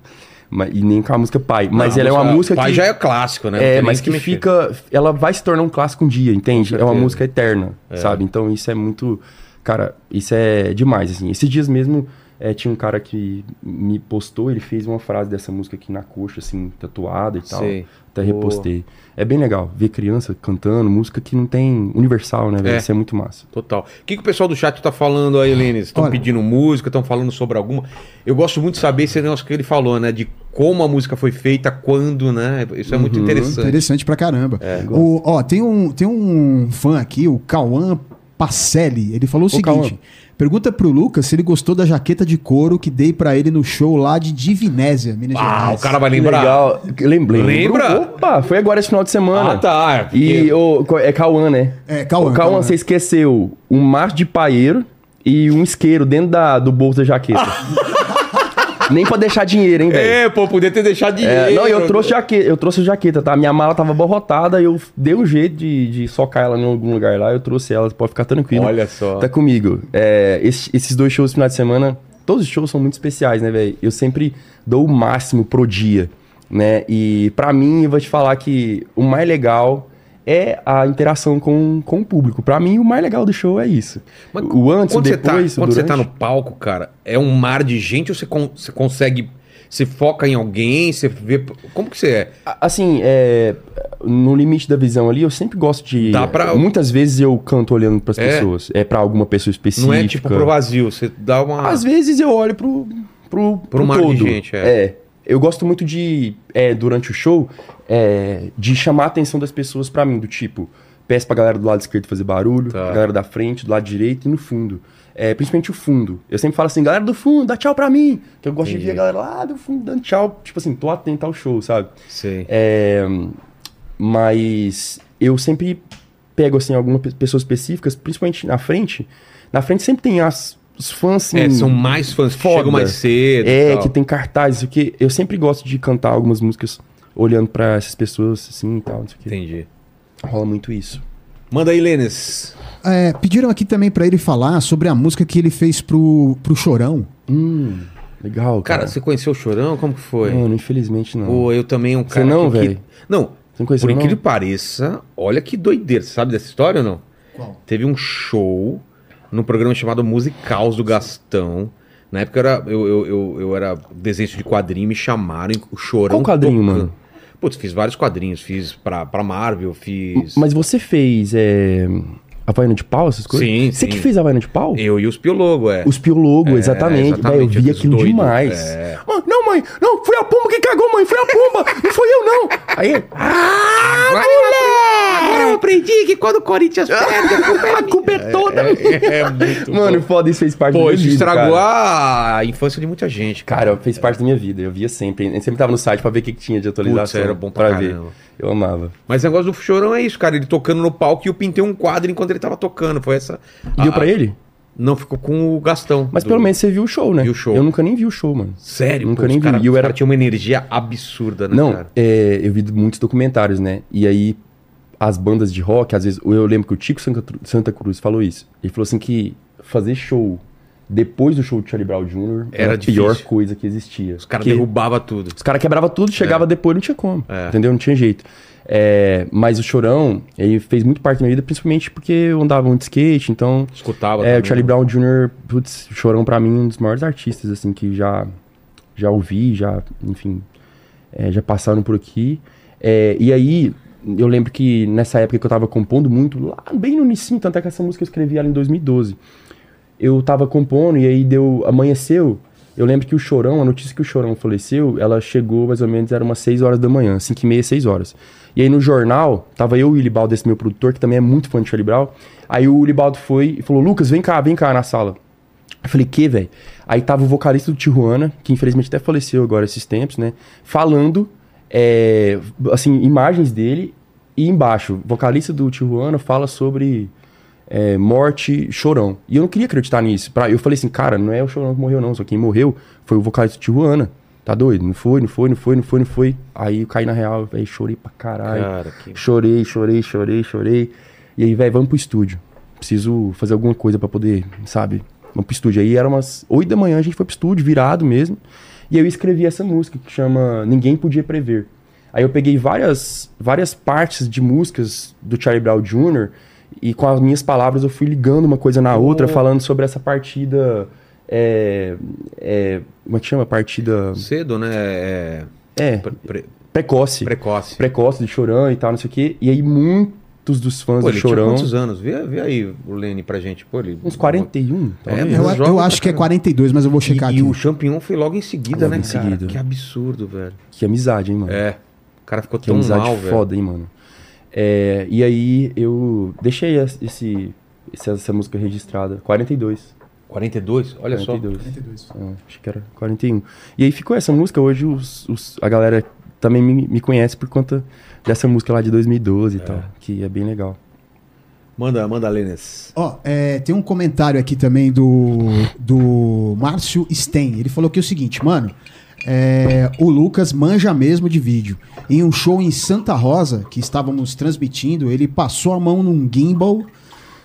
Mas, e nem com a música pai. Mas Não, ela é uma música pai que. já é clássico, né? É, mas que mexer. fica. Ela vai se tornar um clássico um dia, entende? É uma música eterna, sabe? Então isso é muito. Cara, isso é demais, assim. Esses dias mesmo é, tinha um cara que me postou, ele fez uma frase dessa música aqui na coxa, assim, tatuada e tal. Sei. Até Boa. repostei. É bem legal ver criança cantando, música que não tem universal, né, velho? É. Isso é muito massa. Total. O que, que o pessoal do chat tá falando aí, Lênis? Estão pedindo música, estão falando sobre alguma. Eu gosto muito de saber esse negócio que ele falou, né? De como a música foi feita, quando, né? Isso é muito interessante. Interessante pra caramba. É, o, ó, tem um, tem um fã aqui, o Cauã Pacelli. Ele falou o, seguinte: Cauã. Pergunta pro Lucas se ele gostou da jaqueta de couro que dei pra ele no show lá de Divinésia, Minas Ah, Gerais. o cara vai lembrar. legal. Lembrei. Lembra? Opa, foi agora esse final de semana. Ah, tá. é E o, é Cauã, né? É, Cauã, O Cauã, você esqueceu um maço de paeiro e um isqueiro dentro da, do bolso da jaqueta. *laughs* Nem pra deixar dinheiro, hein, velho? É, pô, podia ter deixado dinheiro. É, não, eu trouxe jaqueta, eu trouxe a jaqueta, tá? Minha mala tava abarrotada, eu dei um jeito de, de socar ela em algum lugar lá, eu trouxe ela, pode ficar tranquilo. Olha só. Tá comigo. É, esse- esses dois shows no final de semana, todos os shows são muito especiais, né, velho? Eu sempre dou o máximo pro dia, né? E pra mim, eu vou te falar que o mais legal é a interação com, com o público. Pra mim, o mais legal do show é isso. Mas o antes, o quando depois, você tá, o quando você tá no durante. palco, cara, é um mar de gente ou você, con- você consegue. Você foca em alguém, você vê. Como que você é? Assim, é, no limite da visão ali, eu sempre gosto de. Dá pra- Muitas vezes eu canto olhando pras É? pessoas. É pra alguma pessoa específica. Não é tipo pro vazio, você dá uma. Às vezes eu olho pro, pro, pro mar de todo. gente, é. é. Eu gosto muito de, é, durante o show, é, de chamar a atenção das pessoas pra mim, do tipo, peço pra galera do lado esquerdo fazer barulho, Tá. a galera da frente, do lado direito e no fundo. É, principalmente o fundo. Eu sempre falo assim, galera do fundo, dá tchau pra mim. Que eu gosto de ver a galera lá do fundo dando tchau. Tipo assim, tô atento ao show, sabe? Sei. É, mas eu sempre pego assim algumas pe- pessoas específicas, principalmente na frente. Na frente sempre tem as, os fãs assim, É, são mais fãs que foda. chegam mais cedo. É, que tem cartazes, porque eu sempre gosto de cantar algumas músicas olhando pra essas pessoas assim e tal, não sei o quê. Entendi. Rola muito isso. Manda aí, Lênis. É, pediram aqui também pra ele falar sobre a música que ele fez pro, pro Chorão. Hum, legal, Cara, cara. você conheceu o Chorão? Como que foi? Mano, infelizmente não. Pô, eu também um cara. não, que- que- velho? Não, Você não conheceu, por não? incrível que pareça, olha que doideira. Você sabe dessa história ou não? Qual? Teve um show num programa chamado Musicaus do Gastão. Na época eu era, eu, eu, eu, eu era desenho de quadrinho, me chamaram, o Chorão. Qual quadrinho, tocando. mano? Putz, fiz vários quadrinhos. Fiz pra, pra Marvel, fiz. Mas você fez é, Havaiana de pau, essas coisas? Sim, Você sim. que fez Havaiana de pau? Eu e os Piologo, é. Os piologos, É, exatamente. exatamente, eu vi aquilo doidos. demais. É. Mãe, não, mãe, não, foi a pomba que cagou, mãe, foi a pomba, não foi eu, não. Aí, ah, Agora agora eu aprendi que quando o Corinthians *laughs* perde, a culpa é a culpa é toda. É, é muito *laughs* Mano, bom. foda, isso fez parte da Pô, minha isso vida, estragou cara. a infância de muita gente, cara. Cara, fez parte da minha vida, eu via sempre. Eu sempre tava no site pra ver o que, que tinha de atualização. Putz, era bom pra ver. caramba. Eu amava. Mas o negócio do Chorão é isso, cara. Ele tocando no palco e eu pintei um quadro enquanto ele tava tocando. Foi essa. Deu Ah, pra ele? Não, ficou com o Gastão. Mas do- pelo menos você viu o show, né? Vi o show. Eu nunca nem vi o show, mano. Sério, Nunca pô, nem vi. cara, E eu era- cara tinha uma energia absurda, né, Não, cara? é, eu vi muitos documentários, né? E aí, as bandas de rock, às vezes, eu lembro que o Tico Santa, Cruz falou isso. Ele falou assim que fazer show depois do show do Charlie Brown Jr. Era era a pior coisa que existia. Os caras derrubavam tudo. Os caras quebravam tudo, chegava depois, não tinha como. É. Entendeu? Não tinha jeito. É, mas o Chorão, ele fez muito parte da minha vida, principalmente porque eu andava muito de skate, então... Escutava É, também. o Charlie Brown Jr., putz, o Chorão pra mim é um dos maiores artistas, assim, que já, já ouvi, já, enfim, é, já passaram por aqui. É, e aí, eu lembro que nessa época que eu tava compondo muito, lá bem no início, tanto é que essa música eu escrevi ela em 2012. Eu tava compondo e aí deu, amanheceu, eu lembro que o Chorão, a notícia que o Chorão faleceu, ela chegou mais ou menos, era umas 6 horas da manhã, 5 e meia, 6 horas. E aí no jornal, tava eu e o Willibaldo, esse meu produtor, que também é muito fã de Charlie Brown. Aí o Willibaldo foi e falou, Lucas, vem cá, vem cá na sala. Eu falei, que, velho? Aí tava o vocalista do Tijuana, que infelizmente até faleceu agora esses tempos, né? Falando, é, assim, imagens dele e embaixo, vocalista do Tijuana fala sobre é, morte, chorão. E eu não queria acreditar nisso. Pra, eu falei assim, cara, não é o chorão que morreu, não. Só quem morreu foi o vocalista do Tijuana. Tá doido? Não foi, não foi, não foi, não foi, não foi. Aí eu caí na real, velho, chorei pra caralho. Cara, que... Chorei, chorei, chorei, chorei. E aí, velho, vamos pro estúdio. Preciso fazer alguma coisa pra poder, sabe? Vamos pro estúdio. Aí era umas 8 da manhã, a gente foi pro estúdio, virado mesmo. E eu escrevi essa música que chama Ninguém Podia Prever. Aí eu peguei várias, várias partes de músicas do Charlie Brown Jr. e com as minhas palavras eu fui ligando uma coisa na outra, falando sobre essa partida. É, é, como é que chama? Partida. Cedo, né? É... É, pre- pre- precoce. precoce. Precoce de Chorão e tal, não sei o quê. E aí muitos dos fãs Pô, do tinha Chorão. quantos anos? Vê, vê aí o Lene pra gente. Pô, ele... Uns 41, talvez. É, Eu, eu acho que é caramba. 42, mas eu vou checar E, aqui. e o Champignon foi logo em seguida, Logo né, em cara? seguida. Que absurdo, velho. Que amizade, hein, mano? É. O cara ficou Que tão amizade mal, velho. foda, hein, mano. É, e aí eu deixei esse, esse- essa, música registrada. 42. 42? Olha 42. 42. Ah, acho que era 41. E aí ficou essa música. Hoje os, os- a galera também me, me conhece por conta dessa música lá de 2012 e tal. Que é bem legal. Manda, manda, Lênis. Ó, é, tem um comentário aqui também do, do Márcio Sten. Ele falou que é o seguinte, mano. é, o Lucas manja mesmo de vídeo. Em um show em Santa Rosa, que estávamos transmitindo, ele passou a mão num gimbal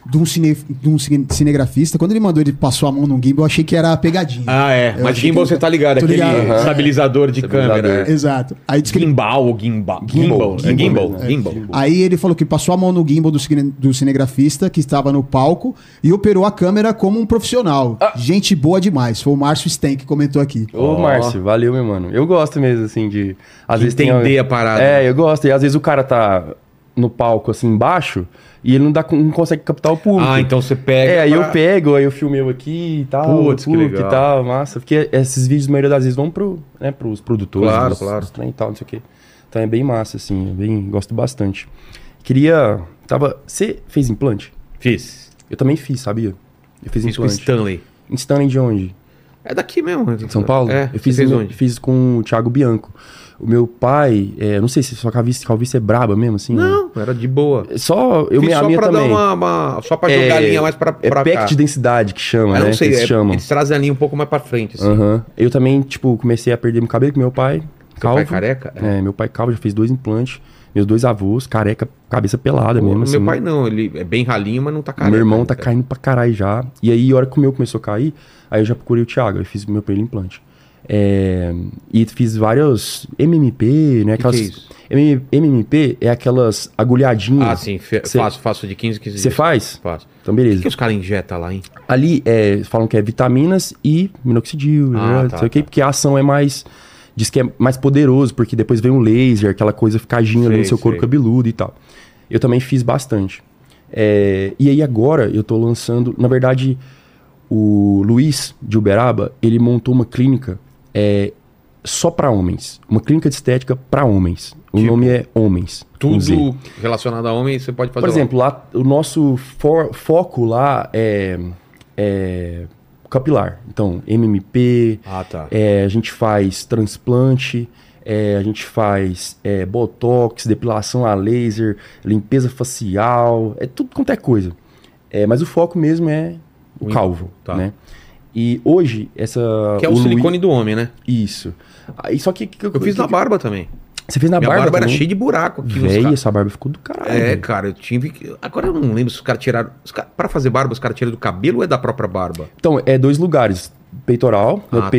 de um, cine, de um cine- cinegrafista. Quando ele mandou, ele passou a mão num gimbal, eu achei que era pegadinha. Ah, é. Eu Mas gimbal que- você tá ligado, Tô aquele ligado. Aham. estabilizador de Estabilizador. câmera. é. Exato. Aí disse que ele Gimbal ou gimbal? Gimbal. Gimbal. É gimbal. Gimbal, né? Gimbal. Aí ele falou que passou a mão no gimbal do, cine- do cinegrafista que estava no palco e operou a câmera como um profissional. Ah. Gente boa demais. Foi o Márcio Sten que comentou aqui. Ô, Ó. Márcio, valeu, meu mano. Eu gosto mesmo, assim, de. Às vezes tem Entender a parada. É, eu gosto. E às vezes o cara tá no palco, assim, embaixo, e ele não, dá, não consegue captar o público. Ah, então você pega. É, aí pra- eu pego, aí eu filmei eu aqui e tal. Putz, que legal. E tal, massa. Porque esses vídeos, a maioria das vezes, vão pro, né, pros produtores. Claro, dos- claro. dos trem e tal, não sei o quê. Então é bem massa, assim, é bem, gosto bastante. Queria, tava, você fez implante? Fiz. Eu também fiz, sabia? Eu fiz, Fiz com implante. Stanley. Em Stanley de onde? É daqui mesmo. De São Paulo? É. Eu fiz, Fez onde? fiz com o Thiago Bianco. O meu pai, é, não sei se sua calvície, calvície é braba mesmo, assim. Não, era de boa. né? Só, eu, Fiz a só minha pra também. dar uma, uma- Só pra jogar a linha mais pra, É pra pack cá. de densidade que chama, Eu né? não sei, eles é, chamam. eles trazem a linha um pouco mais pra frente, assim. Aham. Eu também, tipo, comecei a perder meu cabelo com meu pai. Calvo. pai careca? É. meu pai calvo, já fez dois implantes. Meus dois avós, careca, cabeça pelada Pô, mesmo. meu assim. pai não, ele é bem ralinho, mas não tá careca. Meu irmão tá caindo pra caralho já. E aí, a hora que o meu começou a cair, aí eu já procurei o Thiago, aí fiz o meu primeiro implante. É, e fiz vários MMP, né? Que que Aquelas, é isso? MMP é aquelas agulhadinhas. Ah, sim, Cê- faço, faço de 15 em 15 Você faz? Faço. Então, O que, beleza. que os caras injetam lá, hein? Ali é, falam que é vitaminas e minoxidil, Ah, né? tá, não sei o quê, tá. porque a ação é mais. Diz que é mais poderoso, porque depois vem um laser, aquela coisa fica agindo ali Sei, no seu corpo sei. cabeludo e tal. Eu também fiz bastante. É, e aí agora eu tô lançando. Na verdade, o Luiz de Uberaba, ele montou uma clínica é, só pra homens. Uma clínica de estética pra homens. O Tipo, nome é Homens. Tudo relacionado a homem, você pode fazer Por exemplo, lá, o nosso for- foco lá é, é capilar. Então, MMP, Ah, tá. é, a gente faz transplante, é, a gente faz é, botox, depilação a laser, limpeza facial, é tudo quanto é coisa. É, mas o foco mesmo é o O calvo, tá. né? E hoje, essa... Que é o, Luiz- silicone do homem, né? Isso. Aí, só que... que- Eu fiz que- na barba também. Você fez na Minha barba barba, era cheia de buraco aqui Véi, essa barba ficou do caralho. É, velho. cara, eu tive que. Agora eu não lembro se os caras tiraram. Os cara... Pra fazer barba, os caras tiram do cabelo ou é da própria barba? Então, é dois lugares. Peitoral, no Ah, tá.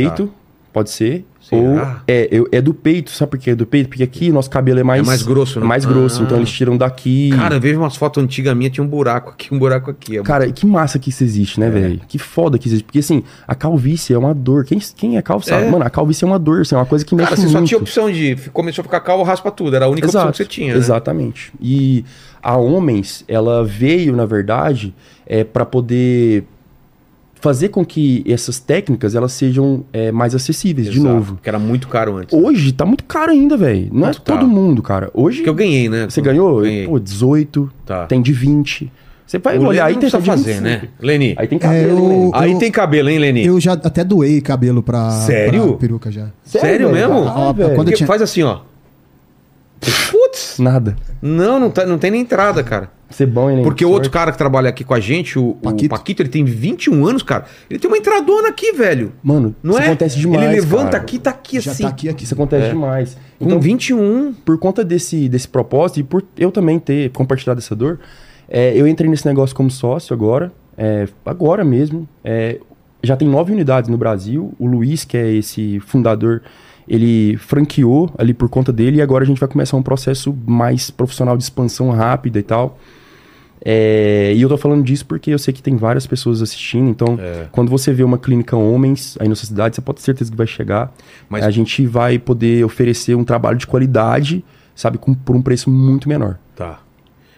Pode ser. Será? Ou é, eu- é do peito, sabe por que é do peito? Porque aqui o nosso cabelo é mais... É mais grosso, né? é mais grosso, Ah. então eles tiram daqui. Cara, eu vejo umas fotos antigas minhas, tinha um buraco aqui, um buraco aqui. É Cara, que massa que isso existe, né, velho? Que foda que existe. Porque, assim, a calvície é uma dor. Quem, quem é calvo sabe? É. Mano, a calvície é uma dor, assim, é uma coisa que mexe Cara, você muito. só tinha opção de. Começou a ficar calvo, raspa tudo. Era a única opção que você tinha. Né? Exatamente. E a Homens, ela veio, na verdade, é, para poder fazer com que essas técnicas elas sejam é, mais acessíveis, de Exato, novo. Que era muito caro antes. né? Hoje tá muito caro ainda, velho. Não Quanto é tá? todo mundo, cara. Hoje Que eu ganhei, né? você ganhou, Ganhei. pô, 18, Tá. tem de 20. Você vai O olhar Leni precisa de fazer, 25. né? Leni. Aí tem É, cabelo, eu- né? Aí eu- tem cabelo, hein, Leni? Eu já até doei cabelo pra, Sério? pra peruca já. Sério velho? mesmo? Ah, velho. quando eu tinha- Faz assim, ó. Putz! Nada. Não, não, tá, não tem nem entrada, cara. Ser bom, hein, né? Porque o outro cara que trabalha aqui com a gente, o o Paquito. Paquito. ele tem 21 anos, cara. Ele tem uma entradona aqui, velho. Mano, Não isso é? acontece demais, Ele levanta cara. aqui, tá aqui Já assim. tá aqui, aqui. Isso acontece É. demais. Com Então, 21. por conta desse, desse propósito e por eu também ter compartilhado essa dor, é, eu entrei nesse negócio como sócio agora, é, agora mesmo. é, já tem nove unidades no Brasil. O Luiz, que é esse fundador, ele franqueou ali por conta dele e agora a gente vai começar um processo mais profissional de expansão rápida e tal. É, e eu tô falando disso porque eu sei que tem várias pessoas assistindo, então É. quando você vê uma clínica homens aí na sua cidade, você pode ter certeza que vai chegar. Mas- A gente vai poder oferecer um trabalho de qualidade, sabe, com, por um preço muito menor. Tá.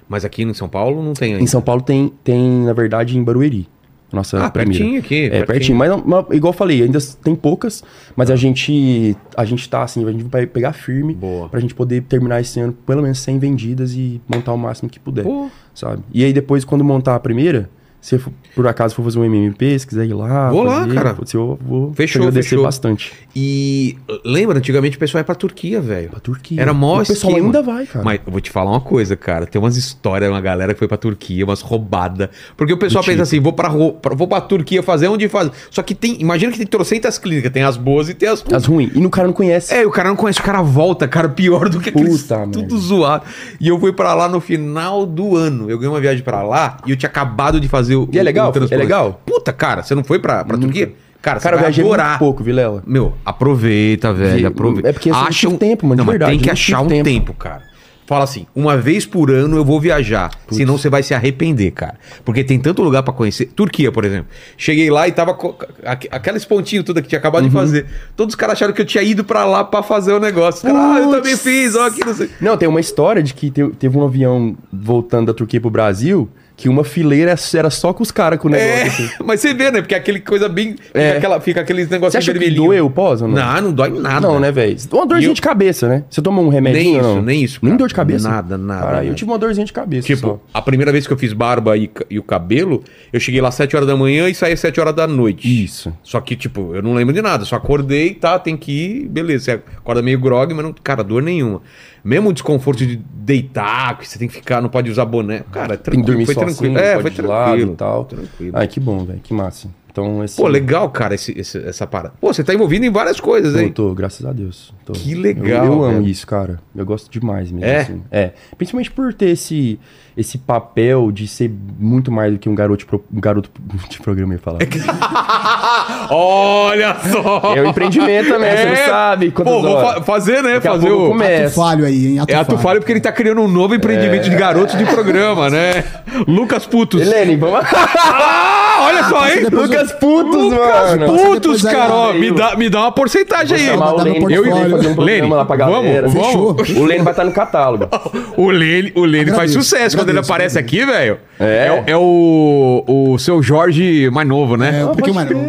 Mas aqui em São Paulo não tem ainda. Em São Paulo tem, tem na verdade, em Barueri. Nossa Ah, primeira. pertinho aqui, É, pertinho. pertinho. Mas, mas, igual eu falei, ainda tem poucas, mas a gente a gente tá assim, a gente vai pegar firme Boa. pra gente poder terminar esse ano pelo menos 100 vendidas e montar o máximo que puder, Pô. sabe? E aí depois, quando montar a primeira, Se for- por acaso for fazer um MMP, se quiser ir lá. Vou lá, fazer, cara. putz, Eu vou Fechou, agradecer fechou. bastante. E lembra, antigamente o pessoal ia pra Turquia, velho. Pra Turquia. Era mó O pessoal esquema. ainda vai, cara. Mas eu vou te falar uma coisa, cara. Tem umas histórias, uma galera que foi pra Turquia, umas roubadas. Porque o pessoal Do pensa tipo. assim, vou pra, vou pra Turquia fazer onde faz. Só que tem. Imagina que tem trocentas clínicas, tem as boas e tem as ruins. As ruins. E no cara não conhece. É, o cara não conhece, o cara volta, cara, pior do que aqueles, Puta tudo merda. zoado. E eu fui pra lá no final do ano. Eu ganhei uma viagem pra lá e eu tinha acabado de fazer o. E é legal? o. É legal? Puta, cara, você não foi pra, pra Turquia? Cara, você cara, eu vai viajei adorar. pouco, Vilela. Meu, aproveita, velho, aproveita. é porque eu não Acha um... tempo, mano, Não, mas verdade, tem que não achar um tempo. tempo. cara. Fala assim, uma vez por ano eu vou viajar, senão você vai se arrepender, cara. Porque tem tanto lugar pra conhecer. Turquia, por exemplo. Cheguei lá e tava aqueles pontinhos tudo que tinha acabado Uhum. de fazer. Todos os caras acharam que eu tinha ido pra lá pra fazer o negócio. Os caras, ah, eu também Putz. fiz, ó, aqui não sei. Não, tem uma história de que te- teve um avião voltando da Turquia pro Brasil que uma fileira era só com os caras com o negócio. É, assim. mas você vê, né? Porque aquele coisa bem. Fica, É. aquela, fica aqueles Você negócios acha que vermelhinhos. doeu pós ou não? Não, não dói nada. Não, né, velho? Uma dorzinha eu- de cabeça, né? Você toma um remédio Nem isso, não? nem isso, Nem cara. dor de cabeça? Nada, nada, nada. eu tive uma dorzinha de cabeça Tipo, só. a primeira vez que eu fiz barba e, e o cabelo, eu cheguei lá às 7 horas da manhã e saí às 7 horas da noite. Isso. Só que, tipo, eu não lembro de nada. Só acordei, tá, tem que ir, beleza. Você acorda meio grog, mas não, cara, dor nenhuma. Mesmo o desconforto de deitar, que você tem que ficar, não pode usar boné. Cara, é Tem que tranquilo, dormir foi só tranquilo. assim, é, pode foi lado tranquilo. e tal. Tranquilo. Ai, que bom, velho. Que massa. Então, esse... Pô, legal, cara, esse, esse- essa parada. Pô, você tá envolvido em várias coisas, Eu hein? tô, graças a Deus. Tô. Que legal, Eu, eu amo velho. isso, cara. Eu gosto demais mesmo. É? assim. É. Principalmente por ter esse, esse papel de ser muito mais do que um garoto de, pro- um garoto *laughs* de programa, eu ia falar. *laughs* Olha só! É um empreendimento também, você não sabe quantas Pô, vou fa- fazer, né? Daqui fazer o. começa. Ato falho aí, hein? Ato É ato falho porque ele tá criando um novo empreendimento de garotos de programa, né? *laughs* Lucas Putos. Helene, vamos... Ah, olha só, hein? Lucas Putos, mano. Putos, depois aí, cara, ó, me dá, me dá uma porcentagem aí. chamar o Lene, eu e o fazer um programa Lene, lá pra galera. vamos, vamos. Fechou. O Lene vai estar no catálogo. O Lene, o Lene faz Agradeço, sucesso quando ele agradeço, aparece aqui, velho. É. o- É o, o seu Jorge mais novo, É, né? um pouquinho mais novo.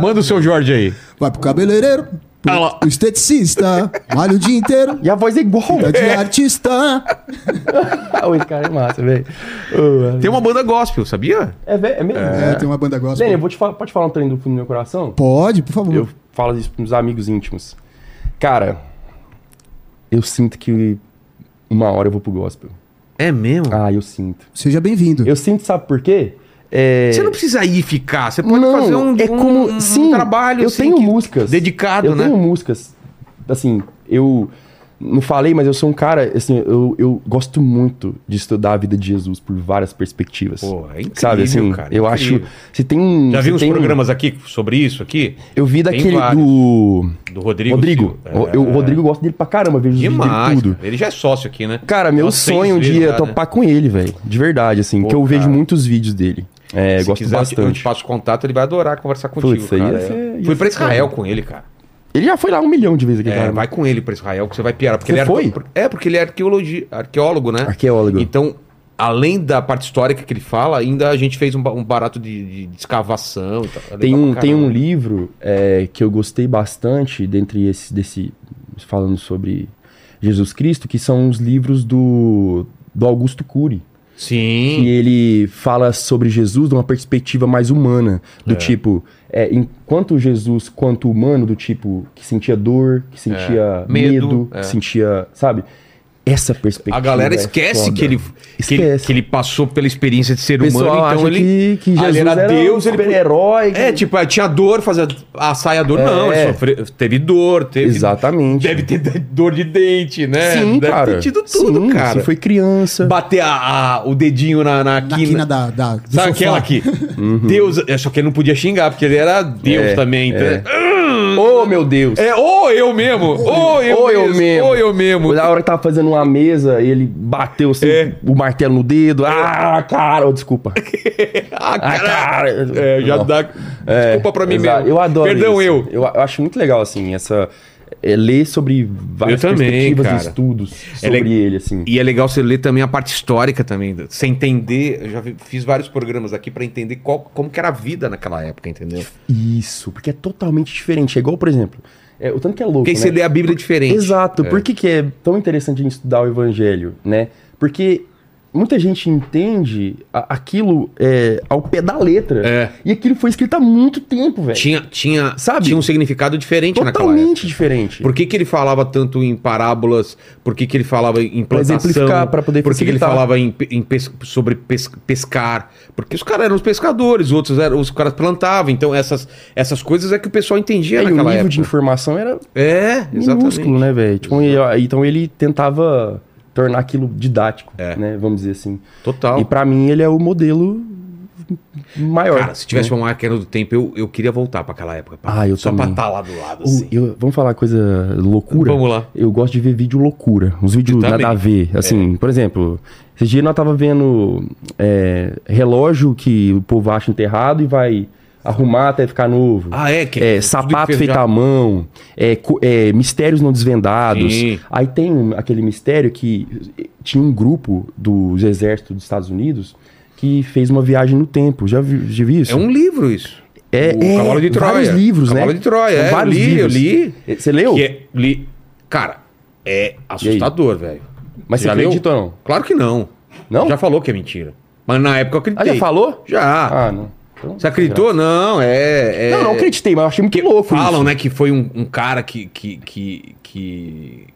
Manda o seu Jorge aí. Vai pro cabeleireiro, Ah lá. pro esteticista, malha o dia inteiro, E a voz é igual. é de artista. *laughs* Esse cara é massa, velho. Ô, Tem uma banda gospel, sabia? É, velho, é mesmo. É, tem uma banda gospel. Eu vou te falar, pode falar um trem do fundo do meu coração? Pode, por favor. Eu falo isso pros amigos íntimos. Cara, eu sinto que uma hora eu vou pro gospel. É mesmo? Ah, eu sinto. Seja bem-vindo. Eu sinto, sabe por quê? É... Você não precisa ir ficar, você pode Não, fazer um, é como, um- um sim, trabalho eu assim, tenho que- músicas dedicado, eu né? tenho músicas assim eu não falei mas eu sou um cara assim eu, eu gosto muito de estudar a vida de Jesus por várias perspectivas Pô, é incrível, sabe assim cara, eu incrível. acho se tem Já vi uns tem programas aqui sobre isso aqui? eu vi daquele vários. do Do Rodrigo. Rodrigo Silva. eu, o Rodrigo gosta dele pra caramba vejo dele tudo. Ele já é sócio aqui, né? Cara, meu seis sonho um dia é já, né? topar com ele, velho. De verdade, assim. Pô, que eu vejo cara. muitos vídeos dele. É, Se gosto quiser, eu te- eu te bastante. passo contato, ele vai adorar conversar contigo, Putz, aí cara. ia ser- ia Fui pra ser Israel com ele, cara. Ele já foi lá um milhão de vezes aqui, É, cara. vai com ele pra Israel que você vai pirar. Porque Você ele é foi? É, porque ele é arqueologia, arqueólogo, né? Arqueólogo. Então, além da parte histórica que ele fala, ainda a gente fez um, ba- um barato de, de- de escavação e tal. É Tem legal um, pra tem um caramba. livro é, que eu gostei bastante, dentre esse, desse. falando sobre Jesus Cristo, que são os livros do, do Augusto Cury. Sim. que ele fala sobre Jesus de uma perspectiva mais humana, do tipo, é, enquanto Jesus, quanto humano, do tipo, que sentia dor, que sentia É. Medo, medo, é. que sentia, sabe? Essa perspectiva. A galera é esquece foda. que ele, que, ele, Esquece. que ele passou pela experiência de ser pessoal humano, então acha ele. que, que Ah, Jesus ele era, era Deus, um super-herói. É, tipo, tinha dor, fazia a saia dor. Não, É. ele sofreu, teve dor, teve. Exatamente. Deve ter dor de dente, né? Sim, Deve cara. ter tido tudo, Sim, cara. Se foi criança. Bater a, a- o dedinho na, na Na quina. quina da, da, do Sabe sofá. aquela aqui? *laughs* Deus. é, Só que ele não podia xingar, porque ele era Deus Uhum. É, também. Então, é. Oh, meu Deus. é, ou eu mesmo, ou eu, Ou eu mesmo, ou eu mesmo. Na hora que tava fazendo uma mesa, ele bateu assim, É. o martelo no dedo. Ah, cara, oh, desculpa. *laughs* Ah, Ah, cara. É, já Não. dá. É, Desculpa pra mim exato. mesmo. Eu adoro Perdão, isso. eu. Eu acho muito legal, assim, essa... é, ler sobre várias Eu também, perspectivas cara. e estudos É sobre le- ele, assim. E é legal você ler também a parte histórica também. Você entender. Eu já fiz vários programas aqui pra entender qual, como que era a vida naquela época, entendeu? Isso, porque é totalmente diferente. É igual, por exemplo, é, o tanto que é louco, aí né? você lê a Bíblia diferente. Exato. É. Por que, que é tão interessante a gente estudar o evangelho, né? Porque muita gente entende a- aquilo é, ao pé da letra. É. E aquilo foi escrito há muito tempo, velho. Tinha, tinha, Sabe? tinha um significado diferente naquela época. Totalmente diferente. Por que, que ele falava tanto em parábolas? Por que, que ele falava em Pra plantação? exemplificar, pra poder Por que, que ele falava em, em pes- sobre pes- pescar? Porque os caras eram os pescadores, outros eram os caras plantavam. Então essas, essas coisas é que o pessoal entendia É, e o naquela nível época. de informação era É, exatamente. minúsculo, né, velho? Tipo, então ele tentava tornar aquilo didático, É. né? Vamos dizer assim. Total. E pra mim ele é o modelo maior. Cara, se tivesse né? uma máquina do tempo, eu, eu queria voltar pra aquela época. pra- Ah, eu Só também. pra estar lá do lado, assim. eu- vamos falar coisa loucura? Vamos lá. Eu gosto de ver vídeo loucura. Uns vídeos Eu nada a ver. Assim, por exemplo, esse dia nós tava vendo é, relógio que o povo acha enterrado e vai arrumar até ficar novo. Ah, é? Que, É, tudo sapato feito já- à mão, é, é, mistérios não desvendados. Sim. Aí tem aquele mistério que tinha um grupo dos exércitos dos Estados Unidos que fez uma viagem no tempo. Já vi, já vi isso? É um livro isso. É, o é, Cavalo de Troia. vários livros, Cavalo né? de Troia, é, vários eu li, livros. eu li. Você leu? É- li. Cara, é assustador, velho. Mas você leu? acredita ou não? Claro que não. Não? Já falou que é mentira. Mas na época eu Ah, acreditei. já falou? Já. Ah, não. Você acreditou? Não, é. é- Não, não acreditei, mas eu achei muito que louco falam, isso. né, que foi um, um cara que, que, que, que,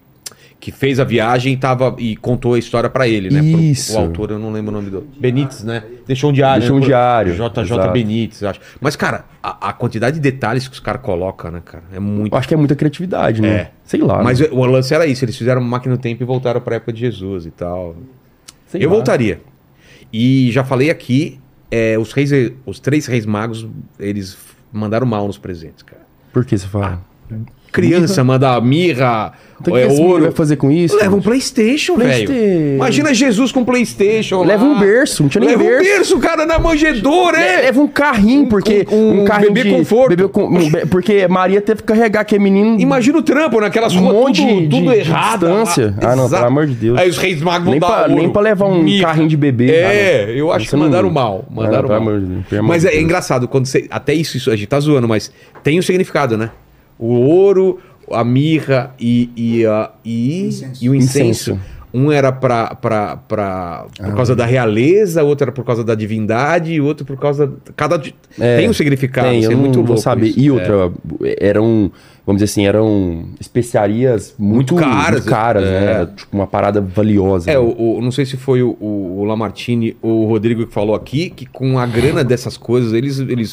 que fez a viagem e, tava, e contou a história pra ele, né? Pro- Isso. O autor, eu não lembro o nome do. Benítez, né? Deixou um diário. Deixou né? um diário, JJ exato. Benítez, eu acho. Mas, cara, a, a quantidade de detalhes que os caras colocam, né, cara? É muito. Eu acho que é muita criatividade, né? É. Sei lá. Mas né? o lance era isso, eles fizeram uma máquina no tempo e voltaram pra época de Jesus e tal. Sei eu lá. voltaria. E já falei aqui, é, os, reis, os três reis magos, eles mandaram mal nos presentes, cara. Por que você fala? Criança manda mirra, Então o que é, que ouro. vai fazer com isso? Leva um? Playstation, velho. Imagina Jesus com Playstation Leva lá. um berço, não tinha nem Leva um berço. berço, cara, na manjedoura, é. Leva um carrinho, porque. um Um, carrinho bebê de, conforto. bebê com- um porque Maria teve que carregar aquele menino. Imagina o trampo naquelas Um monte tudo, de- tudo de errado. distância. Ah, não, pelo amor de Deus. Aí os reis magos nem, pra, ouro. nem pra levar um carrinho de bebê. É, Ah, eu acho que não- mandaram mal. Ah, não, Mandaram mal. Deus, pelo amor Mas é engraçado, quando você. Até isso, isso, a gente tá zoando, mas tem um significado, né? O ouro, a mirra e, e, a- e, Incenso. e o incenso. Incenso. Um era pra, pra, pra, por causa da realeza, outro era por causa da divindade, e outro por causa. Cada, É, tem um significado. Tem, eu é não muito vou louco. saber. isso. E É. outra, eram, vamos dizer assim, eram especiarias muito, Muito caras, muito caras, é. né? Era, tipo uma parada valiosa. É, né? o, o- não sei se foi o, o, o Lamartine ou o Rodrigo que falou aqui, que com a grana dessas coisas, eles. eles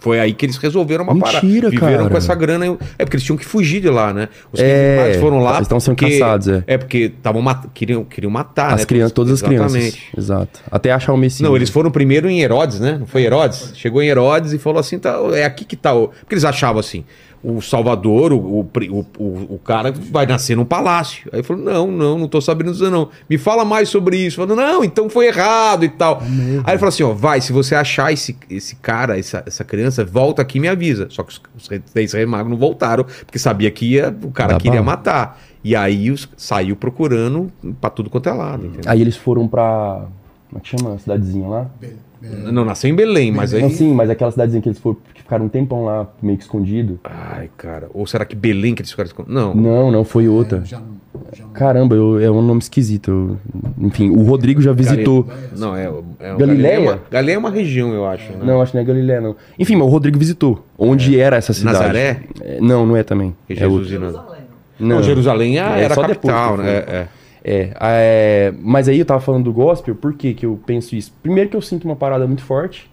foi aí que eles resolveram uma Mentira, parada. Viveram cara. com essa grana. É porque eles tinham que fugir de lá, né? Os É, foram lá. eles estão sendo caçados, é. É porque tavam mat... queriam, queriam matar, As né? crianças, todas as crianças. Exatamente. Exato. Até achar o Messias. Não, eles foram primeiro em Herodes, né? Não foi Herodes? Chegou em Herodes e falou assim: tá, é aqui que tá. O... Porque eles achavam assim: o Salvador, o, o, o, o, cara vai nascer num palácio. Aí ele falou: não, não, não tô sabendo dizer não. Me fala mais sobre isso. Falou: não, então foi errado e tal. Aí ele falou assim: ó, vai, se você achar esse, esse cara, essa, essa criança, volta aqui e me avisa. Só que os, os três reis magos não voltaram, porque sabia que ia, o cara Dá queria pra- matar. E aí os, saiu procurando pra tudo quanto é lado, entendeu? Aí eles foram pra. Como é que chama a cidadezinha lá? Não nasceu em Belém, mas aí. Não, sim, mas aquela cidadezinha que eles foram, que ficaram um tempão lá, meio que escondido. Ai, cara. Ou será que Belém que eles ficaram escondendo? Não. Não, não, foi outra. Já não, já não. Caramba, eu- é um nome esquisito. eu- enfim, o Rodrigo já visitou. Não, é. é Galileia? É uma, Galileia é uma região, eu acho. Né? Não, acho que não é Galileia, não. Enfim, mas o Rodrigo visitou. Onde era essa cidade? Nazaré? É, não, não é também. É outro. Nazaré. Não, Não, Jerusalém É, era a capital, depois né? É, é. É, é, mas aí eu tava falando do gospel, por que que eu penso isso? Primeiro que eu sinto uma parada muito forte,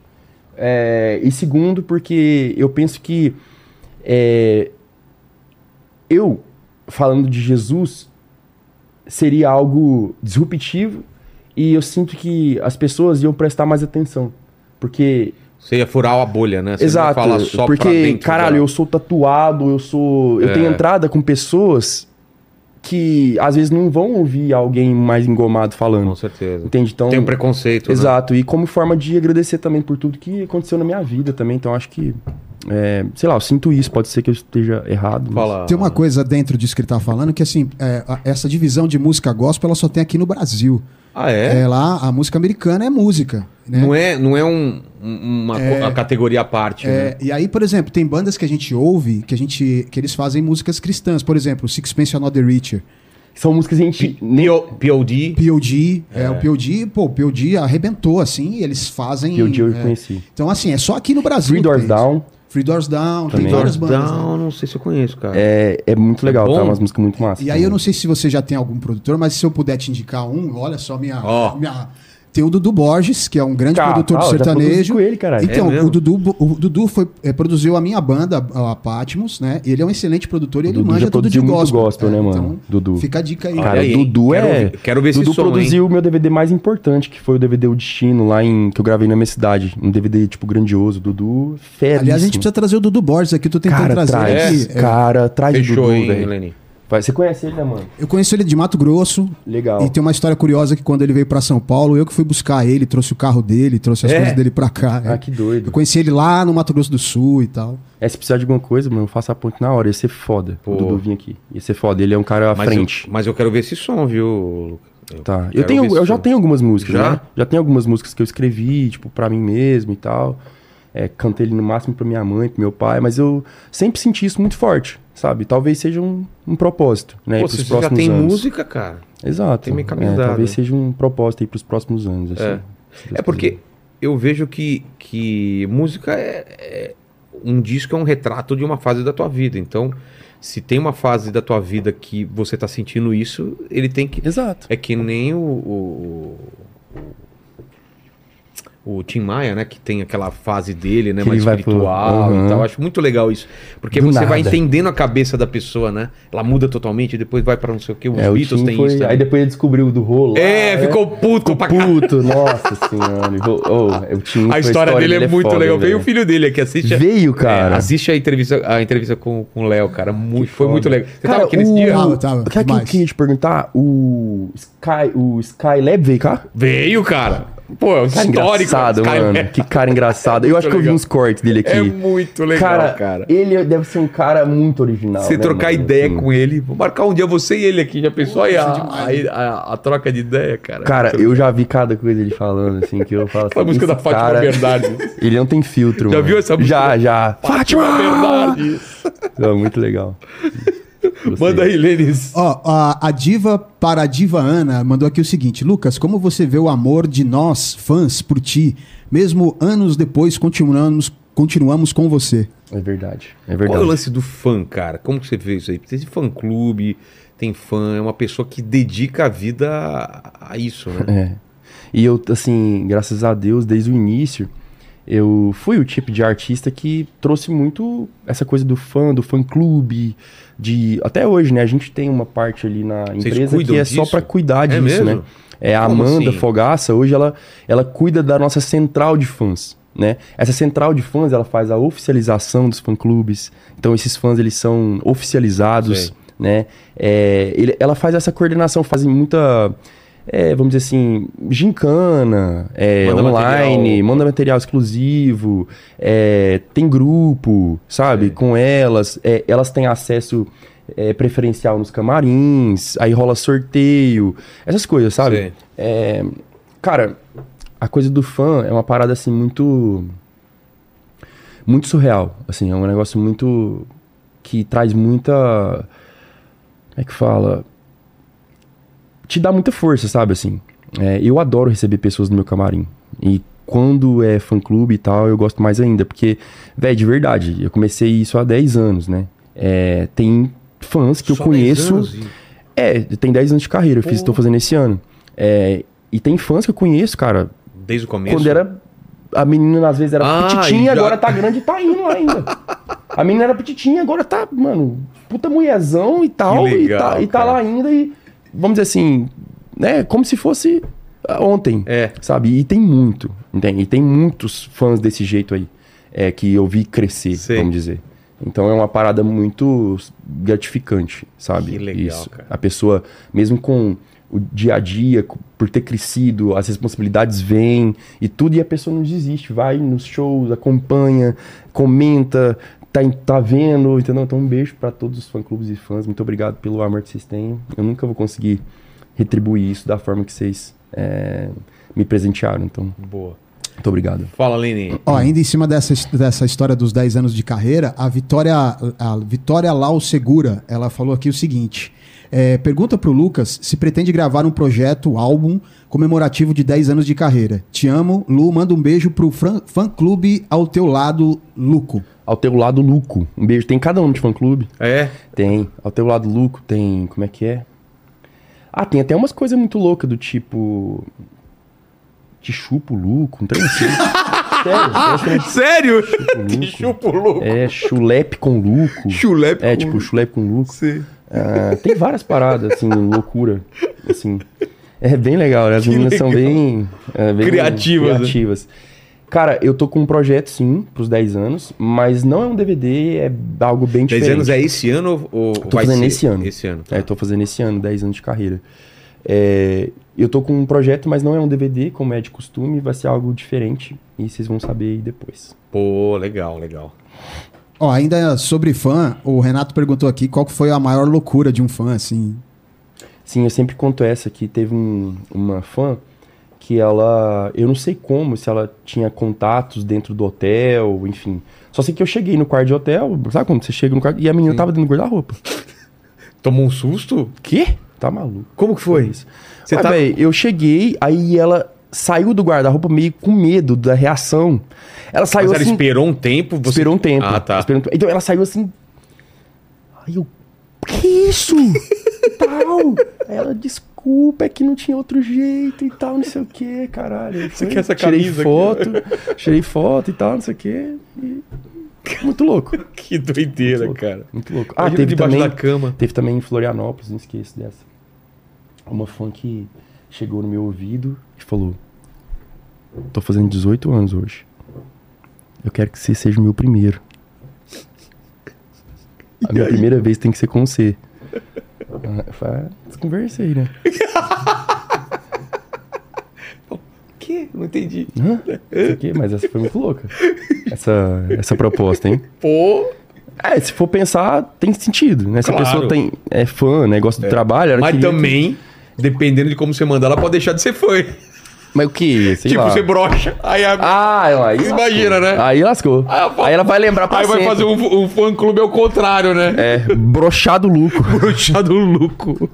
é, e segundo porque eu penso que é, eu, falando de Jesus, seria algo disruptivo e eu sinto que as pessoas iam prestar mais atenção, porque Você ia furar a bolha, né? Você Exato, falar só pra porque, caralho, da- eu sou tatuado, eu sou. Eu É. tenho entrada com pessoas que às vezes não vão ouvir alguém mais engomado falando. Com certeza. Entende? Então. Tem um preconceito. né? Exato, e como forma de agradecer também por tudo que aconteceu na minha vida também. Então acho que. É, sei lá, eu sinto isso, pode ser que eu esteja errado. mas-. Tem uma coisa dentro disso que ele tá falando que assim, é, a- essa divisão de música gospel ela só tem aqui no Brasil. Ah, é? É, lá a música americana é música. Né? Não é, não é um, um- uma co- a categoria à parte, né? É, e aí, por exemplo, tem bandas que a gente ouve que a gente que eles fazem músicas cristãs. Por exemplo, Sixpence Another Richer. São músicas que a gente. POD. POD, é. o POD, pô, o POD arrebentou, assim, e eles fazem... POD eu é, conheci. Então, assim, é só aqui no Brasil. Three Doors tem isso. Free Doors Down, tem Também. várias bandas. né? Down, não sei se eu conheço, cara. É, é muito legal, bom? tá? Umas músicas muito massas. E aí eu não sei se você já tem algum produtor, mas se eu puder te indicar um, olha só minha... Ó. minha tem o Dudu Borges, que é um grande Cara, produtor ah, de sertanejo. com ele, caralho. Então, É o Dudu, o Dudu foi, é, produziu a minha banda, a Patmos, né? Ele é um excelente produtor e O ele Dudu manja tudo de gospel. gospel, né, mano? Dudu. Fica a dica aí. Cara, aí, o? Dudu Quero é. ouvir- quero ver esse Dudu som, produziu o meu DVD mais importante, que foi o DVD O Destino, lá em. que eu gravei na minha cidade. Um DVD, tipo, grandioso. Dudu, fera. Aliás, a gente precisa trazer o Dudu Borges aqui, tô tentando Cara, trazer traz. aqui. É, Cara, traz o Fechou, Dudu, hein, velho. Você conhece ele, né, mano? Eu conheço ele de Mato Grosso. Legal. E tem uma história curiosa que quando ele veio pra São Paulo, eu que fui buscar ele, trouxe o carro dele, trouxe as É? coisas dele pra cá. Ah, é. que doido. Eu conheci ele lá no Mato Grosso do Sul e tal. É, se precisar de alguma coisa, mano, eu faço a ponte na hora. Ia ser foda. Pô. O Dudu vir aqui. Ia ser foda. Ele é um cara à Mas eu, frente. mas eu quero ver esse som, viu, Luca? Tá. Eu, tenho, eu já tenho algumas músicas, Já? né? Já tenho algumas músicas que eu escrevi, tipo, pra mim mesmo e tal. É, cantei ele no máximo pra minha mãe, pro meu pai, mas eu sempre senti isso muito forte, sabe? Talvez seja um, um propósito, né? Pô, você já tem anos. música, cara. Exato. tem meio caminho É, talvez seja um propósito aí pros próximos anos. Assim, É. É porque quiser. eu vejo que, que música é, é- Um disco é um retrato de uma fase da tua vida. Então, se tem uma fase da tua vida que você tá sentindo isso, ele tem que. Exato. É que nem o. o, o, o Tim Maia, né? Que tem aquela fase dele, né? Que Mais vai pro- espiritual Aham. e tal. Acho muito legal isso. Porque Do você vai nada. entendendo a cabeça da pessoa, né? Ela muda totalmente e depois vai pra não sei o que. Os É, o Beatles têm foi... isso. Aí depois ele descobriu do rolo. É, né? ficou puto Ficou pra puto, nossa senhora. Oh, o Tim A foi- história dele é muito foda, legal. velho. Veio o filho dele aqui, assiste. a- Veio, cara. É, assiste a entrevista, a entrevista com, com o Léo, cara. Muito, foi muito legal. Você Cara, tava aqui nesse o... dia? Tava, tava, que eu queria te perguntar? O Sky, o Skylab veio cá? Veio, cara. Pô, é um Cara histórico. engraçado, Cara, mano. é- Que cara engraçado. Eu acho que eu vi uns cortes dele aqui. É muito legal, cara, cara. ele deve ser um cara muito original. Você né, trocar mano? ideia Assim. com ele. Vou marcar um dia você e ele aqui. Já pensou aí a, a, a- a troca de ideia, cara? Cara, eu já vi cada coisa ele falando, assim, que eu falo assim. Aquela música da Fátima cara, Bernardes. *laughs* Ele não tem filtro, Já mano. viu essa música? Já, já. Fátima Bernardes. Não, muito legal. Gostei. Manda aí, Lênis. Ó, a, a diva para a diva Ana mandou aqui o seguinte: Lucas, como você vê o amor de nós, fãs, por ti? Mesmo anos depois, continuamos, continuamos com você. É verdade. É Qual é verdade. o lance do fã, cara? Como que você vê isso aí? Tem fã-clube, tem fã, é uma pessoa que dedica a vida a, a isso, né? É. E eu, assim, graças a Deus, desde o início, eu fui o tipo de artista que trouxe muito essa coisa do fã, do fã-clube, de... Até hoje, né? A gente tem uma parte ali na empresa que é só disso? pra cuidar É disso, mesmo? né? É a Como Amanda assim? Fogaça, hoje ela, ela cuida da nossa central de fãs, né? Essa central de fãs, ela faz a oficialização dos fã-clubes. Então, esses fãs, eles são oficializados, Sei. né? É, ele- ela faz essa coordenação, faz muita, é, vamos dizer assim, gincana, é, Manda online, material. manda material exclusivo, é, tem grupo, sabe, com elas, é, elas têm acesso é, preferencial nos camarins, aí rola sorteio, essas coisas, sabe? É, cara, a coisa do fã é uma parada assim muito muito surreal, assim, é um negócio muito que traz muita como é que fala? Te dá muita força, sabe, assim. É, eu adoro receber pessoas no meu camarim. E quando é fã-clube e tal, eu gosto mais ainda. Porque, velho, de verdade, eu comecei isso há 10 anos, né? É, tem fãs que Só eu 10 conheço... anos É, tem 10 anos de carreira, eu fiz, tô fazendo esse ano. É, e tem fãs que eu conheço, cara, Desde o começo. quando era. A menina às vezes era Ah, petitinha, já- agora tá grande e tá indo lá ainda. A menina era petitinha, agora tá, mano, puta mulherzão e tal. Legal, e tá, e tá lá ainda e, vamos dizer assim, né, como se fosse ah, ontem. É. Sabe? E tem muito, entende? E tem muitos fãs desse jeito aí, é, que eu vi crescer, Sei. vamos dizer. Então é uma parada muito gratificante, sabe? Que legal, Isso. cara. A pessoa, mesmo com o dia a dia, por ter crescido, as responsabilidades vêm e tudo, e a pessoa não desiste, vai nos shows, acompanha, comenta, tá, tá vendo, entendeu? Então um beijo pra todos os fã-clubes e fãs, muito obrigado pelo amor que vocês têm. Eu nunca vou conseguir retribuir isso da forma que vocês é, me presentearam, então Boa. muito obrigado. Fala, Lene. Ó, ainda em cima dessa, dessa história dos 10 anos de carreira, a Vitória, a Vitória Lau Segura, ela falou aqui o seguinte: É, pergunta pro Lucas se pretende gravar um projeto, álbum comemorativo de 10 anos de carreira. Te amo, Lu. Manda um beijo pro fran- fã-clube ao teu lado, Luco. Ao teu lado, Luco. Um beijo. Tem cada um de fã-clube? É. Tem. Ao teu lado, Luco, tem. Como é que é? Ah, tem até umas coisas muito loucas do tipo. Te chupo, Luco. Um trem assim. *laughs* Sério, um Sério? Chupa o louco. É, chulepe com Luco. Chulepe É, com tipo, chulepe com Luco. Sim. Ah, tem várias paradas, assim, loucura. Assim. É bem legal, né? As Que meninas são legal. bem, é, bem Criativas, né? Cara, eu tô com um projeto, sim, pros 10 anos, mas não é um DVD, é algo bem 10 diferente. anos é esse ano ou Tô vai fazendo ser? esse ano. Esse ano. tá. É, tô fazendo esse ano, 10 anos de carreira. É, eu tô com um projeto, mas não é um DVD, como é de costume, vai ser algo diferente e vocês vão saber aí depois. Pô, legal, legal. Ó, ainda sobre fã, o Renato perguntou aqui qual que foi a maior loucura de um fã, assim. Sim, eu sempre conto essa que teve um- uma fã que ela, eu não sei como, se ela tinha contatos dentro do hotel, enfim. Só sei que eu cheguei no quarto de hotel, sabe como você chega no quarto e a menina tava dentro do guarda-roupa. Tomou um susto? Quê? Tá maluco. Como que foi? isso? Você Ué, tá- véi, eu cheguei, aí ela saiu do guarda-roupa meio com medo da reação. Ela saiu Mas ela assim, esperou um tempo? Você... Esperou um tempo. Ah, tá. Um. Então ela saiu assim. Aí eu. Que isso? *laughs* Tal. Aí ela, desculpa, é que não tinha outro jeito e tal, não sei o que, caralho. Você quer essa tirei camisa aqui? foto, tirei foto e tal, não sei o que. Muito louco. *laughs* Que doideira, Muito louco. cara. Muito louco. Ah, Imagina teve também, da cama. teve também em Florianópolis, não esqueço dessa. Uma fã que chegou no meu ouvido e falou: Tô fazendo 18 anos hoje. Eu quero que você seja o meu primeiro. *laughs* A minha primeira vez tem que ser com você. Ah, eu falei, "Ah, Desconversei, né? *laughs* Que? Não entendi. Hã? O quê, mas essa foi muito louca. Essa, essa proposta, hein? Pô. É, se for pensar, tem sentido, né? Se Claro. a pessoa tem, é fã, né? Gosta do trabalho, ela Mas queria também, dependendo de como você mandar, ela pode deixar de ser fã. Mas o que? Sei tipo, lá. você brocha, aí a... Ah, aí lascou. Imagina, né? Aí lascou. Aí Aí ela vai lembrar pra Aí vai sempre. fazer um, um fã-clube ao contrário, né? É, brochado Luco. *laughs* Brochado Luco.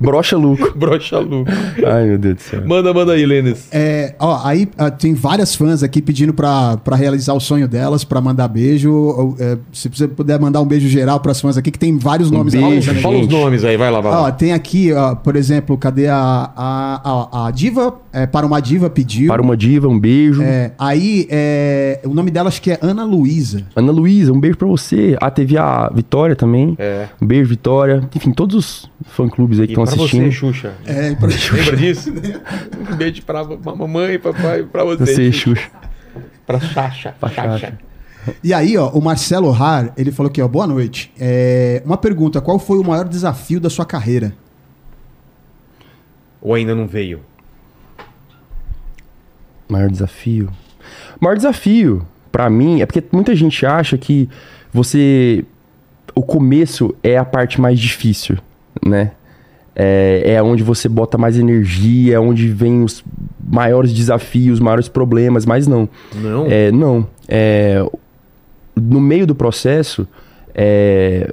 Brocha Luco. *laughs* Brocha Luco. Ai, meu Deus do céu. Manda, manda aí, Lênis. É, ó, aí ah, tem várias fãs aqui pedindo pra, pra realizar o sonho delas, pra mandar beijo. Ou, é, se você puder mandar um beijo geral pras fãs aqui, que tem vários nomes beijo, aqui, né? Fala os nomes aí, vai lá, vai lá. Ó, tem aqui, ó, por exemplo, cadê a, a, a, a diva? É, para uma diva pediu. Para uma diva, um beijo. É, aí, é, o nome dela acho que é Ana Luísa. Ana Luísa, um beijo pra você. Ah, teve a Vitória também. É. Um beijo, Vitória. Enfim, todos os fã-clubes aí que E estão pra assistindo. você, Xuxa. É, pra- *laughs* Lembra disso? um beijo pra ma- mamãe, papai, pra você. Você, Xuxa. Pra Xaxa. Pra Xaxa. Xaxa. E aí, ó, o Marcelo Har, ele falou aqui, ó, boa noite. É, uma pergunta, qual foi o maior desafio da sua carreira? Ou ainda não veio? Maior desafio. Maior desafio, pra mim, é porque muita gente acha que você. O começo é a parte mais difícil, né? É, é onde você bota mais energia, é onde vem os maiores desafios, maiores problemas, mas não. Não? É, não. É, no meio do processo, é,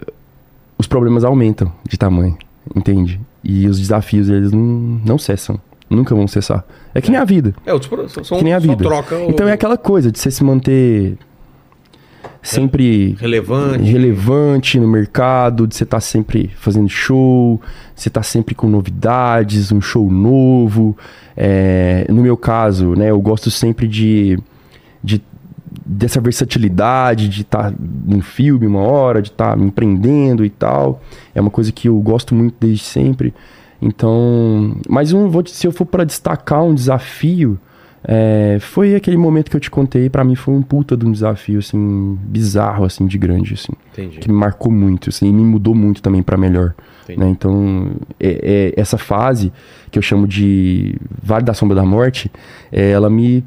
os problemas aumentam de tamanho, entende? E os desafios, eles não, não cessam. Nunca vão cessar. É que nem a vida. É, os pro- são, que nem a vida. Então é aquela coisa de você se manter sempre relevante. relevante no mercado, de você estar sempre fazendo show, você tá sempre com novidades, um show novo. É, no meu caso, né, eu gosto sempre de, de dessa versatilidade, de estar num filme uma hora, de estar me empreendendo e tal. É uma coisa que eu gosto muito desde sempre. Então, mas um, vou, se eu for para destacar um desafio, é, foi aquele momento que eu te contei, pra mim foi um puta de um desafio, assim, bizarro, assim, de grande, assim. Entendi. Que me marcou muito, assim, e me mudou muito também pra melhor. Né? Então, é- é essa fase, que eu chamo de Vale da Sombra da Morte, é, ela me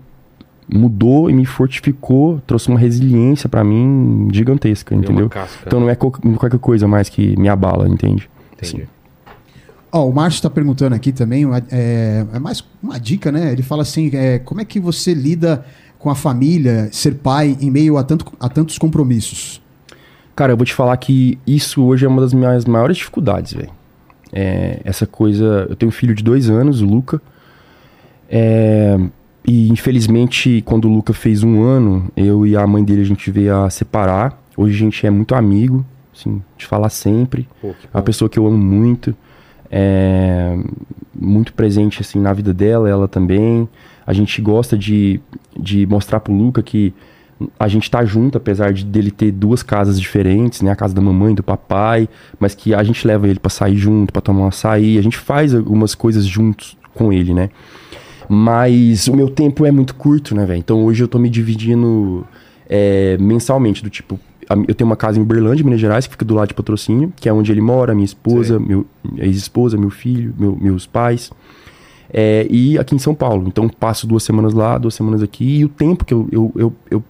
mudou e me fortificou, trouxe uma resiliência pra mim gigantesca, Deu entendeu? casca. Então não é co- qualquer coisa mais que me abala, entende? Entendi. Ó, o Márcio tá perguntando aqui também, é, é mais uma dica, né? Ele fala assim, é, como é que você lida com a família, ser pai, em meio a, tanto, a tantos compromissos? Cara, eu vou te falar que isso hoje é uma das minhas maiores dificuldades, velho. É, essa coisa. Eu tenho um filho de dois anos, o Luca. É, e infelizmente, quando o Luca fez um ano, eu e a mãe dele a gente veio a separar. Hoje a gente é muito amigo, assim, de falar sempre. Pô, É uma pessoa que eu amo muito. É muito presente assim na vida dela, ela também. A gente gosta de, de mostrar pro Luca que a gente tá junto, apesar de dele ter duas casas diferentes, né? A casa da mamãe do papai, mas que a gente leva ele pra sair junto, pra tomar um açaí, a gente faz algumas coisas juntos com ele, né? Mas o meu tempo é muito curto, né, velho? Então hoje eu tô me dividindo é, mensalmente, do tipo, eu tenho uma casa em Uberlândia, Minas Gerais, que fica do lado de patrocínio, que é onde ele mora, minha esposa, meu, minha ex-esposa, meu filho, meu- meus pais. É, e aqui em São Paulo. Então passo duas semanas lá, duas semanas aqui. E o tempo que eu, eu, eu, eu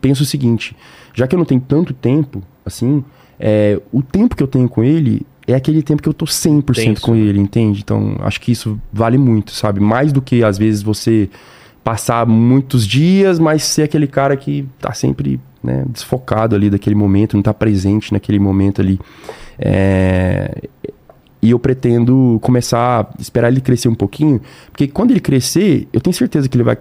penso o seguinte: já que eu não tenho tanto tempo, assim, é, o tempo que eu tenho com ele é aquele tempo que eu tô 100% Tenso, com ele, entende? Então acho que isso vale muito, sabe? Mais do que às vezes você passar muitos dias, mas ser aquele cara que tá sempre né, desfocado ali daquele momento, não tá presente naquele momento ali. É, e eu pretendo começar a esperar ele crescer um pouquinho, porque quando ele crescer, eu tenho certeza que ele vai,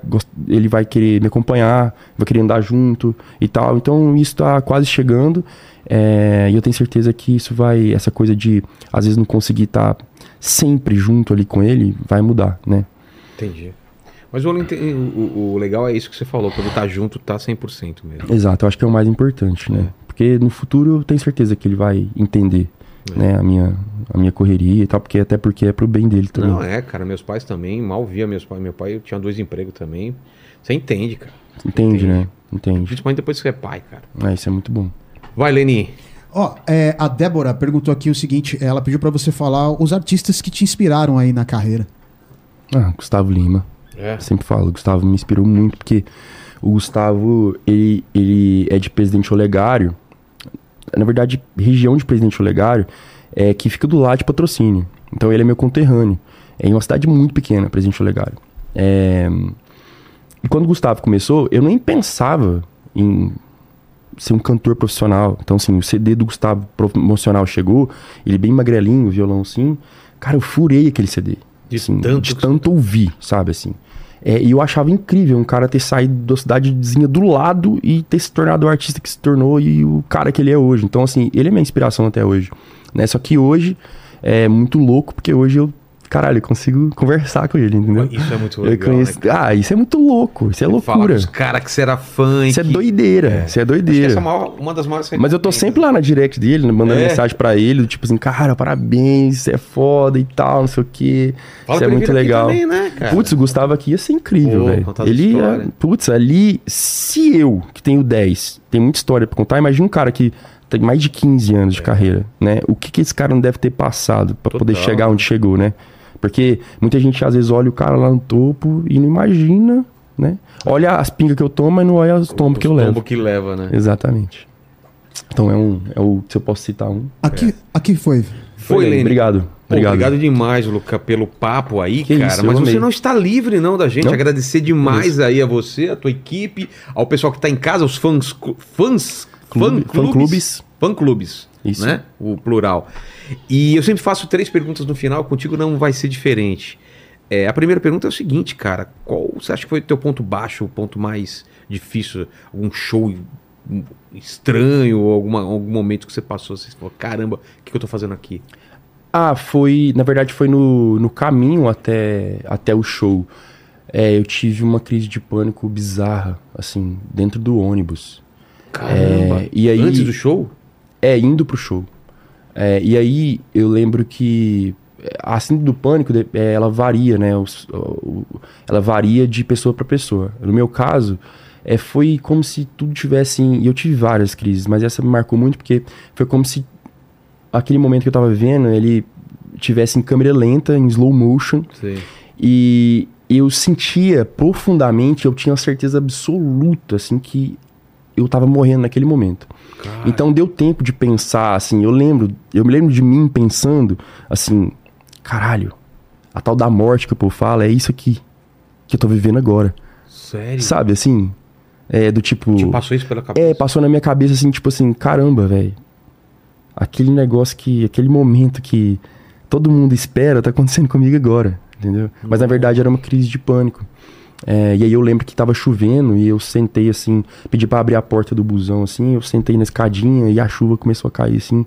ele vai querer me acompanhar, vai querer andar junto e tal. Então isso tá quase chegando. é, e eu tenho certeza que isso vai, essa coisa de às vezes não conseguir estar sempre junto ali com ele, vai mudar, né? Entendi. Mas o, o- o legal é isso que você falou, quando tá junto, tá 100% mesmo. Exato, eu acho que é o mais importante, né? Porque no futuro eu tenho certeza que ele vai entender, né, a minha, a minha correria e tal, porque até porque é pro bem dele também. Não, é, cara, meus pais também, mal via meus pais. Meu pai tinha dois empregos também. Você entende, cara. Entende, né? Entende. Principalmente depois que você é pai, cara. Ah, isso é muito bom. Vai, Leni. Ó, é, a Débora perguntou aqui o seguinte: ela pediu pra você falar os artistas que te inspiraram aí na carreira. Ah, Gustavo Lima. É. Sempre falo, o Gustavo me inspirou muito, porque o Gustavo, ele, ele é de Presidente Olegário. Na verdade, região de Presidente Olegário, é, que fica do lado de patrocínio. Então ele é meu conterrâneo. É em uma cidade muito pequena, Presidente Olegário. É, E quando o Gustavo começou, eu nem pensava em ser um cantor profissional. Então, assim, o CD do Gustavo promocional chegou, ele bem magrelinho, violão assim. Cara, eu furei aquele CD. De assim, tanto de tanto ouvir, sabe, assim. É, e eu achava incrível um cara ter saído da cidadezinha do lado e ter se tornado o artista que se tornou e o cara que ele é hoje. Então, assim, ele é minha inspiração até hoje. Né? Só que hoje é muito louco, porque hoje eu, caralho, eu consigo conversar com ele, entendeu? Isso é muito legal, conheço- né, Ah, isso é muito louco, isso é loucura. com os caras que você era fã. Isso é que- doideira, isso é Acho que doideira. essa é maior- uma das maiores Mas eu tô sempre lá na direct dele, né, mandando É. mensagem pra ele, tipo assim, cara, parabéns, você é foda e tal, não sei o quê. Fala isso é muito legal. também, né, cara? Putz, o Gustavo aqui ia ser incrível, velho. Ele, histórias. putz, ali, se eu, que tenho 10, tem muita história pra contar, imagina um cara que tem mais de 15 anos de carreira, né? O que que esse cara não deve ter passado pra poder É. Chegar onde chegou, né? Porque muita gente às vezes olha o cara lá no topo e não imagina, né? Olha as pingas que eu tomo, mas não olha os tombos que eu Os levo. tombo que leva, né? Exatamente. Então é um. É o, se eu posso citar um. Aqui, aqui foi. Foi, Lene. Lene. Obrigado. Pô, Obrigado. obrigado demais, Luca, pelo papo aí, Que cara. isso, Mas você não está livre, não, da gente. Não? Agradecer demais aí a você, a tua equipe, ao pessoal que tá em casa, os fãs. Fãs. Clube- fã-clubes, fã-clubes. Fã-clubes. Isso. Né? O plural. E eu sempre faço três perguntas no final, contigo não vai ser diferente. É, a primeira pergunta é o seguinte, cara. Qual você acha que foi o teu ponto baixo, o ponto mais difícil? Algum show estranho, ou alguma, algum momento que você passou, você falou, caramba, o que, que eu tô fazendo aqui? Ah, foi. Na verdade, foi no, no caminho até, até o show. É, eu tive uma crise de pânico bizarra, assim, dentro do ônibus. Caramba. É, e aí- Antes do show? É, indo pro show. É, e aí eu lembro que a síndrome do pânico, é, ela varia, né? Ela varia de pessoa para pessoa. No meu caso, é, foi como se tudo tivesse. E eu tive várias crises, mas essa me marcou muito porque foi como se aquele momento que eu tava vivendo, ele tivesse em câmera lenta, em slow motion, Sei. e eu sentia profundamente, eu tinha a certeza absoluta, assim, que eu tava morrendo naquele momento. Então deu tempo de pensar, assim, eu lembro, eu me lembro de mim pensando, assim, caralho, a tal da morte que o povo fala é isso aqui que eu tô vivendo agora. Sério? Sabe, assim, É, do tipo. Te passou isso pela cabeça? É, passou na minha cabeça assim, tipo assim, caramba, velho. Aquele negócio que. Aquele momento que todo mundo espera tá acontecendo comigo agora, entendeu? Mas na verdade era uma crise de pânico. É, e aí eu lembro que tava chovendo e eu sentei assim, pedi pra abrir a porta do busão assim, eu sentei na escadinha e a chuva começou a cair assim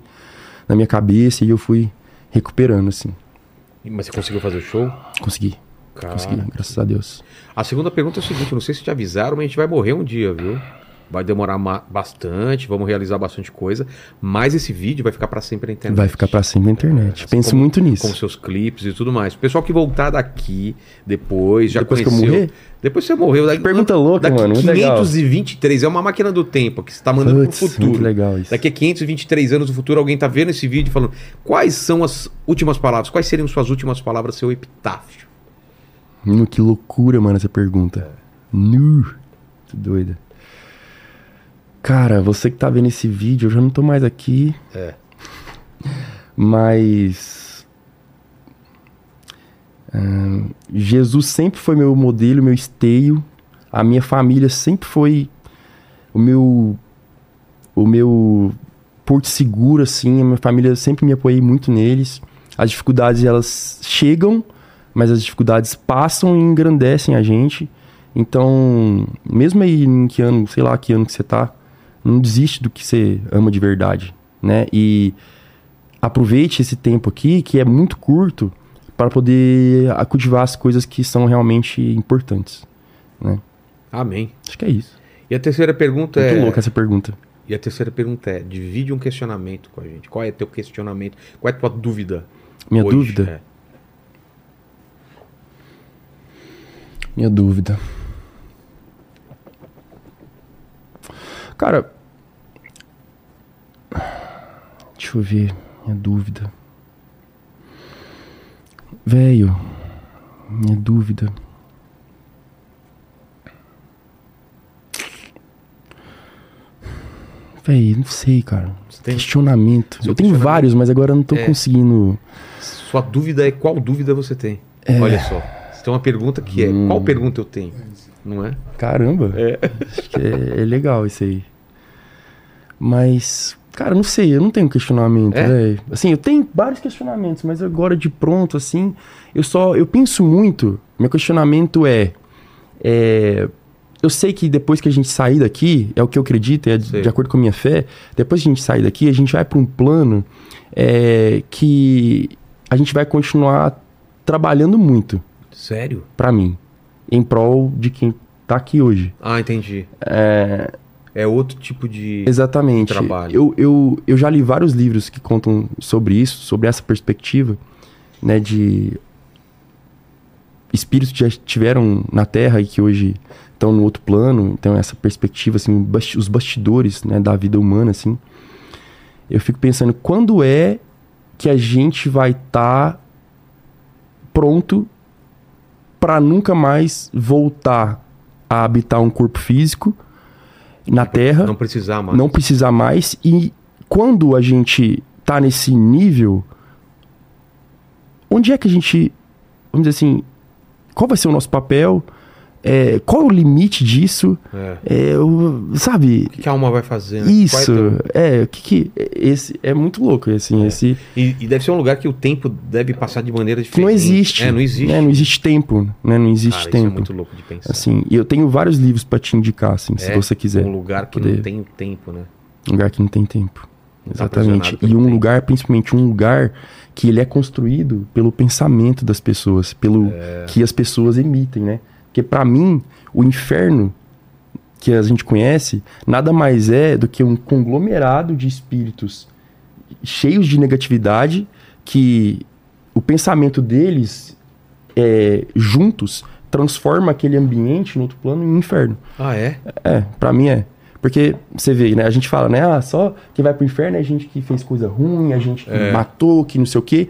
na minha cabeça e eu fui recuperando assim. Mas você conseguiu fazer o show? Consegui, Cara. consegui, graças a Deus. A segunda pergunta é o seguinte: não sei se te avisaram, mas a gente vai morrer um dia, viu? Vai demorar bastante, vamos realizar bastante coisa, mas esse vídeo vai ficar pra sempre na internet. Vai ficar pra sempre na internet. Penso como- muito nisso. Com seus clipes e tudo mais. O pessoal que voltar daqui depois, já Depois que eu conheceu. morrer? Depois você morreu. Daqui, pergunta louca, daqui mano, muito legal. 523, é uma máquina do tempo que você tá mandando Putz, pro futuro. muito legal isso. Daqui a 523 anos do futuro, alguém tá vendo esse vídeo e falando quais são as últimas palavras, quais seriam suas últimas palavras, seu epitáfio. Nu, que loucura, mano, essa pergunta. Nu. Que doida. Cara, você que tá vendo esse vídeo, eu já não tô mais aqui. É. Mas. Jesus sempre foi meu modelo, meu esteio. A minha família sempre foi o meu. O meu porto seguro, assim. A minha família sempre me apoiei muito neles. As dificuldades, elas chegam, mas as dificuldades passam e engrandecem a gente. Então, mesmo aí em que ano, sei lá que ano que você tá, não desiste do que você ama de verdade, né? E aproveite esse tempo aqui, que é muito curto, para poder cultivar as coisas que são realmente importantes, né? Amém. Acho que é isso. E a terceira pergunta Muito é. louca essa pergunta. E a terceira pergunta é: divide um questionamento com a gente. Qual é teu questionamento? Qual é a tua dúvida? Minha hoje? dúvida? É. Minha dúvida. Cara. Deixa eu ver. Minha dúvida. Velho. Minha dúvida. Véi, não sei, cara. tem? Questionamento. Seu eu tenho vários, mas agora eu não tô É. conseguindo. Sua dúvida é qual dúvida você tem? Olha só. Você tem uma pergunta que é: Hum. qual pergunta eu tenho? Não é? Caramba. Acho que é, é legal isso aí. Mas, cara, não sei, eu não tenho questionamento, É? velho. Assim, eu tenho vários questionamentos, mas agora de pronto, assim, eu só. Eu penso muito. Meu questionamento é. é, eu sei que depois que a gente sair daqui, é o que eu acredito, é de, de acordo com a minha fé, depois que a gente sair daqui, a gente vai para um plano é, que a gente vai continuar trabalhando muito, Sério? pra mim, em prol de quem tá aqui hoje. Ah, entendi. É, É outro tipo de. Exatamente. trabalho. Eu, eu, eu já li vários livros que contam sobre isso, sobre essa perspectiva, né, de espíritos que já estiveram na Terra e que hoje estão no outro plano, então essa perspectiva, assim, os bastidores, né, da vida humana, assim. Eu fico pensando, quando é que a gente vai estar pronto para nunca mais voltar a habitar um corpo físico na Terra? Não precisar mais. não precisar mais. E quando a gente tá nesse nível, onde é que a gente, vamos dizer assim, qual vai ser o nosso papel? É, qual é o limite disso? É. É, o- sabe? O que que a alma vai fazer? né? Isso, é teu- é, o que que esse é muito louco, assim, esse E, e deve ser um lugar que o tempo deve passar de maneira diferente. não existe, É, não existe. né? não existe tempo, né? Não existe Cara, isso é tempo. muito louco de pensar. Assim, e eu tenho vários livros pra te indicar, assim, se É, você quiser. Um lugar que poder. não tem tempo, né? Um lugar que não tem tempo. Não tá Exatamente. aprisionado E um tempo. lugar, principalmente um lugar que ele é construído pelo pensamento das pessoas, pelo É. que as pessoas emitem, né? Porque pra mim, o inferno que a gente conhece nada mais é do que um conglomerado de espíritos cheios de negatividade que o pensamento deles é, juntos transforma aquele ambiente no outro plano em um inferno. Ah, é? É, pra mim é. Porque você vê, né? A gente fala, né? Ah, só quem vai pro inferno é a gente que fez coisa ruim, a gente que É. matou, que não sei o quê.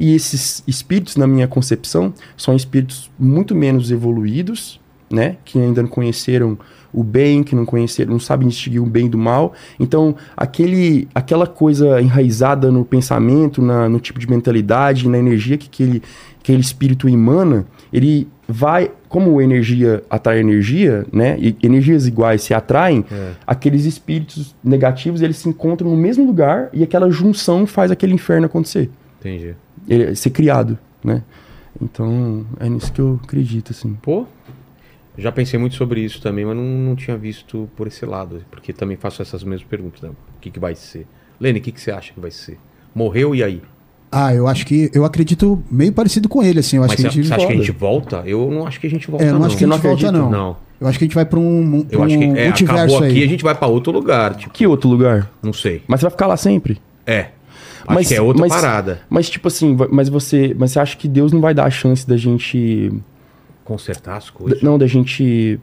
E esses espíritos, na minha concepção, são espíritos muito menos evoluídos, né? Que ainda não conheceram o bem, que não conheceram, não sabem distinguir o bem do mal. Então, aquele, aquela coisa enraizada no pensamento, na, no tipo de mentalidade, na energia que aquele, aquele espírito emana, ele vai, como energia atrai energia, né? E energias iguais se atraem, É. aqueles espíritos negativos eles se encontram no mesmo lugar e aquela junção faz aquele inferno acontecer, Entendi. Ele, ser criado, né? Então é nisso que eu acredito, assim. Pô, já pensei muito sobre isso também, mas não, não tinha visto por esse lado. Porque também faço essas mesmas perguntas. Né? O que, que vai ser? Lene, o que, que você acha que vai ser? Morreu e aí? Ah, eu acho que. Eu acredito meio parecido com ele, assim. Eu acho Mas que você, a gente. você acha que a volta. gente volta? Eu não acho que a gente volta, É, eu não acho que a gente volta, acredita? não. Não. Eu acho que a gente vai pra um, pra Eu acho que um é, multiverso acabou aí. aqui, a gente vai pra outro lugar. Tipo, Que outro lugar? não sei. Mas você vai ficar lá sempre. É. Acho que é outra mas- parada. Mas tipo assim, mas você, mas você acha que Deus não vai dar a chance da gente Consertar as coisas. Não, da gente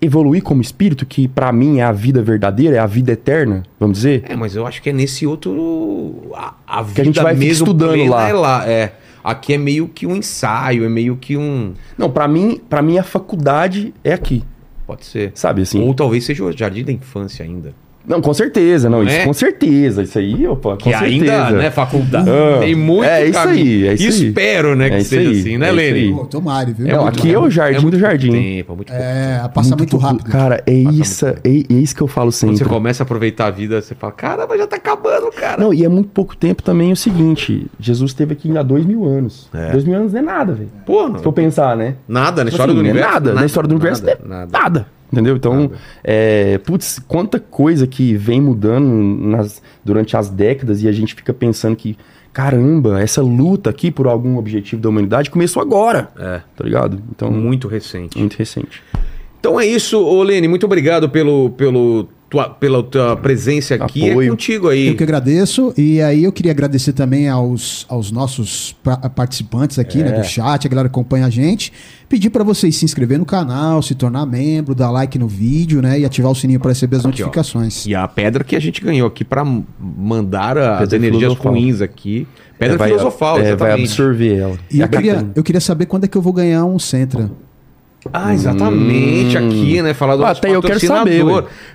evoluir como espírito, que pra mim é a vida verdadeira, é a vida eterna, vamos dizer? É, mas eu acho que é nesse outro. A, a vida Que a gente vai mesmo estudando lá. É lá. É. Aqui é meio que um ensaio, é meio que um. Não, pra mim, para mim a faculdade é aqui, Pode ser. sabe assim? Ou talvez seja o jardim da infância ainda. Não, com certeza, não, Não isso é? com certeza, isso aí, opa, com Que certeza. ainda, né, faculdade. Ah, tem muito é isso aí, é isso aí. Espero, né, que É seja aí, assim, né, é Lene? aí. Pô, tomara, viu? Não, muito aqui é o jardim muito do jardim. Tempo, é muito. É, passa muito, rápido. Cara, é Passa isso, é, é isso que eu falo Quando sempre. você começa a aproveitar a vida, você fala, caramba, já tá acabando, cara. Não, e é muito pouco tempo também o seguinte, Jesus esteve aqui há dois mil anos. É. Dois mil anos não é nada, velho. Pô, Se não, for pensar, né? nada, na Tipo história assim, do não é universo. Nada, na história do universo é nada. Entendeu? Então, é, putz, quanta coisa que vem mudando nas, durante as décadas e a gente fica pensando que, caramba, essa luta aqui por algum objetivo da humanidade começou agora. É, Tá ligado? Então, muito, muito recente. recente. Então é isso, Lene, muito obrigado pelo, pelo tua, pela tua presença aqui. Apoio. É contigo aí. Eu que agradeço. E aí eu queria agradecer também aos, aos nossos pa- participantes aqui, né, do chat, a galera que acompanha a gente. Pedir para vocês se inscrever no canal, se tornar membro, dar like no vídeo, né, e ativar o sininho para receber as Aqui, ó. notificações. E a pedra que a gente ganhou aqui pra mandar as Pedra energias filosofal. ruins aqui. Pedra É, vai- filosofal, é, vai exatamente. absorver ela. E eu queria, eu queria saber quando é que eu vou ganhar um Centra. Ah, exatamente, aqui, né? Falar do Ah, até eu quero saber.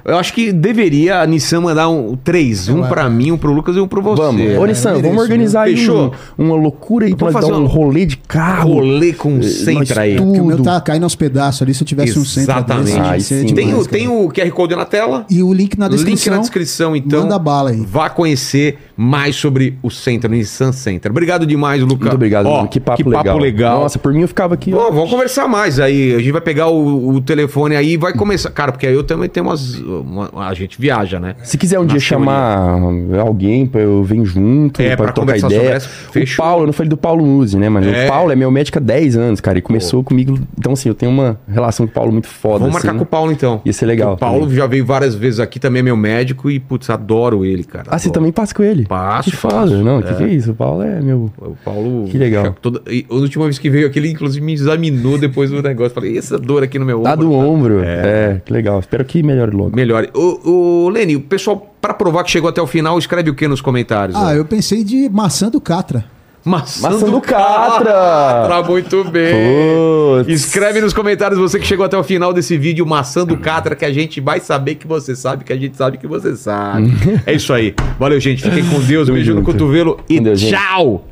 Eu acho que deveria a Nissan mandar um três, um Ué. pra mim, um pro Lucas e um pro você. Vamos. né? Ô, Nissan, vamos mereço, organizar aí Fechou? um- uma loucura aí pra Vamos nós dar fazer um um rolê de carro. Rolê com Eh, Centra aí. nós Porque o meu tá caindo aos pedaços ali. Se eu tivesse um Centra Exatamente. desse, sim. demais, Tem, o, tem o QR Code na tela. E o link na descrição. Link na descrição, então. Manda bala aí. Vá conhecer mais sobre o Centro, o Nissan Center. Obrigado demais, Lucas. Muito obrigado, Ó. Que papo, legal. legal. Nossa, por mim eu ficava aqui. ó. Bom, vamos conversar mais aí. A gente vai pegar o, o telefone aí e vai começar. Cara, porque aí eu também tenho umas. uma- a gente viaja, né? Se quiser um Na dia chamar alguém pra eu vir junto, É, pra, pra trocar ideia. essa. O Paulo, eu não falei do Paulo Muzi, né, mano? É. O Paulo é meu médico há 10 anos, cara. E começou comigo. Então, assim, eu tenho uma relação com o Paulo muito foda. Vamos marcar assim. com o Paulo então. Ia ser legal O Paulo também. já veio várias vezes aqui, também é meu médico e, putz, adoro ele, cara. Ah, você Adoro. também passa com ele? Passo, Que foda. Não, o que, É. que é isso? O Paulo é meu. O Paulo. Que legal. Toda... A última vez que veio aqui, ele inclusive me examinou depois do negócio. Falei, "E essa dor aqui no meu Tá ombro. do ombro. É. É. que legal. Espero que melhore logo. Melhore. O, o Leni, o pessoal, pra provar que chegou até o final, escreve o que nos comentários? Ah, ó? eu pensei de maçã do Catra. Maçã, Maçã do do Catra! Catra! Muito bem! Putz. Escreve nos comentários você que chegou até o final desse vídeo, Maçã do Catra, que a gente vai saber que você sabe, que a gente sabe que você sabe. é isso aí. Valeu, gente. Fiquem com Deus. Tamo Beijo no cotovelo e Deus, gente. tchau!